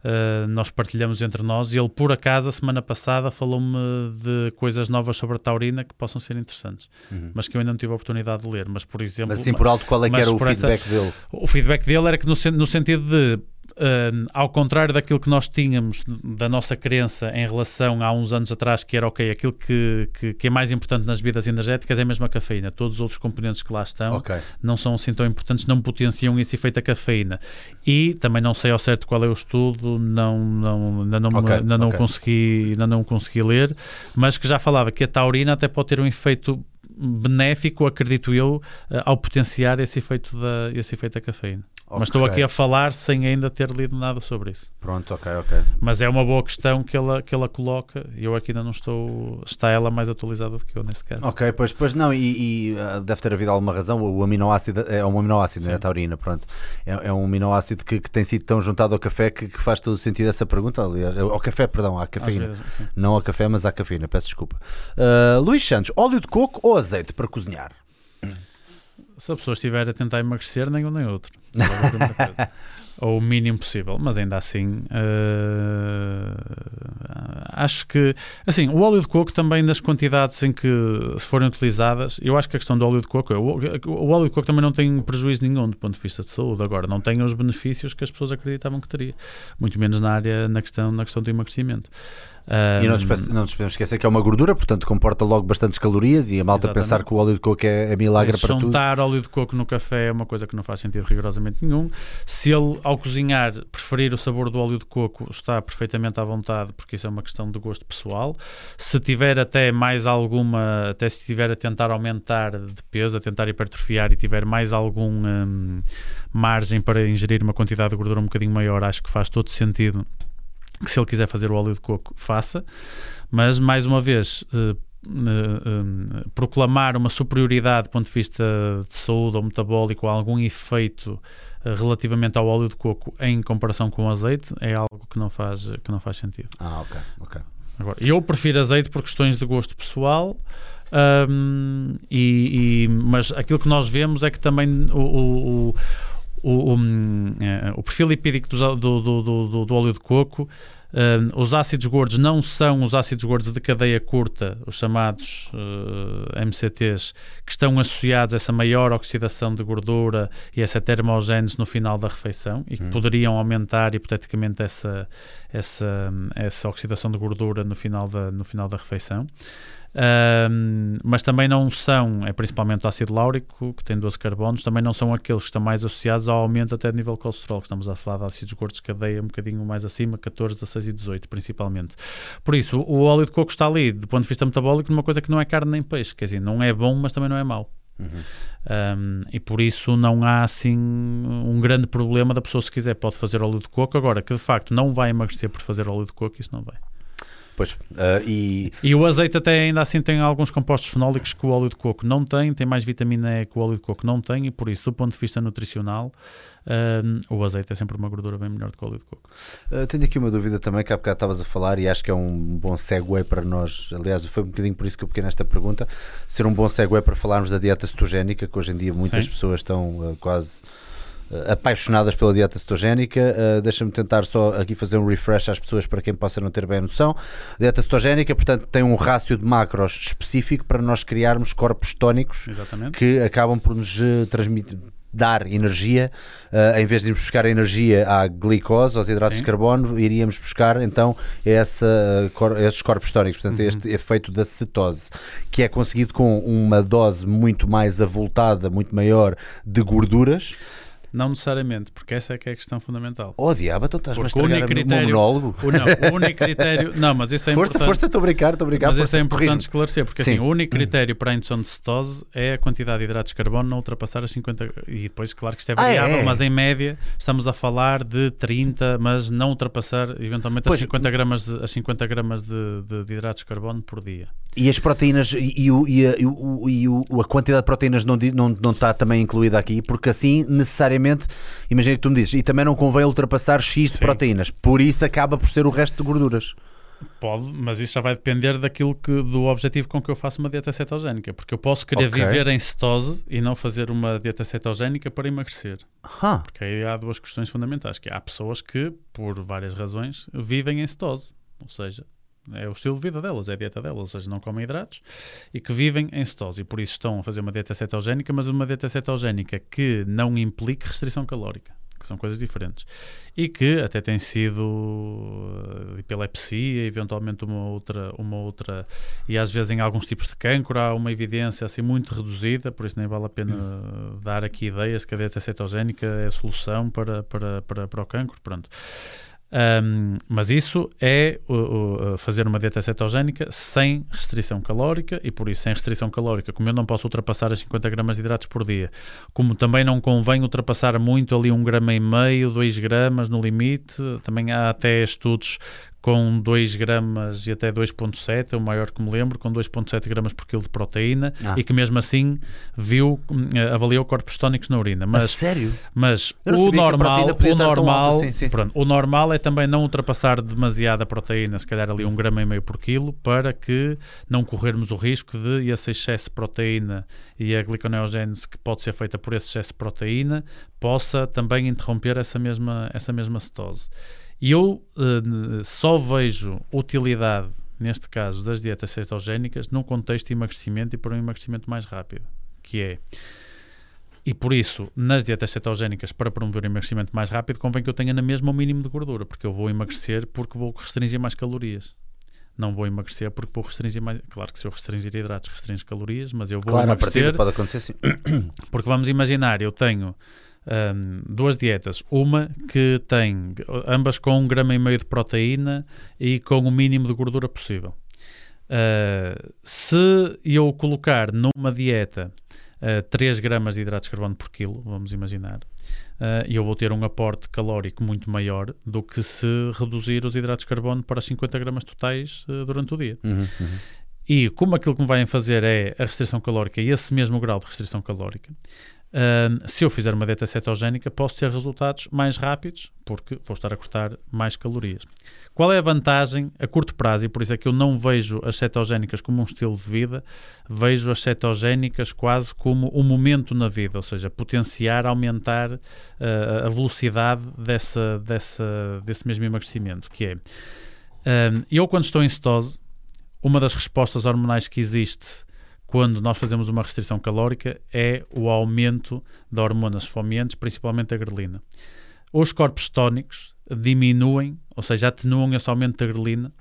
uh, nós partilhamos entre nós. E ele, por acaso, a semana passada, falou-me de coisas novas sobre a taurina que possam ser interessantes, uhum. mas que eu ainda não tive a oportunidade de ler. Mas, por exemplo. Mas assim, por alto, qual é que era o feedback esta, dele? O feedback dele era que, no, no sentido de Ao contrário daquilo que nós tínhamos da nossa crença em relação a uns anos atrás, que era ok, aquilo que, que, que, é mais importante nas bebidas energéticas é mesmo a cafeína. Todos os outros componentes que lá estão okay. não são assim tão importantes, não potenciam esse efeito da cafeína. E também não sei ao certo qual é o estudo, não, não, ainda, não, okay. não okay. consegui, ainda não consegui ler, mas que já falava que a taurina até pode ter um efeito benéfico, acredito eu, eh, ao potenciar esse efeito da, esse efeito da cafeína. Okay. Mas estou aqui a falar sem ainda ter lido nada sobre isso. Pronto, ok, ok. Mas é uma boa questão que ela, que ela coloca e eu aqui ainda não estou. Está ela mais atualizada do que eu nesse caso. Ok, pois, pois não, e, e uh, deve ter havido alguma razão. O, aminoácido é um aminoácido, não é a taurina, pronto. É, é um aminoácido que, que, tem sido tão juntado ao café que, que, faz todo sentido essa pergunta. Aliás, ao café, perdão, à cafeína. Vezes, não ao café, mas à cafeína, peço desculpa. Uh, Luís Santos, óleo de coco ou azeite para cozinhar? Se a pessoa estiver a tentar emagrecer, nem um nem outro. ou o mínimo possível, mas ainda assim uh, acho que assim, o óleo de coco também nas quantidades em que se forem utilizadas, eu acho que a questão do óleo de coco, o, o óleo de coco também não tem prejuízo nenhum do ponto de vista de saúde, agora não tem os benefícios que as pessoas acreditavam que teria, muito menos na área, na questão, na questão do emagrecimento. Um, e não nos, não nos podemos esquecer que é uma gordura, portanto comporta logo bastantes calorias e a malta exatamente. pensar que o óleo de coco é, é milagre para tudo. Juntar óleo de coco no café é uma coisa que não faz sentido rigorosamente nenhum. Se ele, ao cozinhar, preferir o sabor do óleo de coco, está perfeitamente à vontade, porque isso é uma questão de gosto pessoal. Se tiver até mais alguma, até se estiver a tentar aumentar de peso, a tentar hipertrofiar e tiver mais algum hum, margem para ingerir uma quantidade de gordura um bocadinho maior, acho que faz todo sentido que se ele quiser fazer o óleo de coco, faça, mas mais uma vez. Uh, uh, uh, proclamar uma superioridade do ponto de vista de saúde ou metabólico ou algum efeito relativamente ao óleo de coco em comparação com o azeite é algo que não faz, que não faz sentido. Ah, ok, ok. Agora, eu prefiro azeite por questões de gosto pessoal, um, e, e, mas aquilo que nós vemos é que também o, o, o, o, é, o perfil lipídico do, do, do, do óleo de coco, uh, os ácidos gordos não são os ácidos gordos de cadeia curta, os chamados uh, eh, MCTs, que estão associados a essa maior oxidação de gordura e essa termogênese no final da refeição e que hum. poderiam aumentar hipoteticamente essa, essa, essa oxidação de gordura no final da, no final da refeição mas também não são, é principalmente o ácido láurico, que tem 12 carbonos, também não são aqueles que estão mais associados ao aumento até de nível de colesterol, que estamos a falar de ácidos gordos de cadeia um bocadinho mais acima, 14, 16 e 18 principalmente. Por isso, o óleo de coco está ali, do ponto de vista metabólico, numa coisa que não é carne nem peixe, quer dizer, não é bom, mas também não é mau. Uhum. Um, e por isso não há assim um grande problema da pessoa se quiser pode fazer óleo de coco agora que de facto não vai emagrecer por fazer óleo de coco isso não vai Pois, uh, e... e o azeite até ainda assim tem alguns compostos fenólicos que o óleo de coco não tem, tem mais vitamina E que o óleo de coco não tem e por isso, do ponto de vista nutricional, uh, o azeite é sempre uma gordura bem melhor do que o óleo de coco. Uh, tenho aqui uma dúvida também que há bocado estavas a falar e acho que é um bom segue para nós, aliás foi um bocadinho por isso que eu peguei nesta pergunta, ser um bom segue para falarmos da dieta cetogénica, que hoje em dia muitas Sim. pessoas estão quase apaixonadas pela dieta cetogénica. Uh, Deixa-me tentar só aqui fazer um refresh às pessoas para quem possa não ter bem a noção. A dieta cetogénica, portanto, tem um rácio de macros específico para nós criarmos corpos tónicos Exatamente. que acabam por nos uh, transmitir dar energia, uh, em vez de irmos buscar energia à glicose, aos hidratos Sim. de carbono, iríamos buscar então essa, cor, esses corpos tónicos, portanto, uhum. este efeito da cetose, que é conseguido com uma dose muito mais avultada, muito maior de gorduras. Não necessariamente, porque essa é que é a questão fundamental. Oh, diabo, então estás-me a estragar critério, o monólogo. O, não, o único critério... Não, mas isso é força, importante... Força, estou a brincar, estou a brincar. Mas força, isso é importante esclarecer, porque assim, Sim. assim, o único critério para a indução de cetose é a quantidade de hidratos de carbono não ultrapassar as 50... E depois, claro que isto é variável, ah, é? mas em média estamos a falar de 30, mas não ultrapassar eventualmente pois, as 50 gramas, de, as 50 gramas de, de, de hidratos de carbono por dia. E as proteínas e, e, e, a, e, a quantidade de proteínas não, não, não está também incluída aqui, porque assim necessariamente imagina que tu me dizes, e também não convém ultrapassar X de Sim. proteínas, por isso acaba por ser o resto de gorduras. Pode, mas isso já vai depender daquilo que, do objetivo com que eu faço uma dieta cetogénica. Porque eu posso querer Ok. viver em cetose e não fazer uma dieta cetogénica para emagrecer. Ah, Porque aí há duas questões fundamentais, que há pessoas que, por várias razões, vivem em cetose. Ou seja, é o estilo de vida delas, é a dieta delas, ou seja, não comem hidratos e que vivem em cetose. E por isso estão a fazer uma dieta cetogénica, mas uma dieta cetogénica que não implique restrição calórica, que são coisas diferentes. E que até tem sido uh, epilepsia, eventualmente uma outra, uma outra, e às vezes em alguns tipos de cancro há uma evidência assim muito reduzida, por isso nem vale a pena dar aqui ideias que a dieta cetogénica é a solução para, para, para, para o cancro, pronto. Um, mas isso é fazer uma dieta cetogénica sem restrição calórica e por isso sem restrição calórica, como eu não posso ultrapassar as 50 gramas de hidratos por dia, como também não convém ultrapassar muito ali um grama e meio, 2 gramas no limite, também há até estudos com 2 gramas e até 2.7, é o maior que me lembro, com 2.7 gramas por quilo de proteína Ah. e que mesmo assim viu, hum, avaliou corpos tónicos na urina. a Mas sério? mas o a normal, o normal, alta, sim, sim. pronto, o normal é também não ultrapassar demasiada proteína, se calhar ali um grama e meio por quilo, para que não corrermos o risco de esse excesso de proteína e a gliconeogênese que pode ser feita por esse excesso de proteína possa também interromper essa mesma, essa mesma cetose. E eu eh, só vejo utilidade, neste caso, das dietas cetogénicas num contexto de emagrecimento e para um emagrecimento mais rápido, que é e por isso, nas dietas cetogénicas, para promover o emagrecimento mais rápido, convém que eu tenha na mesma o mínimo de gordura, porque eu vou emagrecer porque vou restringir mais calorias. Não vou emagrecer porque vou restringir mais. Claro que se eu restringir hidratos, restringo calorias, mas eu vou Claro, emagrecer pode acontecer sim. porque vamos imaginar, eu tenho hum, duas dietas. Uma que tem ambas com um grama e meio de proteína e com o mínimo de gordura possível. Uh, se eu colocar numa dieta uh, 3 gramas de hidratos de carbono por quilo, vamos imaginar, uh, eu vou ter um aporte calórico muito maior do que se reduzir os hidratos de carbono para 50 gramas totais uh, durante o dia. Uhum, uhum. E como aquilo que me vai fazer é a restrição calórica e esse mesmo grau de restrição calórica, hum, se eu fizer uma dieta cetogénica, posso ter resultados mais rápidos, porque vou estar a cortar mais calorias. Qual é a vantagem a curto prazo? E por isso é que eu não vejo as cetogénicas como um estilo de vida, vejo as cetogénicas quase como um momento na vida, ou seja, potenciar, aumentar uh, a velocidade dessa, dessa, desse mesmo emagrecimento, que é, hum, eu quando estou em cetose, uma das respostas hormonais que existe quando nós fazemos uma restrição calórica é o aumento da hormonas fomeantes, principalmente a grelina. Os corpos tónicos diminuem, ou seja, atenuam esse aumento da grelina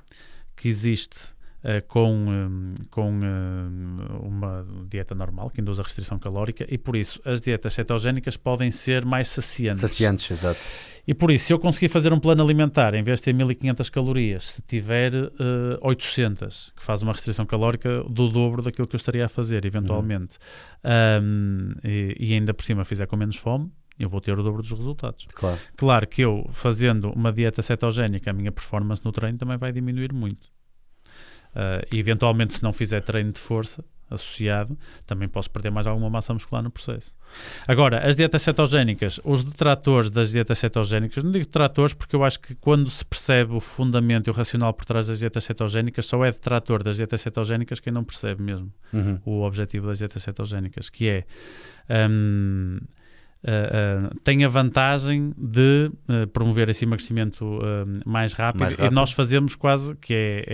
que existe uh, com, um, com um, uma dieta normal, que induz a restrição calórica, e por isso as dietas cetogénicas podem ser mais saciantes. Saciantes, exato. E por isso, se eu conseguir fazer um plano alimentar, em vez de ter 1500 calorias, se tiver uh, 800, que faz uma restrição calórica do dobro daquilo que eu estaria a fazer, eventualmente, um, e, e ainda por cima fizer com menos fome, eu vou ter o dobro dos resultados. Claro. Claro que eu, fazendo uma dieta cetogénica, a minha performance no treino também vai diminuir muito. Uh, e eventualmente, se não fizer treino de força associado, também posso perder mais alguma massa muscular no processo. Agora, as dietas cetogénicas, os detratores das dietas cetogénicas, não digo detratores porque eu acho que quando se percebe o fundamento e o racional por trás das dietas cetogénicas, só é detrator das dietas cetogénicas quem não percebe mesmo Uhum. o objetivo das dietas cetogénicas, que é hum, uh, uh, tem a vantagem de uh, promover esse emagrecimento mais, rápido, Mais e rápido. nós fazemos quase que é,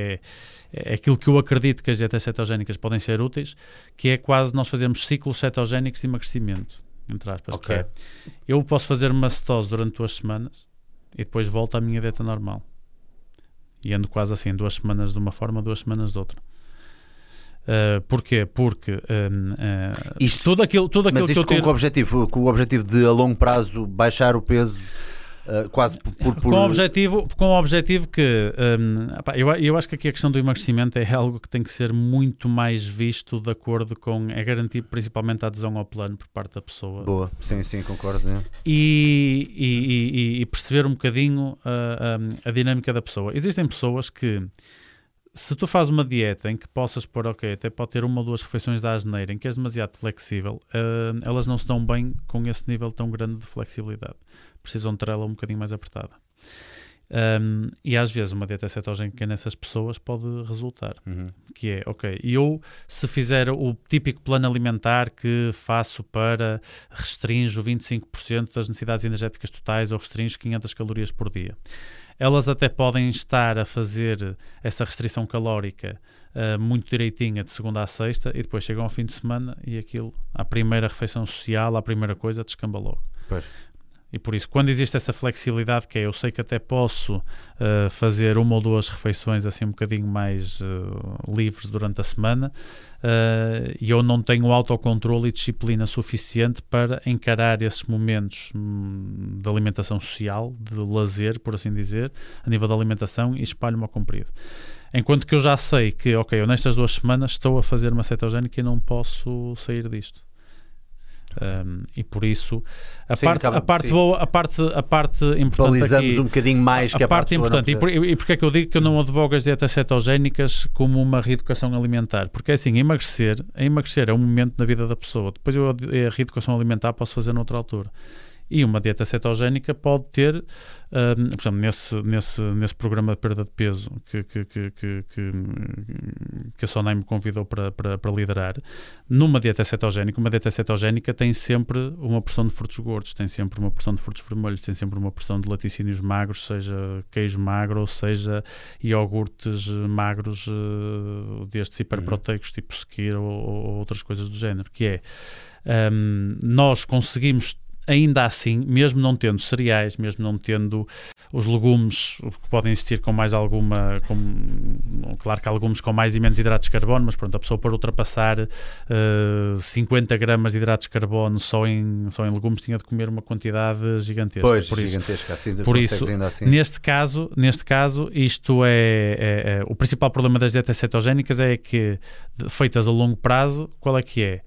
é, é aquilo que eu acredito que as dietas cetogénicas podem ser úteis, que é quase nós fazemos ciclos cetogénicos de emagrecimento, entre aspas, Ok. é, eu posso fazer uma cetose durante duas semanas e depois volto à minha dieta normal. E ando quase assim, duas semanas de uma forma, duas semanas de outra. Uh, porquê? Porque um, uh, Isto- tudo aquilo, tudo aquilo Mas que isto eu com tiro, o objetivo, com o objetivo de a longo prazo baixar o peso uh, quase por, por, por- com o objetivo, com o objetivo que um, epá, eu, eu acho que aqui a questão do emagrecimento é algo que tem que ser muito mais visto de acordo com é garantir principalmente a adesão ao plano por parte da pessoa Boa, sim, sim, concordo. né? e, e- e- e perceber um bocadinho a, a- a dinâmica da pessoa. Existem pessoas que, se tu fazes uma dieta em que possas pôr, ok, até pode ter uma ou duas refeições da asneira, em que és demasiado flexível, ah, elas não se dão bem com esse nível tão grande de flexibilidade. Precisam de ter ela um bocadinho mais apertada. Um, e às vezes uma dieta cetogénica nessas pessoas pode resultar. Uhum. Que é, ok, eu se fizer o típico plano alimentar que faço para restringo 25% das necessidades energéticas totais ou restringo 500 calorias por dia. Elas até podem estar a fazer essa restrição calórica uh, muito direitinha de segunda a sexta e depois chegam ao fim de semana e aquilo, a primeira refeição social, a primeira coisa, descamba logo. Pois. E por isso, quando existe essa flexibilidade, que é eu sei que até posso uh, fazer uma ou duas refeições assim um bocadinho mais uh, livres durante a semana, uh, e eu não tenho autocontrole e disciplina suficiente para encarar esses momentos hum, de alimentação social, de lazer, por assim dizer, a nível da alimentação, e espalho-me ao comprido. Enquanto que eu já sei que, ok, eu nestas duas semanas estou a fazer uma cetogénica e não posso sair disto. Um, e por isso a Sim, parte, a parte sim. boa, a parte, a parte importante Balizamos aqui, um bocadinho mais a, que a parte não importante, e, por, e porque é que eu digo que eu não advogo as dietas cetogénicas como uma reeducação alimentar? Porque é assim, emagrecer, emagrecer é um momento na vida da pessoa. Depois eu, a reeducação alimentar posso fazer noutra altura. E uma dieta cetogénica pode ter, hum, por exemplo, nesse, nesse, nesse programa de perda de peso que, que, que, que, que, a Sonai me convidou para, para, para liderar, numa dieta cetogénica, uma dieta cetogénica tem sempre uma porção de frutos gordos, tem sempre uma porção de frutos vermelhos, tem sempre uma porção de laticínios magros, seja queijo magro, ou seja iogurtes magros eh, destes hiperproteicos, tipo sequir ou, ou outras coisas do género, que é hum, nós conseguimos ainda assim, mesmo não tendo cereais, mesmo não tendo os legumes que podem existir com mais alguma, com, claro que há legumes com mais e menos hidratos de carbono, mas pronto, a pessoa para ultrapassar eh, 50 gramas de hidratos de carbono só em, só em legumes tinha de comer uma quantidade gigantesca. Pois, por isso, gigantesca, assim, por consegues isso, ainda assim. Neste caso, neste caso, isto é, é- é- o principal problema das dietas cetogénicas é que feitas a longo prazo, qual é que é?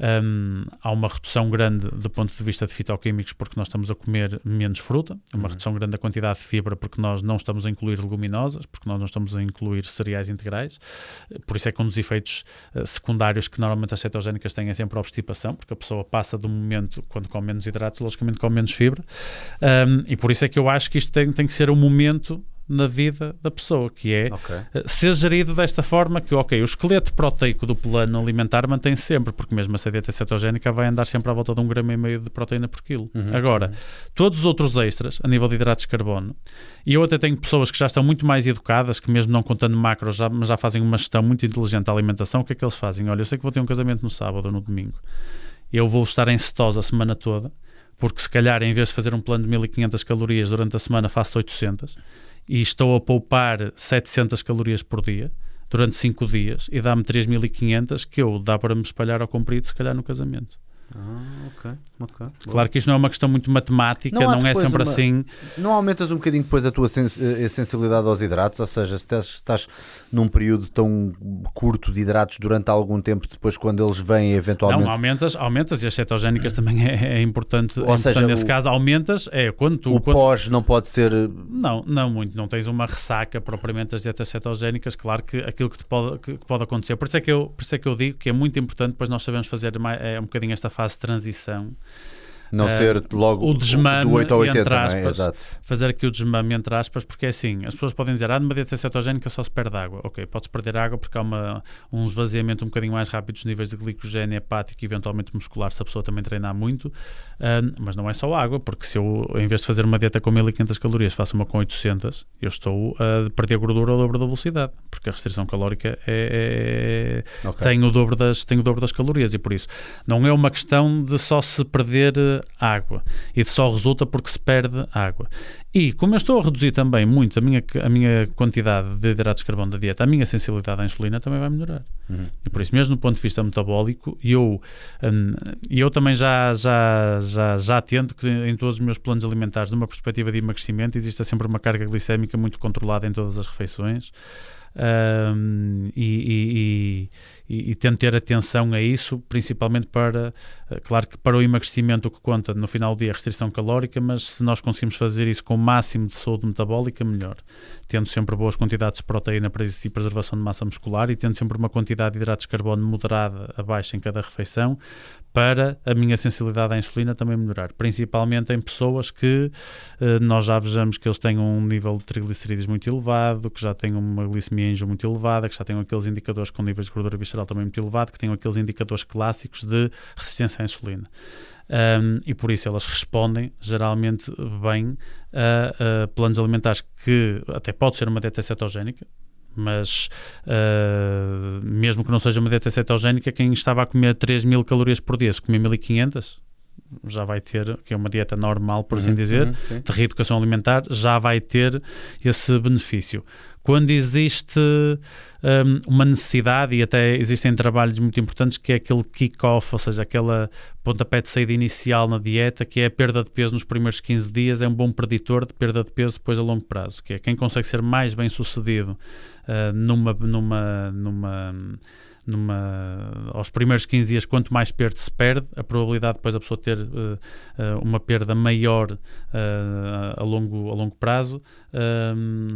Hum, há uma redução grande do ponto de vista de fitoquímicos porque nós estamos a comer menos fruta, uma Uhum. redução grande da quantidade de fibra porque nós não estamos a incluir leguminosas, porque nós não estamos a incluir cereais integrais, por isso é que um dos efeitos eh, secundários que normalmente as cetogénicas têm é sempre a obstipação, porque a pessoa passa do momento quando come menos hidratos, logicamente come menos fibra, um, e por isso é que eu acho que isto tem, tem que ser um momento na vida da pessoa, que é Ok. uh, ser gerido desta forma que, ok, o esqueleto proteico do plano alimentar mantém-se sempre, porque mesmo essa dieta cetogénica vai andar sempre à volta de um grama e meio de proteína por quilo. Uhum. Agora, todos os outros extras, a nível de hidratos de carbono, e eu até tenho pessoas que já estão muito mais educadas, que mesmo não contando macros, já, mas já fazem uma gestão muito inteligente da alimentação, o que é que eles fazem? Olha, eu sei que vou ter um casamento no sábado ou no domingo, eu vou estar em cetose a semana toda, porque se calhar em vez de fazer um plano de 1500 calorias durante a semana faço 800 e estou a poupar 700 calorias por dia durante 5 dias e dá-me 3500 que eu dá para me espalhar ao comprido se calhar no casamento. Ah, ok, ok. Boa. Claro que isto não é uma questão muito matemática, Não não, é sempre uma- assim. Não aumentas um bocadinho depois a tua sens- eh, sensibilidade aos hidratos? Ou seja, se estás, num período tão curto de hidratos durante algum tempo, depois quando eles vêm eventualmente... Não, aumentas, aumentas e as cetogénicas também é, é importante, é Ou seja, importante nesse o- caso, aumentas, é quando tu... o quando- pós não pode ser... eh, Não, não muito. Não tens uma ressaca propriamente das dietas cetogénicas. Claro que aquilo que, pode, que pode acontecer. Por isso, é que eu, por isso é que eu digo que é muito importante, depois nós sabemos fazer mais, é, um bocadinho esta fase de transição. Não Eh, ser logo o desmame, do 8 ao 80, entre é? aspas, Exato. fazer aqui o desmame entre aspas, porque é assim, as pessoas podem dizer, ah, numa dieta cetogénica só se perde água. Ok, pode-se perder água porque há uma, um esvaziamento um bocadinho mais rápido dos níveis de glicogênio hepático e eventualmente muscular se a pessoa também treinar muito, Ahm, mas não é só água, porque se eu, em vez de fazer uma dieta com 1500 calorias, faço uma com 800, eu estou a perder gordura ao dobro da velocidade, porque a restrição calórica é, é- Ok. tem, o dobro das, tem o dobro das calorias e por isso não é uma questão de só se perder água e de só resulta porque se perde água. E como eu estou a reduzir também muito a minha, a minha quantidade de hidratos de carbono da dieta, a minha sensibilidade à insulina também vai melhorar. Uhum. E por isso, mesmo do ponto de vista metabólico, eu, hum, eu também já, já, já, já tento que em todos os meus planos alimentares, numa perspectiva de emagrecimento, exista sempre uma carga glicémica muito controlada em todas as refeições. Hum, e, e, e, e, e tento ter atenção a isso, principalmente para Uh, claro que para o emagrecimento o que conta no final do dia é a restrição calórica, mas se nós conseguimos fazer isso com o máximo de saúde metabólica, melhor. Tendo sempre boas quantidades de proteína para existir preservação de massa muscular e tendo sempre uma quantidade de hidratos de carbono moderada abaixo em cada refeição, para a minha sensibilidade à insulina também melhorar, principalmente em pessoas que eh, nós já vejamos que eles têm um nível de triglicerídeos muito elevado, que já têm uma glicemia índio muito elevada, que já têm aqueles indicadores com níveis de gordura visceral também muito elevado, que têm aqueles indicadores clássicos de resistência à insulina. Um, e por isso elas respondem geralmente bem a, a planos alimentares que até pode ser uma dieta cetogénica, mas uh, mesmo que não seja uma dieta cetogénica, quem estava a comer 3 mil calorias por dia, se comer 1500, já vai ter, que é uma dieta normal, por assim uhum, dizer, uhum, de reeducação alimentar, já vai ter esse benefício. Quando existe um, uma necessidade, e até existem trabalhos muito importantes, que é aquele kick-off, ou seja, aquela pontapé de saída inicial na dieta, que é a perda de peso nos primeiros 15 dias, é um bom preditor de perda de peso depois a longo prazo, que é quem consegue ser mais bem sucedido uh, numa, numa, numa numa, aos primeiros 15 dias, quanto mais perda se perde, a probabilidade depois a pessoa ter uh, uma perda maior a, longo, a longo prazo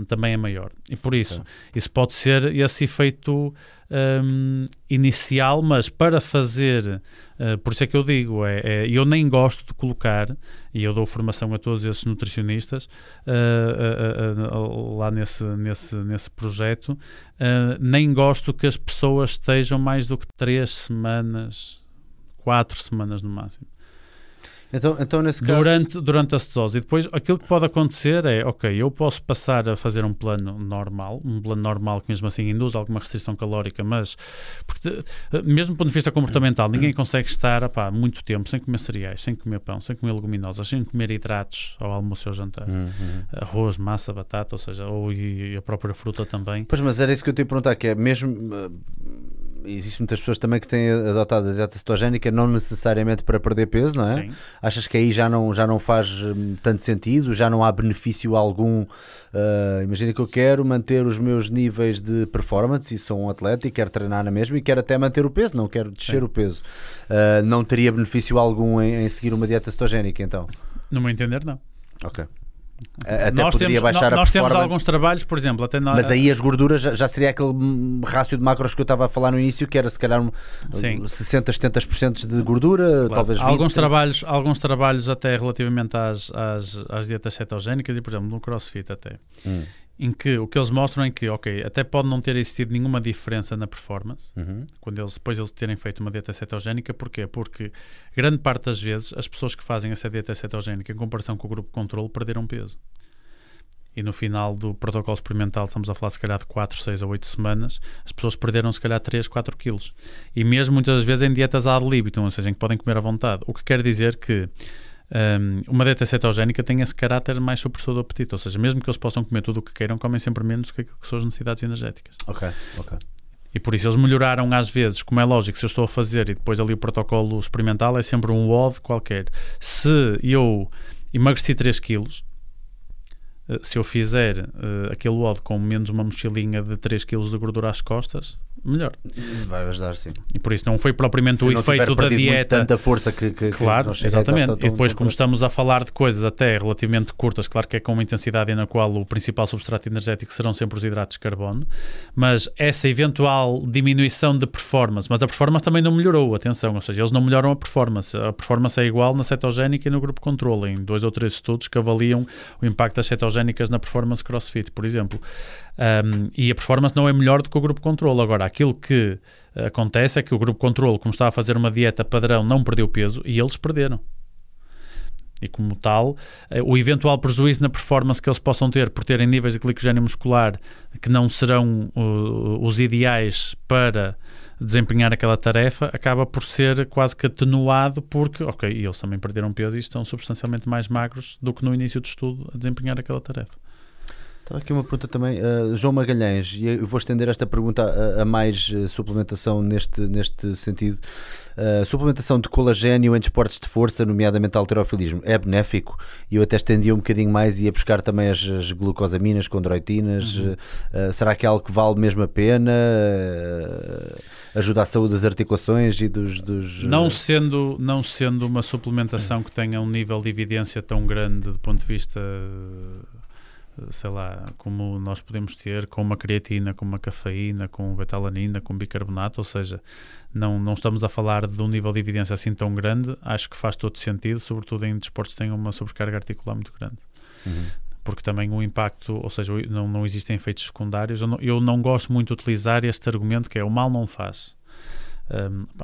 também é maior. E por isso, isso pode ser esse efeito um, inicial, mas para fazer, uh, por isso é que eu digo, é, é, eu nem gosto de colocar, e eu dou formação a todos esses nutricionistas uh, uh, lá nesse, nesse, nesse projeto, nem gosto que as pessoas estejam mais do que três semanas, quatro semanas no máximo. Então, então nesse caso... Durante, durante a cetose. E depois aquilo que pode acontecer é, ok, eu posso passar a fazer um plano normal, um plano normal que mesmo assim induz alguma restrição calórica, mas porque, mesmo do ponto de vista comportamental, ninguém consegue estar opá, muito tempo sem comer cereais, sem comer pão, sem comer leguminosas, sem comer hidratos ao almoço e ao jantar. Uhum. Arroz, massa, batata, ou seja, ou e a própria fruta também. Pois, mas era isso que eu te ia perguntar, que é mesmo existem muitas pessoas também que têm adotado a dieta cetogénica não necessariamente para perder peso, não é? Sim. Achas que aí já não, já não faz hum, tanto sentido, já não há benefício algum? Uh, imagina que eu quero manter os meus níveis de performance e sou um atleta e quero treinar na mesma e quero até manter o peso, não quero descer Sim. o peso. Uh, não teria benefício algum em, em seguir uma dieta cetogénica então? No meu entender, não. Ok. Até nós poderia temos, baixar nós, a temos alguns trabalhos, por exemplo, até nós, mas aí as gorduras já, já, seria aquele rácio de macros que eu estava a falar no início, que era se calhar um, 60, 70% de gordura, claro. talvez 20, alguns trabalhos, alguns trabalhos até relativamente às, às, às dietas cetogénicas e, por exemplo, no CrossFit até. Hum em que o que eles mostram é que, ok, até pode não ter existido nenhuma diferença na performance, uhum. quando eles, depois eles terem feito uma dieta cetogénica, porquê? Porque grande parte das vezes as pessoas que fazem essa dieta cetogénica em comparação com o grupo controle perderam peso. E no final do protocolo experimental, estamos a falar se calhar de 4, 6 ou 8 semanas, as pessoas perderam se calhar 3, 4 quilos. E mesmo muitas vezes em dietas ad libitum, ou seja, em que podem comer à vontade. O que quer dizer que um, uma dieta cetogénica tem esse caráter mais supressor do apetite, ou seja, mesmo que eles possam comer tudo o que queiram, comem sempre menos do que aquilo que são as necessidades energéticas. Ok, ok. E por isso eles melhoraram às vezes, como é lógico, se eu estou a fazer e depois ali o protocolo experimental é sempre um WOD qualquer. Se eu emagreci 3 quilos, eh, se eu fizer uh, aquele WOD com menos uma mochilinha de 3 kg de gordura às costas, melhor. Vai ajudar, sim. E por isso não foi propriamente Se o efeito da dieta. tanta força que, que claro, que exatamente. e depois, como estamos a falar de coisas até relativamente curtas, claro que é com uma intensidade na qual o principal substrato energético serão sempre os hidratos de carbono, mas essa eventual diminuição de performance, mas a performance também não melhorou, atenção, ou seja, eles não melhoram a performance. A performance é igual na cetogénica e no grupo controle, em dois ou três estudos que avaliam o impacto das cetogénicas na performance crossfit, por exemplo. Um, e a performance não é melhor do que o grupo controle. Agora, aquilo que acontece é que o grupo controle, como está a fazer uma dieta padrão, não perdeu peso e eles perderam. E como tal, eh, o eventual prejuízo na performance que eles possam ter por terem níveis de glicogênio muscular que não serão uh, os ideais para desempenhar aquela tarefa acaba por ser quase que atenuado porque, ok, eles também perderam peso e estão substancialmente mais magros do que no início do estudo a desempenhar aquela tarefa. Estava aqui uma pergunta também, uh, João Magalhães, e eu vou estender esta pergunta a, a mais uh, suplementação neste, neste sentido. Uh, suplementação de colagênio em desportos de força, nomeadamente alterofilismo, é benéfico? E eu até estendia um bocadinho mais e ia buscar também as, as glucosaminas, condroitinas. Uhum. será que é algo que vale mesmo a pena? ajuda à saúde das articulações e dos... dos não, sendo, não sendo uma suplementação que tenha um nível de evidência tão grande do ponto de vista sei lá, como nós podemos ter com uma creatina, com uma cafeína, com betalanina, com bicarbonato, ou seja, não, não estamos a falar de um nível de evidência assim tão grande, acho que faz todo sentido, sobretudo em desportos que têm uma sobrecarga articular muito grande. Uhum. Porque também o impacto, ou seja, não, não existem efeitos secundários. Eu não, eu não gosto muito de utilizar este argumento que é o mal não faz.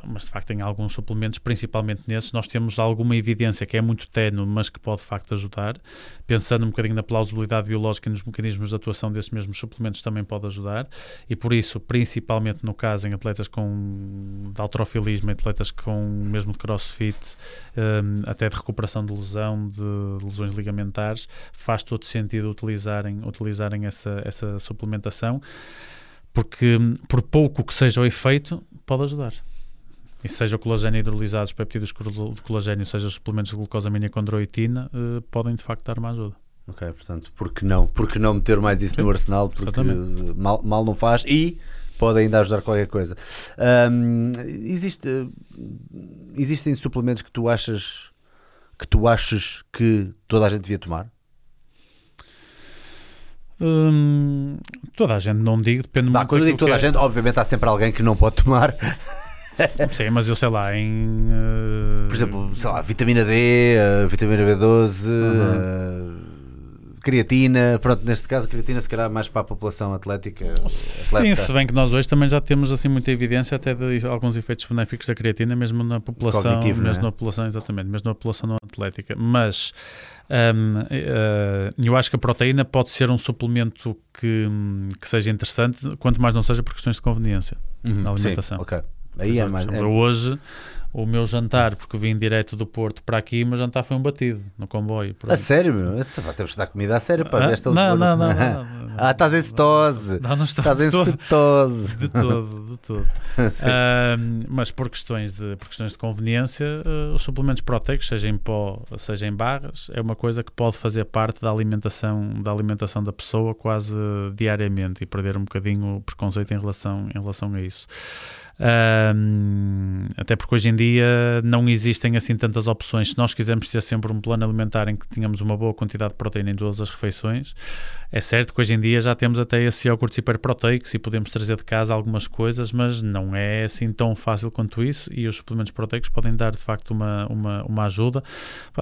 Mas de facto em alguns suplementos, principalmente nesses, nós temos alguma evidência que é muito ténue, mas que pode de facto ajudar. Pensando um bocadinho na plausibilidade biológica e nos mecanismos de atuação desses mesmos suplementos também pode ajudar. E por isso, principalmente no caso em atletas com de autofilismo, atletas com mesmo de crossfit, um, até de recuperação de lesão, de lesões ligamentares, faz todo sentido utilizarem, utilizarem essa, essa suplementação porque por pouco que seja o efeito, pode ajudar. E seja o colagênio hidrolisado, os peptídeos de colagênio, seja os suplementos de glucosamina e condroitina, uh, podem de facto dar uma ajuda. Ok, portanto, porque não? Porque não meter mais isso Sim, no arsenal? Porque mal, mal não faz e pode ainda ajudar qualquer coisa. Um, existe, existem suplementos que tu achas que tu achas que toda a gente devia tomar? Hum, toda a gente não digo, depende muito. Quando eu digo toda a é. gente, obviamente há sempre alguém que não pode tomar. Sim, mas eu sei lá, em. Uh... Por exemplo, sei lá, vitamina D, uh, vitamina B12, uhum. uh, creatina. Pronto, neste caso, creatina se calhar mais para a população atlética. Sim, se bem que nós hoje também já temos assim muita evidência até de alguns efeitos benéficos da creatina, mesmo na população. Cognitivo, mesmo é? na população, exatamente, mesmo na população não atlética. Mas um, uh, eh, eu acho que a proteína pode ser um suplemento que, que seja interessante, quanto mais não seja por questões de conveniência uhum, na alimentação. Sim, ok. Aí é mais. É... Hoje o meu jantar, porque vim direto do Porto para aqui, o meu jantar foi um batido no comboio. A sério, meu? Então, temos que dar comida a sério para ah, esta não, não, não, não, Ah, estás em cetose. Não, não estás em cetose. De todo, de todo. mas por questões de, por questões de conveniência, uh, os suplementos proteicos, seja em pó, seja em barras, é uma coisa que pode fazer parte da alimentação da, alimentação da pessoa quase diariamente e perder um bocadinho o preconceito em relação, em relação a isso. Um, até porque hoje em dia não existem assim tantas opções. Se nós quisermos ter sempre um plano alimentar em que tenhamos uma boa quantidade de proteína em todas as refeições, é certo que hoje em dia já temos até esses iogurtes hiperproteicos e podemos trazer de casa algumas coisas, mas não é assim tão fácil quanto isso. E os suplementos proteicos podem dar de facto uma, uma, uma ajuda,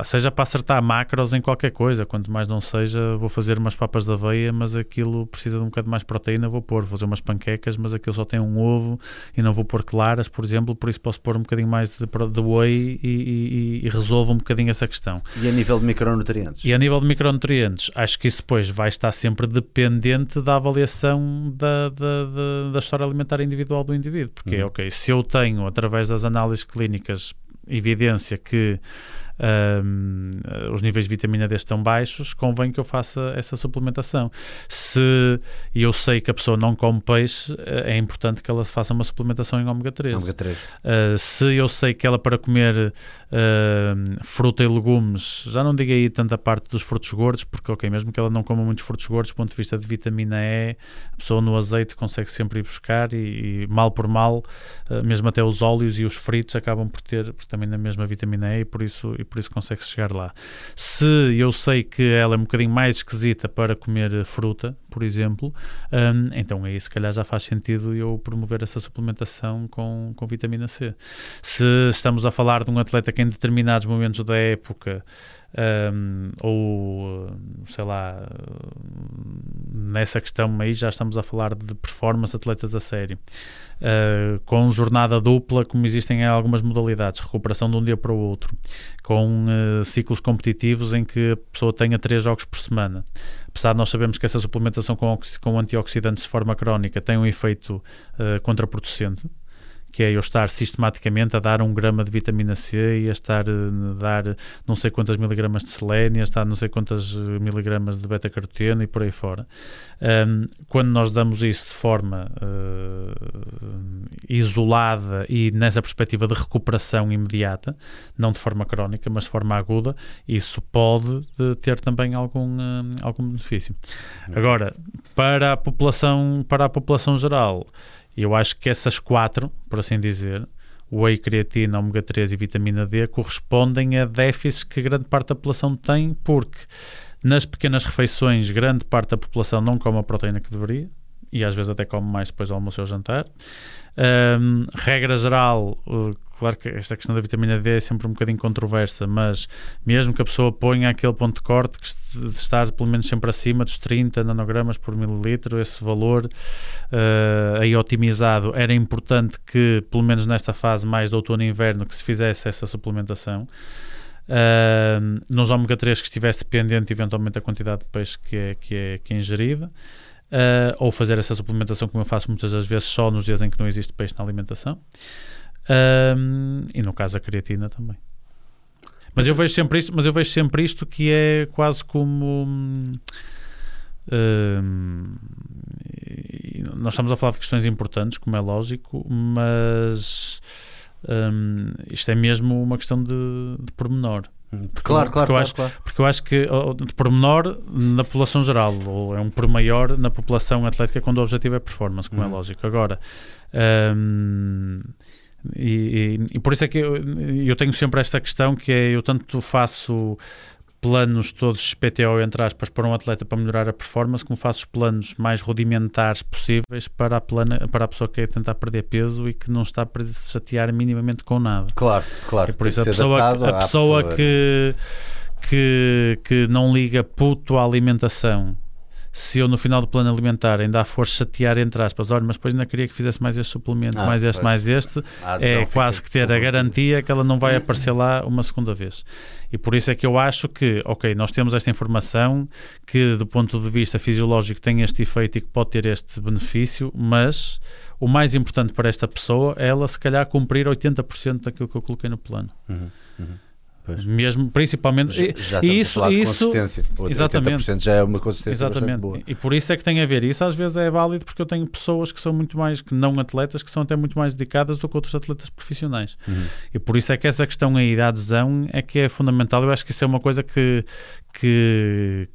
seja para acertar macros em qualquer coisa. Quanto mais não seja, vou fazer umas papas de aveia, mas aquilo precisa de um bocado mais proteína, vou pôr, vou fazer umas panquecas, mas aquilo só tem um ovo e não vou vou pôr claras, por exemplo, por isso posso pôr um bocadinho mais de, de whey e, e, e resolvo um bocadinho essa questão. E a nível de micronutrientes? E a nível de micronutrientes, acho que isso depois vai estar sempre dependente da avaliação da, da, da, da história alimentar individual do indivíduo. Porque, uhum. ok, se eu tenho, através das análises clínicas, evidência que um, os níveis de vitamina D estão baixos, convém que eu faça essa suplementação. Se eu sei que a pessoa não come peixe, eh, é importante que ela faça uma suplementação em ômega 3. Ômega 3. Uh, se eu sei que ela para comer uh, fruta e legumes, já não digo aí tanta parte dos frutos gordos, porque ok, mesmo que ela não coma muitos frutos gordos, do ponto de vista de vitamina E, a pessoa no azeite consegue sempre ir buscar e, e mal por mal, uh, mesmo até os óleos e os fritos acabam por ter por também na mesma vitamina e por isso e por isso consegue chegar lá. Se eu sei que ela é um bocadinho mais esquisita para comer fruta, por exemplo, um, então aí se calhar já faz sentido eu promover essa suplementação com, com vitamina C. Se estamos a falar de um atleta que em determinados momentos da época um, ou sei lá, nessa questão aí já estamos a falar de performance atletas a sério. Uh, com jornada dupla, como existem em algumas modalidades, recuperação de um dia para o outro, com uh, ciclos competitivos em que a pessoa tenha três jogos por semana. Apesar de nós sabermos que essa suplementação com, com antioxidantes de forma crónica tem um efeito uh, contraproducente, que é eu estar sistematicamente a dar um grama de vitamina C e a estar a dar não sei quantas miligramas de selênio, a estar não sei quantas miligramas de beta-caroteno e por aí fora. Um, quando nós damos isso de forma uh, isolada e nessa perspectiva de recuperação imediata, não de forma crónica, mas de forma aguda, isso pode ter também algum, uh, algum benefício. Agora, para a população, para a população geral, eu acho que essas quatro, por assim dizer, whey, creatina, ômega 3 e vitamina D, correspondem a déficits que grande parte da população tem, porque nas pequenas refeições, grande parte da população não come a proteína que deveria, e às vezes até come mais depois do almoço ou jantar. Um, regra geral, uh, claro que esta questão da vitamina D é sempre um bocadinho controversa, mas mesmo que a pessoa ponha aquele ponto de corte de estar pelo menos sempre acima dos 30 nanogramas por mililitro, esse valor uh, aí otimizado, era importante que, pelo menos nesta fase mais de outono e inverno, que se fizesse essa suplementação. Uh, nos ômega 3 que estivesse dependente eventualmente da quantidade de peixe que é, que é, que é ingerida uh, ou fazer essa suplementação como eu faço muitas das vezes só nos dias em que não existe peixe na alimentação uh, e no caso a creatina também mas eu vejo sempre isto mas eu vejo sempre isto que é quase como nós estamos a falar de questões importantes como é lógico mas um, isto é mesmo uma questão de, de pormenor. Porque, claro, claro, porque eu, claro, acho, claro. porque eu acho que de pormenor na população geral, ou é um por maior na população atlética quando o objetivo é performance, como é Uhum. lógico. Agora, um, e, e- e por isso é que eu, eu tenho sempre esta questão que é eu tanto faço planos todos PTO entre aspas para um atleta para melhorar a performance como faço os planos mais rudimentares possíveis para a, plana, para a pessoa que quer tentar perder peso e que não está para se chatear minimamente com nada Claro, claro. e por isso a pessoa, a pessoa. que, que, que não liga puto à alimentação, se eu no final do plano alimentar ainda a for chatear entre aspas, olha, mas depois ainda queria que fizesse mais este suplemento, Ah, mais este, pois. mais este, é quase que ter a garantia que ela não vai aparecer lá uma segunda vez. E por isso é que eu acho que, ok, nós temos esta informação que do ponto de vista fisiológico tem este efeito e que pode ter este benefício, mas o mais importante para esta pessoa é ela se calhar cumprir 80% daquilo que eu coloquei no plano. Uhum, uhum. Pois. Mesmo, principalmente. Já, já e isso, isso, exatamente. 80% já é uma consistência Exatamente. boa. E por isso é que tem a ver. Isso às vezes é válido porque eu tenho pessoas que são muito mais, que não atletas, que são até muito mais dedicadas do que outros atletas profissionais. Uhum. E por isso é que essa questão aí da adesão é que é fundamental. Eu acho que isso é uma coisa que, que,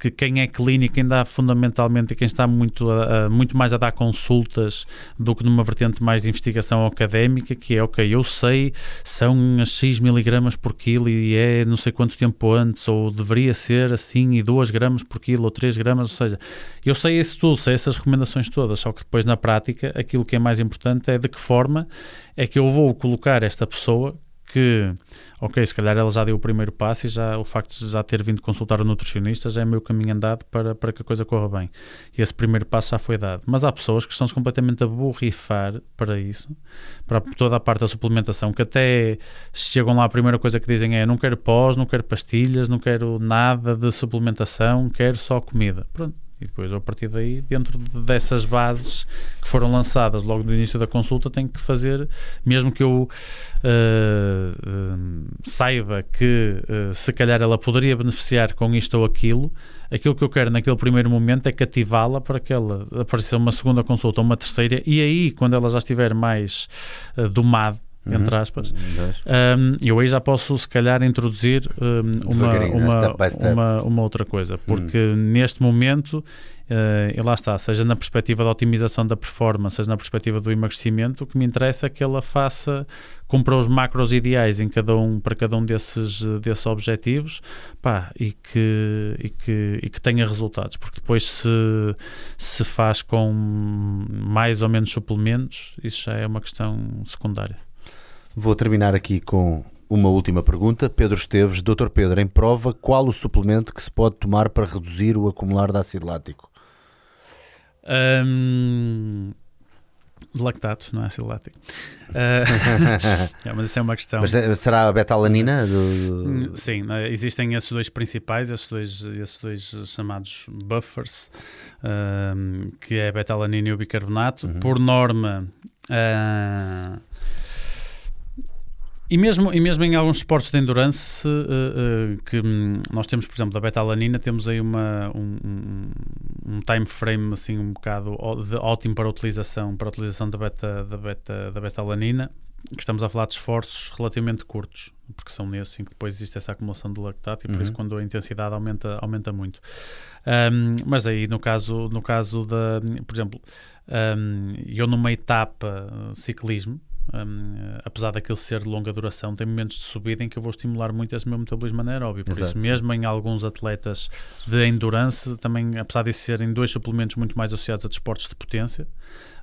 que quem é clínico, quem dá fundamentalmente quem está muito, a- a- muito mais a dar consultas do que numa vertente mais de investigação académica, que é, ok, eu sei, são as 6 miligramas por quilo e é não sei quanto tempo antes, ou deveria ser assim, e 2 gramas por quilo, ou 3 gramas, ou seja, eu sei isso tudo, sei essas recomendações todas, só que depois na prática aquilo que é mais importante é de que forma é que eu vou colocar esta pessoa que, ok, se calhar ela já deu o primeiro passo e já o facto de já ter vindo consultar o nutricionista já é meio caminho andado para, para que a coisa corra bem. E esse primeiro passo já foi dado. Mas há pessoas que estão-se completamente a borrifar para isso, para toda a parte da suplementação, que até chegam lá a primeira coisa que dizem é não quero pós, não quero pastilhas, não quero nada de suplementação, quero só comida. Pronto. E depois, a partir daí, dentro de- dessas bases que foram lançadas logo no início da consulta, tenho que fazer, mesmo que eu eh, eh, saiba que eh, se calhar ela poderia beneficiar com isto ou aquilo, aquilo que eu quero naquele primeiro momento é cativá-la para que ela apareça uma segunda consulta ou uma terceira, e aí, quando ela já estiver mais eh, domada, entre aspas, um, eu aí já posso, se calhar, introduzir um, uma, uma, uma, uma outra coisa, porque neste momento, uh, e lá está, seja na perspectiva da otimização da performance, seja na perspectiva do emagrecimento, o que me interessa é que ela faça, cumpra os macros ideais em cada um, para cada um desses, desses objetivos pá, e, que, e, que, e que tenha resultados, porque depois se, se faz com mais ou menos suplementos, isso já é uma questão secundária. Vou terminar aqui com uma última pergunta. Pedro Esteves, Dr. Pedro, em prova, qual o suplemento que se pode tomar para reduzir o acumular de ácido lático? Hum, lactato, não é ácido lático. Ah, é, mas isso é uma questão. Mas eh, será a betalanina? Do... Hum, Sim, né, existem esses dois principais, esses dois, esses dois chamados buffers, hum, que é a betalanina e o bicarbonato. Uhum. Por norma, Uh, e mesmo, e mesmo em alguns esportes de endurance, uh, uh, que um, nós temos, por exemplo, da beta-alanina, temos aí uma, um, um, um, time frame assim um bocado de, ótimo para a utilização, para a utilização da beta-alanina, da beta, da beta que estamos a falar de esforços relativamente curtos, porque são nesses em que depois existe essa acumulação de lactato e por uhum. isso quando a intensidade aumenta, aumenta muito. mas aí no caso, no caso da, por exemplo, eu numa etapa ciclismo, um, apesar daquele ser de longa duração, tem momentos de subida em que eu vou estimular muito esse meu metabolismo anaeróbio. Por Exato, isso, mesmo em alguns atletas de endurance, também, apesar de serem dois suplementos muito mais associados a desportos de potência,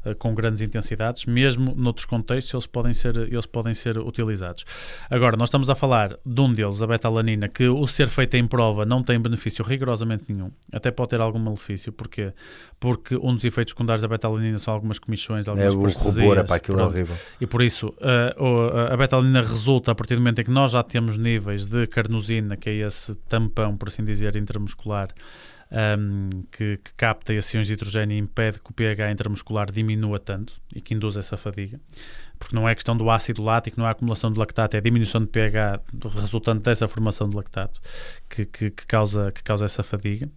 uh, com grandes intensidades, mesmo noutros contextos, eles podem ser, eles podem ser utilizados. Agora, nós estamos a falar de um deles, a beta-alanina, que o ser feito em prova não tem benefício rigorosamente nenhum. Até pode ter algum malefício. Porquê? Porque um dos efeitos secundários da beta-alanina são algumas comissões, algumas É, o rubor, é para aquilo pronto. horrível. E por isso, uh, a beta-alanina resulta a partir do momento em que nós já temos níveis de carnosina, que é esse tampão, por assim dizer, intramuscular, um, que, que, capta esse de hidrogênio e impede que o pH intramuscular diminua tanto e que induz essa fadiga. Porque não é questão do ácido lático, não é acumulação de lactato, é a diminuição de pH resultante dessa formação de lactato que, que, que causa, que causa essa fadiga.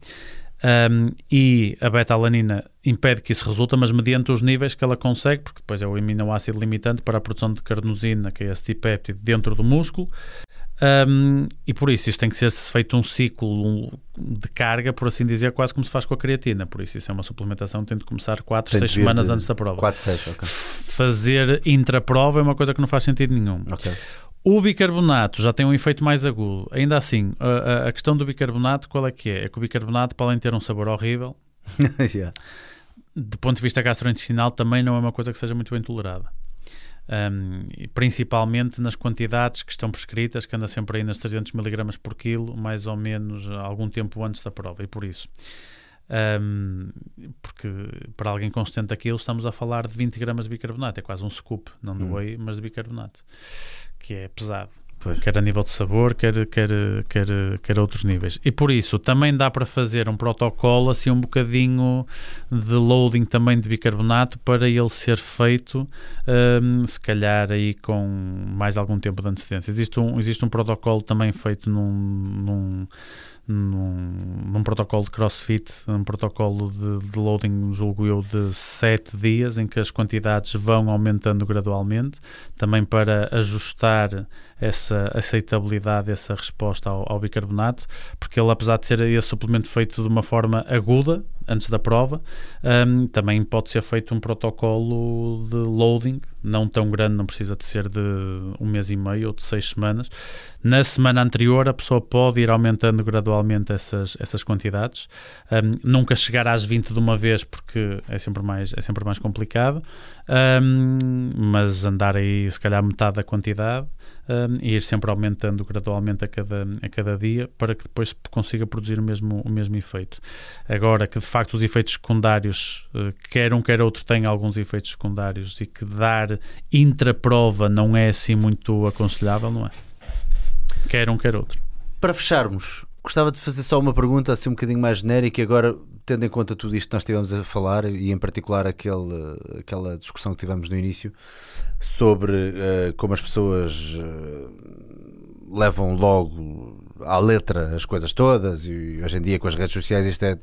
Um, e a beta-alanina impede que isso resulte, mas mediante os níveis que ela consegue, porque depois é o aminoácido limitante para a produção de carnosina, que é esse dipéptido, dentro do músculo, um, e por isso isto tem que ser feito um ciclo de carga, por assim dizer, quase como se faz com a creatina. Por isso isso é uma suplementação que tem de começar 4, 6 semanas antes da prova. 4, 6, ok. Fazer intra-prova é uma coisa que não faz sentido nenhum. Ok. O bicarbonato já tem um efeito mais agudo. Ainda assim, a, a, questão do bicarbonato, qual é que é? É que o bicarbonato, para além de ter um sabor horrível, yeah. do ponto de vista gastrointestinal, também não é uma coisa que seja muito bem tolerada. Um, principalmente nas quantidades que estão prescritas, que anda sempre aí nas 300 mg por quilo, mais ou menos algum tempo antes da prova, e por isso. Um, porque para alguém com 70 quilos estamos a falar de 20 gramas de bicarbonato, é quase um scoop, não de hum. whey, mas de bicarbonato, que é pesado. Pois. Quer a nível de sabor, quer, quer, quer, quer outros níveis. E por isso também dá para fazer um protocolo assim um bocadinho de loading também de bicarbonato para ele ser feito um, se calhar aí com mais algum tempo de antecedência. Existe um, existe um protocolo também feito num, num num, num, protocolo de crossfit, um protocolo de, de, loading, julgo eu, de 7 dias, em que as quantidades vão aumentando gradualmente, também para ajustar essa aceitabilidade, essa resposta ao, ao bicarbonato, porque ele, apesar de ser esse suplemento feito de uma forma aguda, antes da prova, um, também pode ser feito um protocolo de loading, não tão grande, não precisa de ser de um mês e meio ou de seis semanas. Na semana anterior, a pessoa pode ir aumentando gradualmente essas, essas quantidades, um, nunca chegar às 20 de uma vez, porque é sempre mais, é sempre mais complicado, um, mas andar aí, se calhar, metade da quantidade um, e ir sempre aumentando gradualmente a cada, a cada dia para que depois consiga produzir o mesmo, o mesmo efeito. Agora que de facto os efeitos secundários, uh, quer um quer outro, têm alguns efeitos secundários e que dar intraprova não é assim muito aconselhável, não é? Quer um quer outro. Para fecharmos, gostava de fazer só uma pergunta assim um bocadinho mais genérica e agora tendo em conta tudo isto que nós estivemos a falar e em particular aquele, aquela discussão que tivemos no início sobre uh, como as pessoas uh, levam logo à letra as coisas todas e hoje em dia com as redes sociais isto é,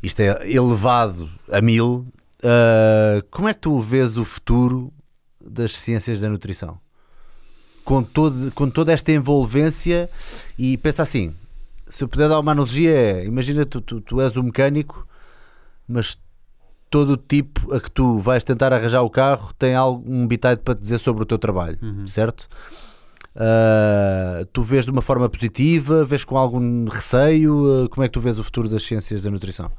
isto é elevado a mil. Uh, como é que tu vês o futuro das ciências da nutrição? Com, todo, com toda esta envolvência e pensa assim, se eu puder dar uma analogia é, imagina tu, tu, tu és um mecânico, mas todo o tipo a que tu vais tentar arranjar o carro tem algo, um bitite para te dizer sobre o teu trabalho, uhum. certo? Uh, tu vês de uma forma positiva, vês com algum receio? Uh, como é que tu vês o futuro das ciências da nutrição?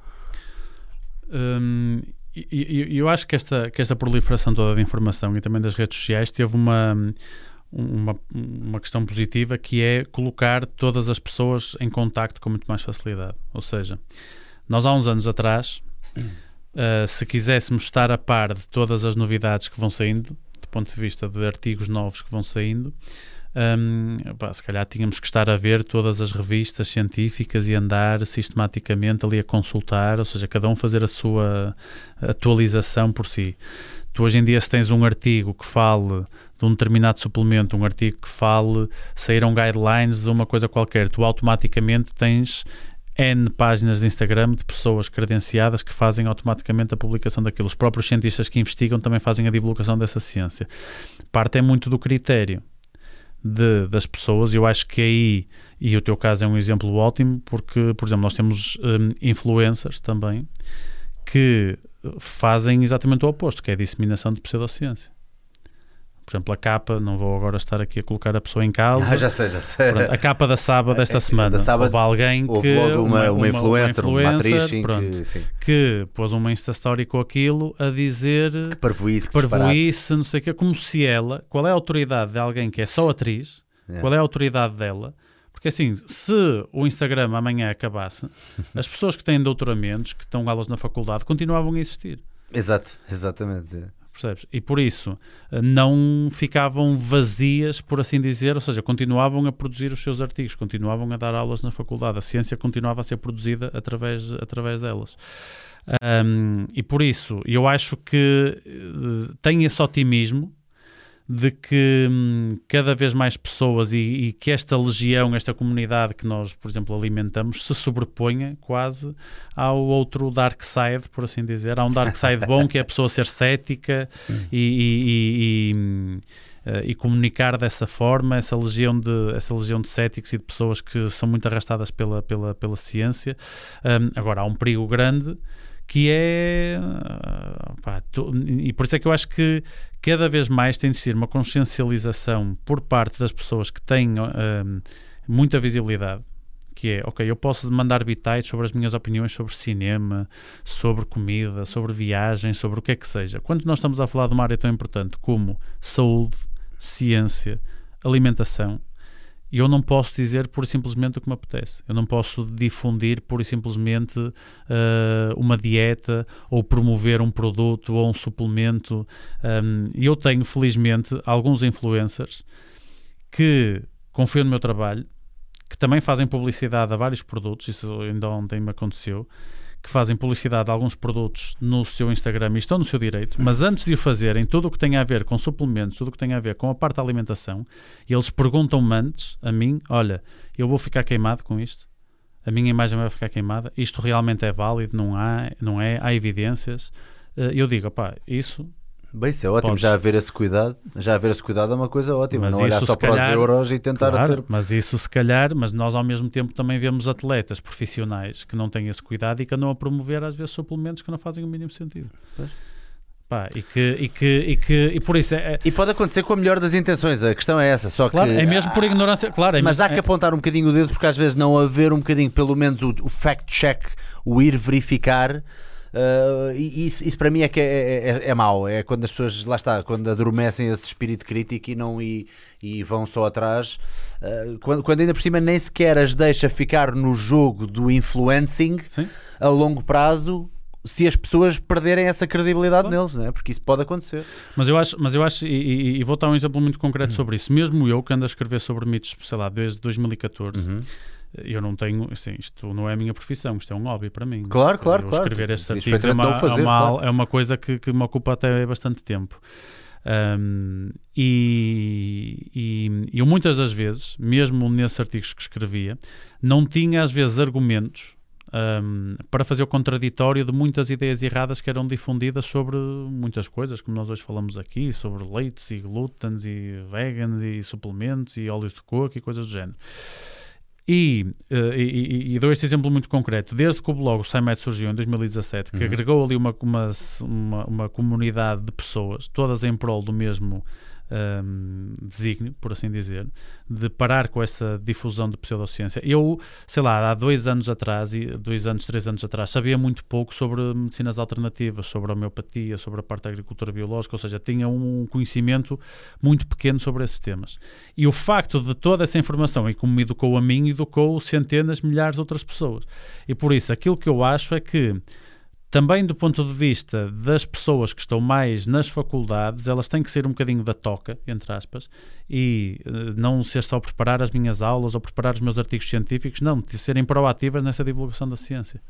Hum, eu, eu acho que esta, que esta proliferação toda de informação e também das redes sociais teve uma uma, uma questão positiva que é colocar todas as pessoas em contacto com muito mais facilidade. Ou seja, nós há uns anos atrás, uh, se quiséssemos estar a par de todas as novidades que vão saindo, do ponto de vista de artigos novos que vão saindo, um, pá, se calhar tínhamos que estar a ver todas as revistas científicas e andar sistematicamente ali a consultar, ou seja, cada um fazer a sua atualização por si tu hoje em dia, se tens um artigo que fale de um determinado suplemento, um artigo que fale, saíram guidelines de uma coisa qualquer, tu automaticamente tens N páginas de Instagram de pessoas credenciadas que fazem automaticamente a publicação daquilo. Os próprios cientistas que investigam também fazem a divulgação dessa ciência. Parte é muito do critério de, das pessoas, eu acho que aí, e o teu caso é um exemplo ótimo, porque, por exemplo, nós temos um, influencers também que fazem exatamente o oposto, que é a disseminação de pseudociência por exemplo, a capa, não vou agora estar aqui a colocar a pessoa em causa. Ah, já sei, já sei. Pronto, a capa da Saba desta é, semana. Da Saba, houve alguém que. Houve logo uma, uma, uma, influencer, uma, uma atriz, pronto, que, que, pôs uma Insta Story com aquilo a dizer. Que parvoíce, que parvoíce, não sei o quê, como se ela. Qual é a autoridade de alguém que é só atriz? É. Qual é a autoridade dela? Porque assim, se o Instagram amanhã acabasse, as pessoas que têm doutoramentos, que estão aulas na faculdade, continuavam a existir. Exato, exatamente. Percebes? E por isso eh, não ficavam vazias, por assim dizer, ou seja, continuavam a produzir os seus artigos, continuavam a dar aulas na faculdade, a ciência continuava a ser produzida através, através delas. Um, e por isso, eu acho que uh, tem esse otimismo de que hum, cada vez mais pessoas e, e, que esta legião, esta comunidade que nós, por exemplo, alimentamos, se sobreponha quase ao outro dark side, por assim dizer. Há um dark side bom que é a pessoa ser cética e, e, e, comunicar dessa forma, essa legião, de, essa legião de céticos e de pessoas que são muito arrastadas pela, pela, pela ciência. Um, agora, há um perigo grande que é. Pá, tu, e por isso é que eu acho que cada vez mais tem de ser uma consciencialização por parte das pessoas que têm uh, muita visibilidade. Que é, ok, eu posso mandar bitites sobre as minhas opiniões sobre cinema, sobre comida, sobre viagem, sobre o que é que seja. Quando nós estamos a falar de uma área tão importante como saúde, ciência, alimentação, e eu não posso dizer e simplesmente o que me apetece. Eu não posso difundir e simplesmente uh, uma dieta ou promover um produto ou um suplemento. Um, e eu tenho, felizmente, alguns influencers que confiam no meu trabalho, que também fazem publicidade a vários produtos, isso ainda ontem me aconteceu, que fazem publicidade a alguns produtos no seu Instagram e estão no seu direito, mas antes de o fazerem, tudo o que tem a ver com suplementos, tudo o que tem a ver com a parte da alimentação, eles perguntam-me antes, a mim, olha, eu vou ficar queimado com isto? A minha imagem vai ficar queimada? Isto realmente é válido? Não há? Não é? Há evidências? Eh, eu digo, pá, isso Bem, isso é ótimo, Podes. já haver esse cuidado, já haver esse cuidado é uma coisa ótima, mas não olhar só calhar, para os euros e tentar claro, ter... Mas isso se calhar, mas nós ao mesmo tempo também vemos atletas profissionais que não têm esse cuidado e que andam a promover às vezes suplementos que não fazem o mínimo sentido. Pois. Pá, e, que, e, que, e, que, e por isso é, é... E pode acontecer com a melhor das intenções, a questão é essa, só claro, que... é mesmo por ignorância, claro. É mas mesmo, há que é... apontar um bocadinho o dedo porque às vezes não haver um bocadinho, pelo menos o, o fact-check, o ir verificar Uh, e isso, isso, para mim é que é, é, é, é mau. É quando as pessoas, lá está, quando adormecem esse espírito crítico e, não, e, e vão só atrás. Uh, quando, quando, ainda por cima nem sequer as deixa ficar no jogo do influencing Sim. a longo prazo. Se as pessoas perderem essa credibilidade claro. neles, né? porque isso pode acontecer. Mas eu acho, mas eu acho e, e, e vou dar um exemplo muito concreto uhum. sobre isso. Mesmo eu que ando a escrever sobre mitos, sei lá, desde 2014, uhum eu não tenho, assim, isto não é a minha profissão, isto é um hobby para mim. Claro, claro, eu claro. Escrever estes artigos é uma, fazer, é, uma, claro. é uma coisa que, que, me ocupa até bastante tempo. Um, e, e, eu muitas das vezes, mesmo nesses artigos que escrevia, não tinha às vezes argumentos um, para fazer o contraditório de muitas ideias erradas que eram difundidas sobre muitas coisas, como nós hoje falamos aqui, sobre leites e glútens e vegans e suplementos e óleos de coco e coisas do género. E, uh, e, e, dou este exemplo muito concreto. Desde que o blog SciMed surgiu em 2017, que uhum. agregou ali uma, uma, uma, uma, comunidade de pessoas, todas em prol do mesmo um, desígnio, por assim dizer, de parar com essa difusão de pseudociência. Eu, sei lá, há dois anos atrás, dois anos, três anos atrás, sabia muito pouco sobre medicinas alternativas, sobre a homeopatia, sobre a parte da agricultura biológica, ou seja, tinha um conhecimento muito pequeno sobre esses temas. E o facto de toda essa informação, e como me educou a mim, educou centenas, milhares de outras pessoas. E por isso, aquilo que eu acho é que também do ponto de vista das pessoas que estão mais nas faculdades, elas têm que ser um bocadinho da toca, entre aspas, e uh, não ser só preparar as minhas aulas ou preparar os meus artigos científicos, não, de serem proativas nessa divulgação da ciência.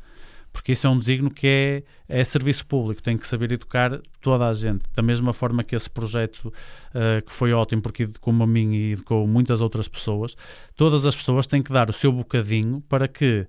porque isso é um designo que é, é serviço público, tem que saber educar toda a gente. Da mesma forma que esse projeto, uh, que foi ótimo, porque educou-me a mim e educou muitas outras pessoas, todas as pessoas têm que dar o seu bocadinho para que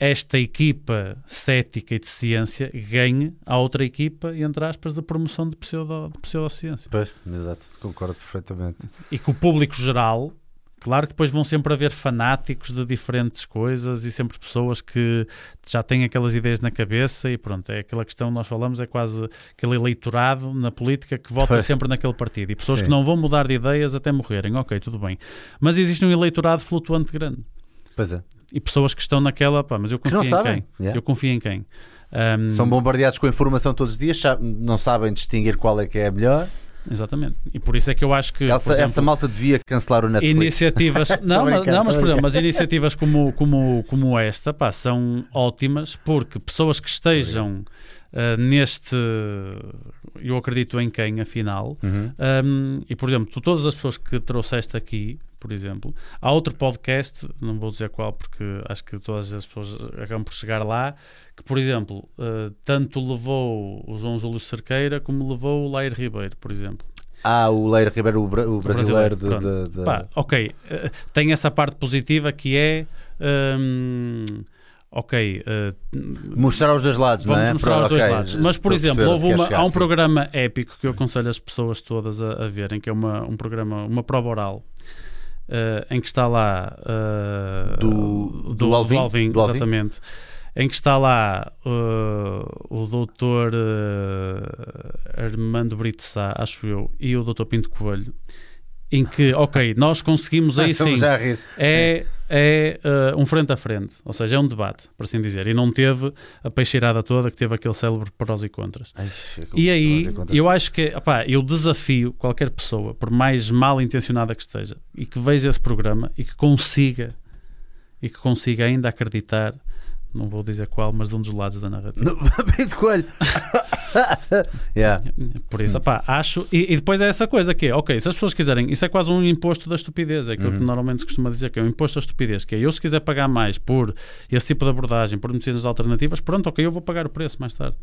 esta equipa cética e de ciência ganhe a outra equipa, entre aspas, de promoção de, pseudo, de pseudociência. Pois, exato, concordo perfeitamente. E que o público geral, claro que depois vão sempre haver fanáticos de diferentes coisas e sempre pessoas que já têm aquelas ideias na cabeça e pronto, é aquela questão que nós falamos, é quase aquele eleitorado na política que vota Pois. sempre naquele partido e pessoas Sim. que não vão mudar de ideias até morrerem, ok, tudo bem. Mas existe um eleitorado flutuante grande Pois é. E pessoas que estão naquela, pá, mas eu confio em sabem. quem? Yeah. Eu confio em quem? Ahm, São bombardeados com informação todos os dias, não sabem distinguir qual é que é a melhor. Exatamente. E por isso é que eu acho que Essa, exemplo, essa malta devia cancelar o Netflix. iniciativas, não, mas, não, mas por exemplo, mas iniciativas como, como, como esta, pá, são ótimas porque pessoas que estejam ah, neste, eu acredito em quem, afinal, Uhum. Um, e, por exemplo, tu, todas as pessoas que trouxeste aqui, por exemplo, há outro podcast, não vou dizer qual porque acho que todas as pessoas acabam por chegar lá, que, por exemplo, uh, tanto levou o João Júlio Cerqueira como levou o Lair Ribeiro, por exemplo. Ah, o Leiro Ribeiro, o, bra- o brasileiro, de, brasileiro, de- de- Pá, ok, uh, tem essa parte positiva que é. um, ok, uh, mostrar os dois lados, Vamos não é? mostrar os Pronto, dois ok, lados. Mas, por exemplo, houve uma- queres há um chegar, sim. programa épico que eu aconselho as pessoas todas a, a verem, que é uma, um programa, uma prova oral, eh, em que está lá eh, Do- do Alvin? Do Alvin? exatamente. Em que está lá eh, o doutor Armando Brito Sá, acho eu, e o doutor Pinto Coelho, em que, ok, nós conseguimos aí sim é, é eh, um frente a frente, ou seja, é um debate, por assim dizer, e não teve a peixeirada toda que teve aquele célebre prós e contras. Ai, chega, E aí, eu acho que, opá, eu desafio qualquer pessoa, por mais mal intencionada que esteja, e que veja esse programa e que consiga, e que consiga ainda acreditar, não vou dizer qual, mas de um dos lados da narrativa. Pinto Coelho. yeah. Por isso, opá, acho. E, e depois é essa coisa que é, ok, se as pessoas quiserem, isso é quase um imposto da estupidez, é aquilo que Uhum. normalmente se costuma dizer, que é um imposto da estupidez, que é eu se quiser pagar mais por esse tipo de abordagem, por medicinas alternativas, pronto, ok, eu vou pagar o preço mais tarde.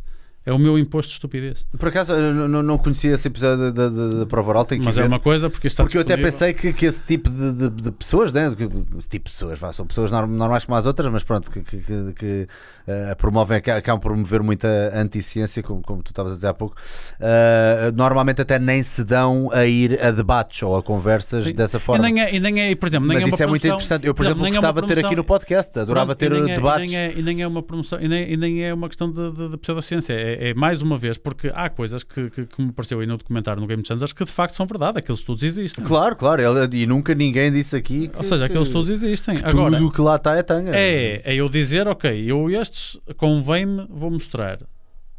É o meu imposto de estupidez. Por acaso, eu não, não- conhecia esse episódio da, da, da prova oral, tenho que Mas ver. é uma coisa, porque está Porque eu até disponível. pensei que, que esse tipo de, de- de pessoas, né? que- esse tipo de pessoas, vá, são pessoas norm- normais como as outras, mas pronto, que, que, que- que, eh, promovem, acabam por promover muita anticiência, como, como tu estavas a dizer há pouco, eh, normalmente até nem se dão a ir a debates ou a conversas Sim. dessa forma. E nem é, e nem é, por exemplo, nem mas é isso é muito interessante. Eu, por exemplo, é gostava de ter aqui no podcast, adorava Pronto, ter e é- debates. E nem, é, e nem é uma promoção, e nem, e nem é uma questão de, de, de pseudociência. É, é mais uma vez, porque há coisas que, que, que me pareceu aí no documentário no Game Changers que de facto são verdade, aqueles estudos existem. Claro, claro, e nunca ninguém disse aqui que, Ou seja, que aqueles estudos existem. tudo Agora, o que lá está é tanga. é, é eu dizer, ok, eu estes convém-me, vou mostrar.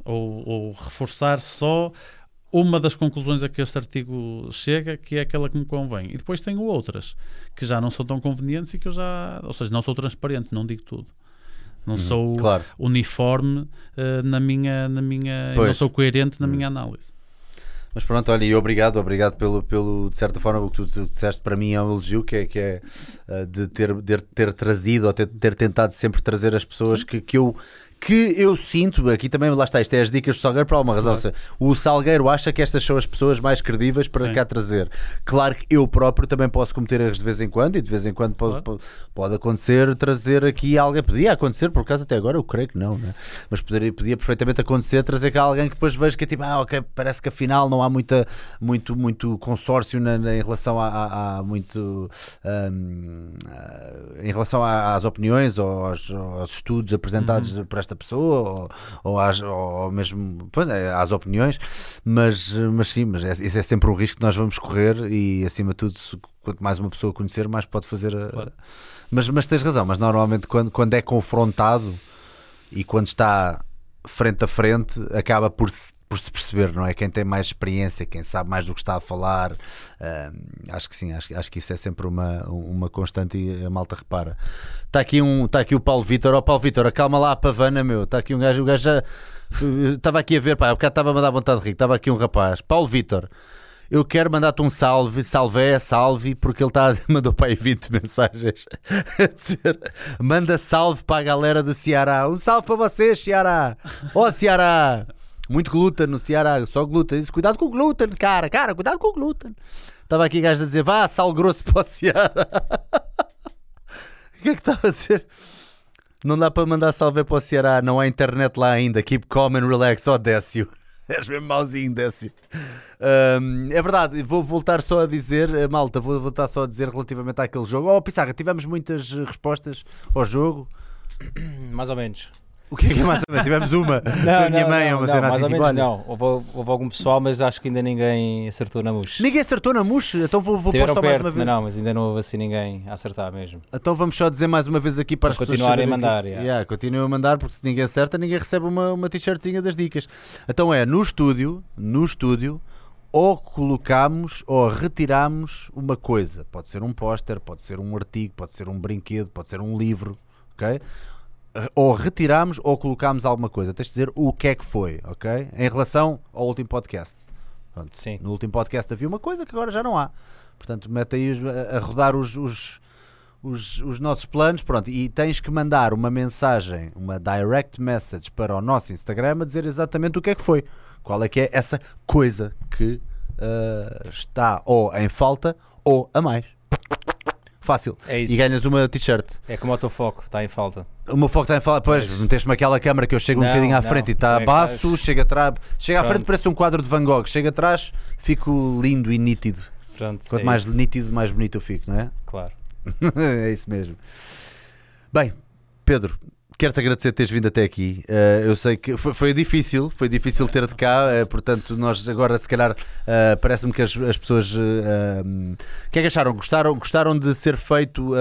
Ou, ou reforçar só uma das conclusões a que este artigo chega, que é aquela que me convém. E depois tenho outras que já não são tão convenientes e que eu já. Ou seja, não sou transparente, não digo tudo. Não sou Uhum, Claro. uniforme eh, na minha. Na minha não sou coerente na Hum. minha análise. Mas pronto, olha, e obrigado, obrigado pelo, pelo, de certa forma, o que tu, tu disseste para mim é um elogio, que é, que é uh, de ter, ter, ter trazido ou ter, ter tentado sempre trazer as pessoas que, que eu que eu sinto, aqui também lá está, isto é as dicas do Salgueiro por alguma razão. Claro. O Salgueiro acha que estas são as pessoas mais credíveis para Sim. cá trazer. Claro que eu próprio também posso cometer erros de vez em quando e de vez em quando pode, Claro. pode, acontecer trazer aqui alguém. Podia acontecer, por acaso até agora eu creio que não, né? mas poderia, podia perfeitamente acontecer trazer cá alguém que depois veja que é tipo, ah, ok, parece que afinal não há muita, muito, muito consórcio na, na- em relação a, a- a muito a- em relação às opiniões ou aos, aos estudos apresentados Uhum. por esta pessoa ou, ou, às, ou mesmo pois é, às opiniões, mas, mas sim, mas é, isso é sempre um risco que nós vamos correr e acima de tudo, quanto mais uma pessoa conhecer, mais pode fazer a- Claro. mas, mas tens razão, mas normalmente quando, quando é confrontado e quando está frente a frente, acaba por se, por se perceber, não é? Quem tem mais experiência, quem sabe mais do que está a falar. Ahm, acho que sim, acho, acho que isso é sempre uma, uma constante e a malta repara. Está aqui, um, está aqui o Paulo Vitor, ó Paulo Vitor, acalma lá a pavana, meu. Está aqui um gajo, o gajo já. Estava aqui a ver, pá, há bocado estava-me a dar vontade de rir. Estava aqui um rapaz, Paulo Vitor. Eu quero mandar-te um salve, salve, salve, porque ele tá, mandou para aí 20 mensagens manda salve para a galera do Ceará. Um salve para vocês, Ceará. Ó oh, Ceará. Muito glúten no Ceará, só glúten. Diz, cuidado com o glúten, cara, cara, cuidado com o glúten. Estava aqui gajo a dizer: vá, sal grosso para o Ceará. o que é que estava a dizer? Não dá para mandar salve para o Ceará, não há internet lá ainda. Keep calm and relax, ó oh, Décio. És mesmo mauzinho, Décio. Um, é verdade, vou voltar só a dizer, eh, malta, vou voltar só a dizer relativamente àquele jogo. Oh, Pissarra, tivemos muitas respostas ao jogo. Mais ou menos. O que é que é mais ou menos? Tivemos uma. Não, a minha não, mãe, não, uma não, cena mais assim, ou tipo, menos não. Houve, houve algum pessoal, mas acho que ainda ninguém acertou na mus. Ninguém acertou na mousse, então vou, vou pôr Tiveram só mais perto, uma mas vez. não, mas ainda não houve assim ninguém a acertar mesmo. Então vamos só dizer mais uma vez aqui para, as pessoas continuarem a mandar, que- yeah. Yeah, continuem a mandar, porque se ninguém acerta, ninguém recebe uma, uma t-shirtzinha das dicas. Então é, no estúdio, no estúdio, ou colocamos ou retiramos uma coisa. Pode ser um póster, pode ser um artigo, pode ser um brinquedo, pode ser um livro, ok? Eh, Ou retiramos ou colocamos alguma coisa. Tens de dizer o que é que foi, ok? Em relação ao último podcast. Pronto, Sim. No último podcast havia uma coisa que agora já não há. Portanto, mete aí os- a, rodar os, os, os, os nossos planos. Pronto, e tens que mandar uma mensagem, uma direct message para o nosso Instagram a dizer exatamente o que é que foi. Qual é que é essa coisa que ah, está ou em falta ou a mais. Fácil. É isso. E ganhas uma t-shirt. É como o teu foco, está em falta. O meu foco está em falar, pois, Pois. meteste-me aquela câmara que eu chego um Não, bocadinho à não, frente e está é baço, chega atrás, chega à frente parece um quadro de Van Gogh, chega atrás, fico lindo e nítido. Pronto, Quanto é mais isso, nítido, mais bonito eu fico, não é? Claro. é isso mesmo. Bem, Pedro, quero-te agradecer teres vindo até aqui. Eh, eu sei que foi, foi difícil, foi difícil ter-te cá, eh, portanto, nós agora, se calhar, eh, parece-me que as, as pessoas. eh, um, o que é que acharam? Gostaram, gostaram de ser feito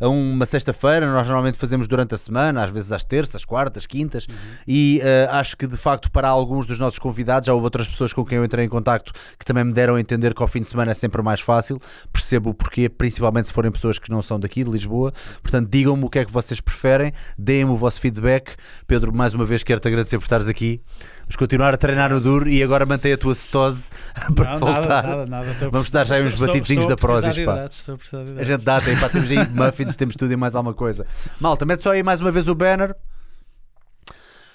a uma sexta-feira? Nós normalmente fazemos durante a semana, às vezes às terças, quartas, quintas, e eh, acho que de facto, para alguns dos nossos convidados, já houve outras pessoas com quem eu entrei em contacto que também me deram a entender que ao fim de semana é sempre mais fácil. Percebo o porquê, principalmente se forem pessoas que não são daqui, de Lisboa. Portanto, digam-me o que é que vocês preferem, deem-me o vosso feedback. Pedro, mais uma vez quero-te agradecer por estares aqui. Vamos continuar a treinar no duro e agora mantém a tua cetose para Não, voltar. nada, nada, nada. Vamos dar já uns estou da Prozis, a gente dá, tem, pá, temos aí muffins, temos tudo e mais alguma coisa. Malta, mete só aí mais uma vez o banner.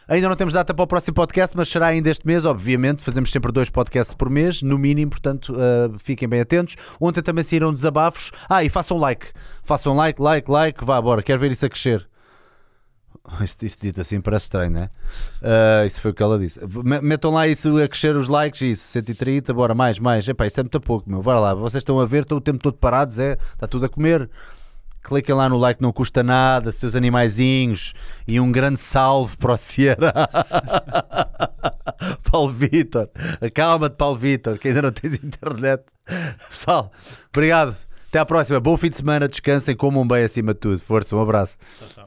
Ainda não temos data para o próximo podcast, mas será ainda este mês, obviamente. Fazemos sempre dois podcasts por mês, no mínimo, portanto, uh, fiquem bem atentos. Ontem também saíram desabafos. Ah, e façam like. Façam like, like, like. Vá, bora, quero ver isso a crescer. Isto, isto dito assim parece estranho, não é? Ah, isso foi o que ela disse. Me- Metam lá isso a crescer os likes, isso, 130, bora, mais, mais. Epá, isto é muito pouco, meu. Bora lá, vocês estão a ver, estão o tempo todo parados, é? Está tudo a comer. Cliquem lá no like, não custa nada, seus animaizinhos. E um grande salve para o Ceará. Paulo Vitor. Acalma-te, Paulo Vitor, que ainda não tens internet. Pessoal, obrigado. Até à próxima. Bom fim de semana. Descansem, comam bem acima de tudo. Força, um abraço. Tchau, tchau.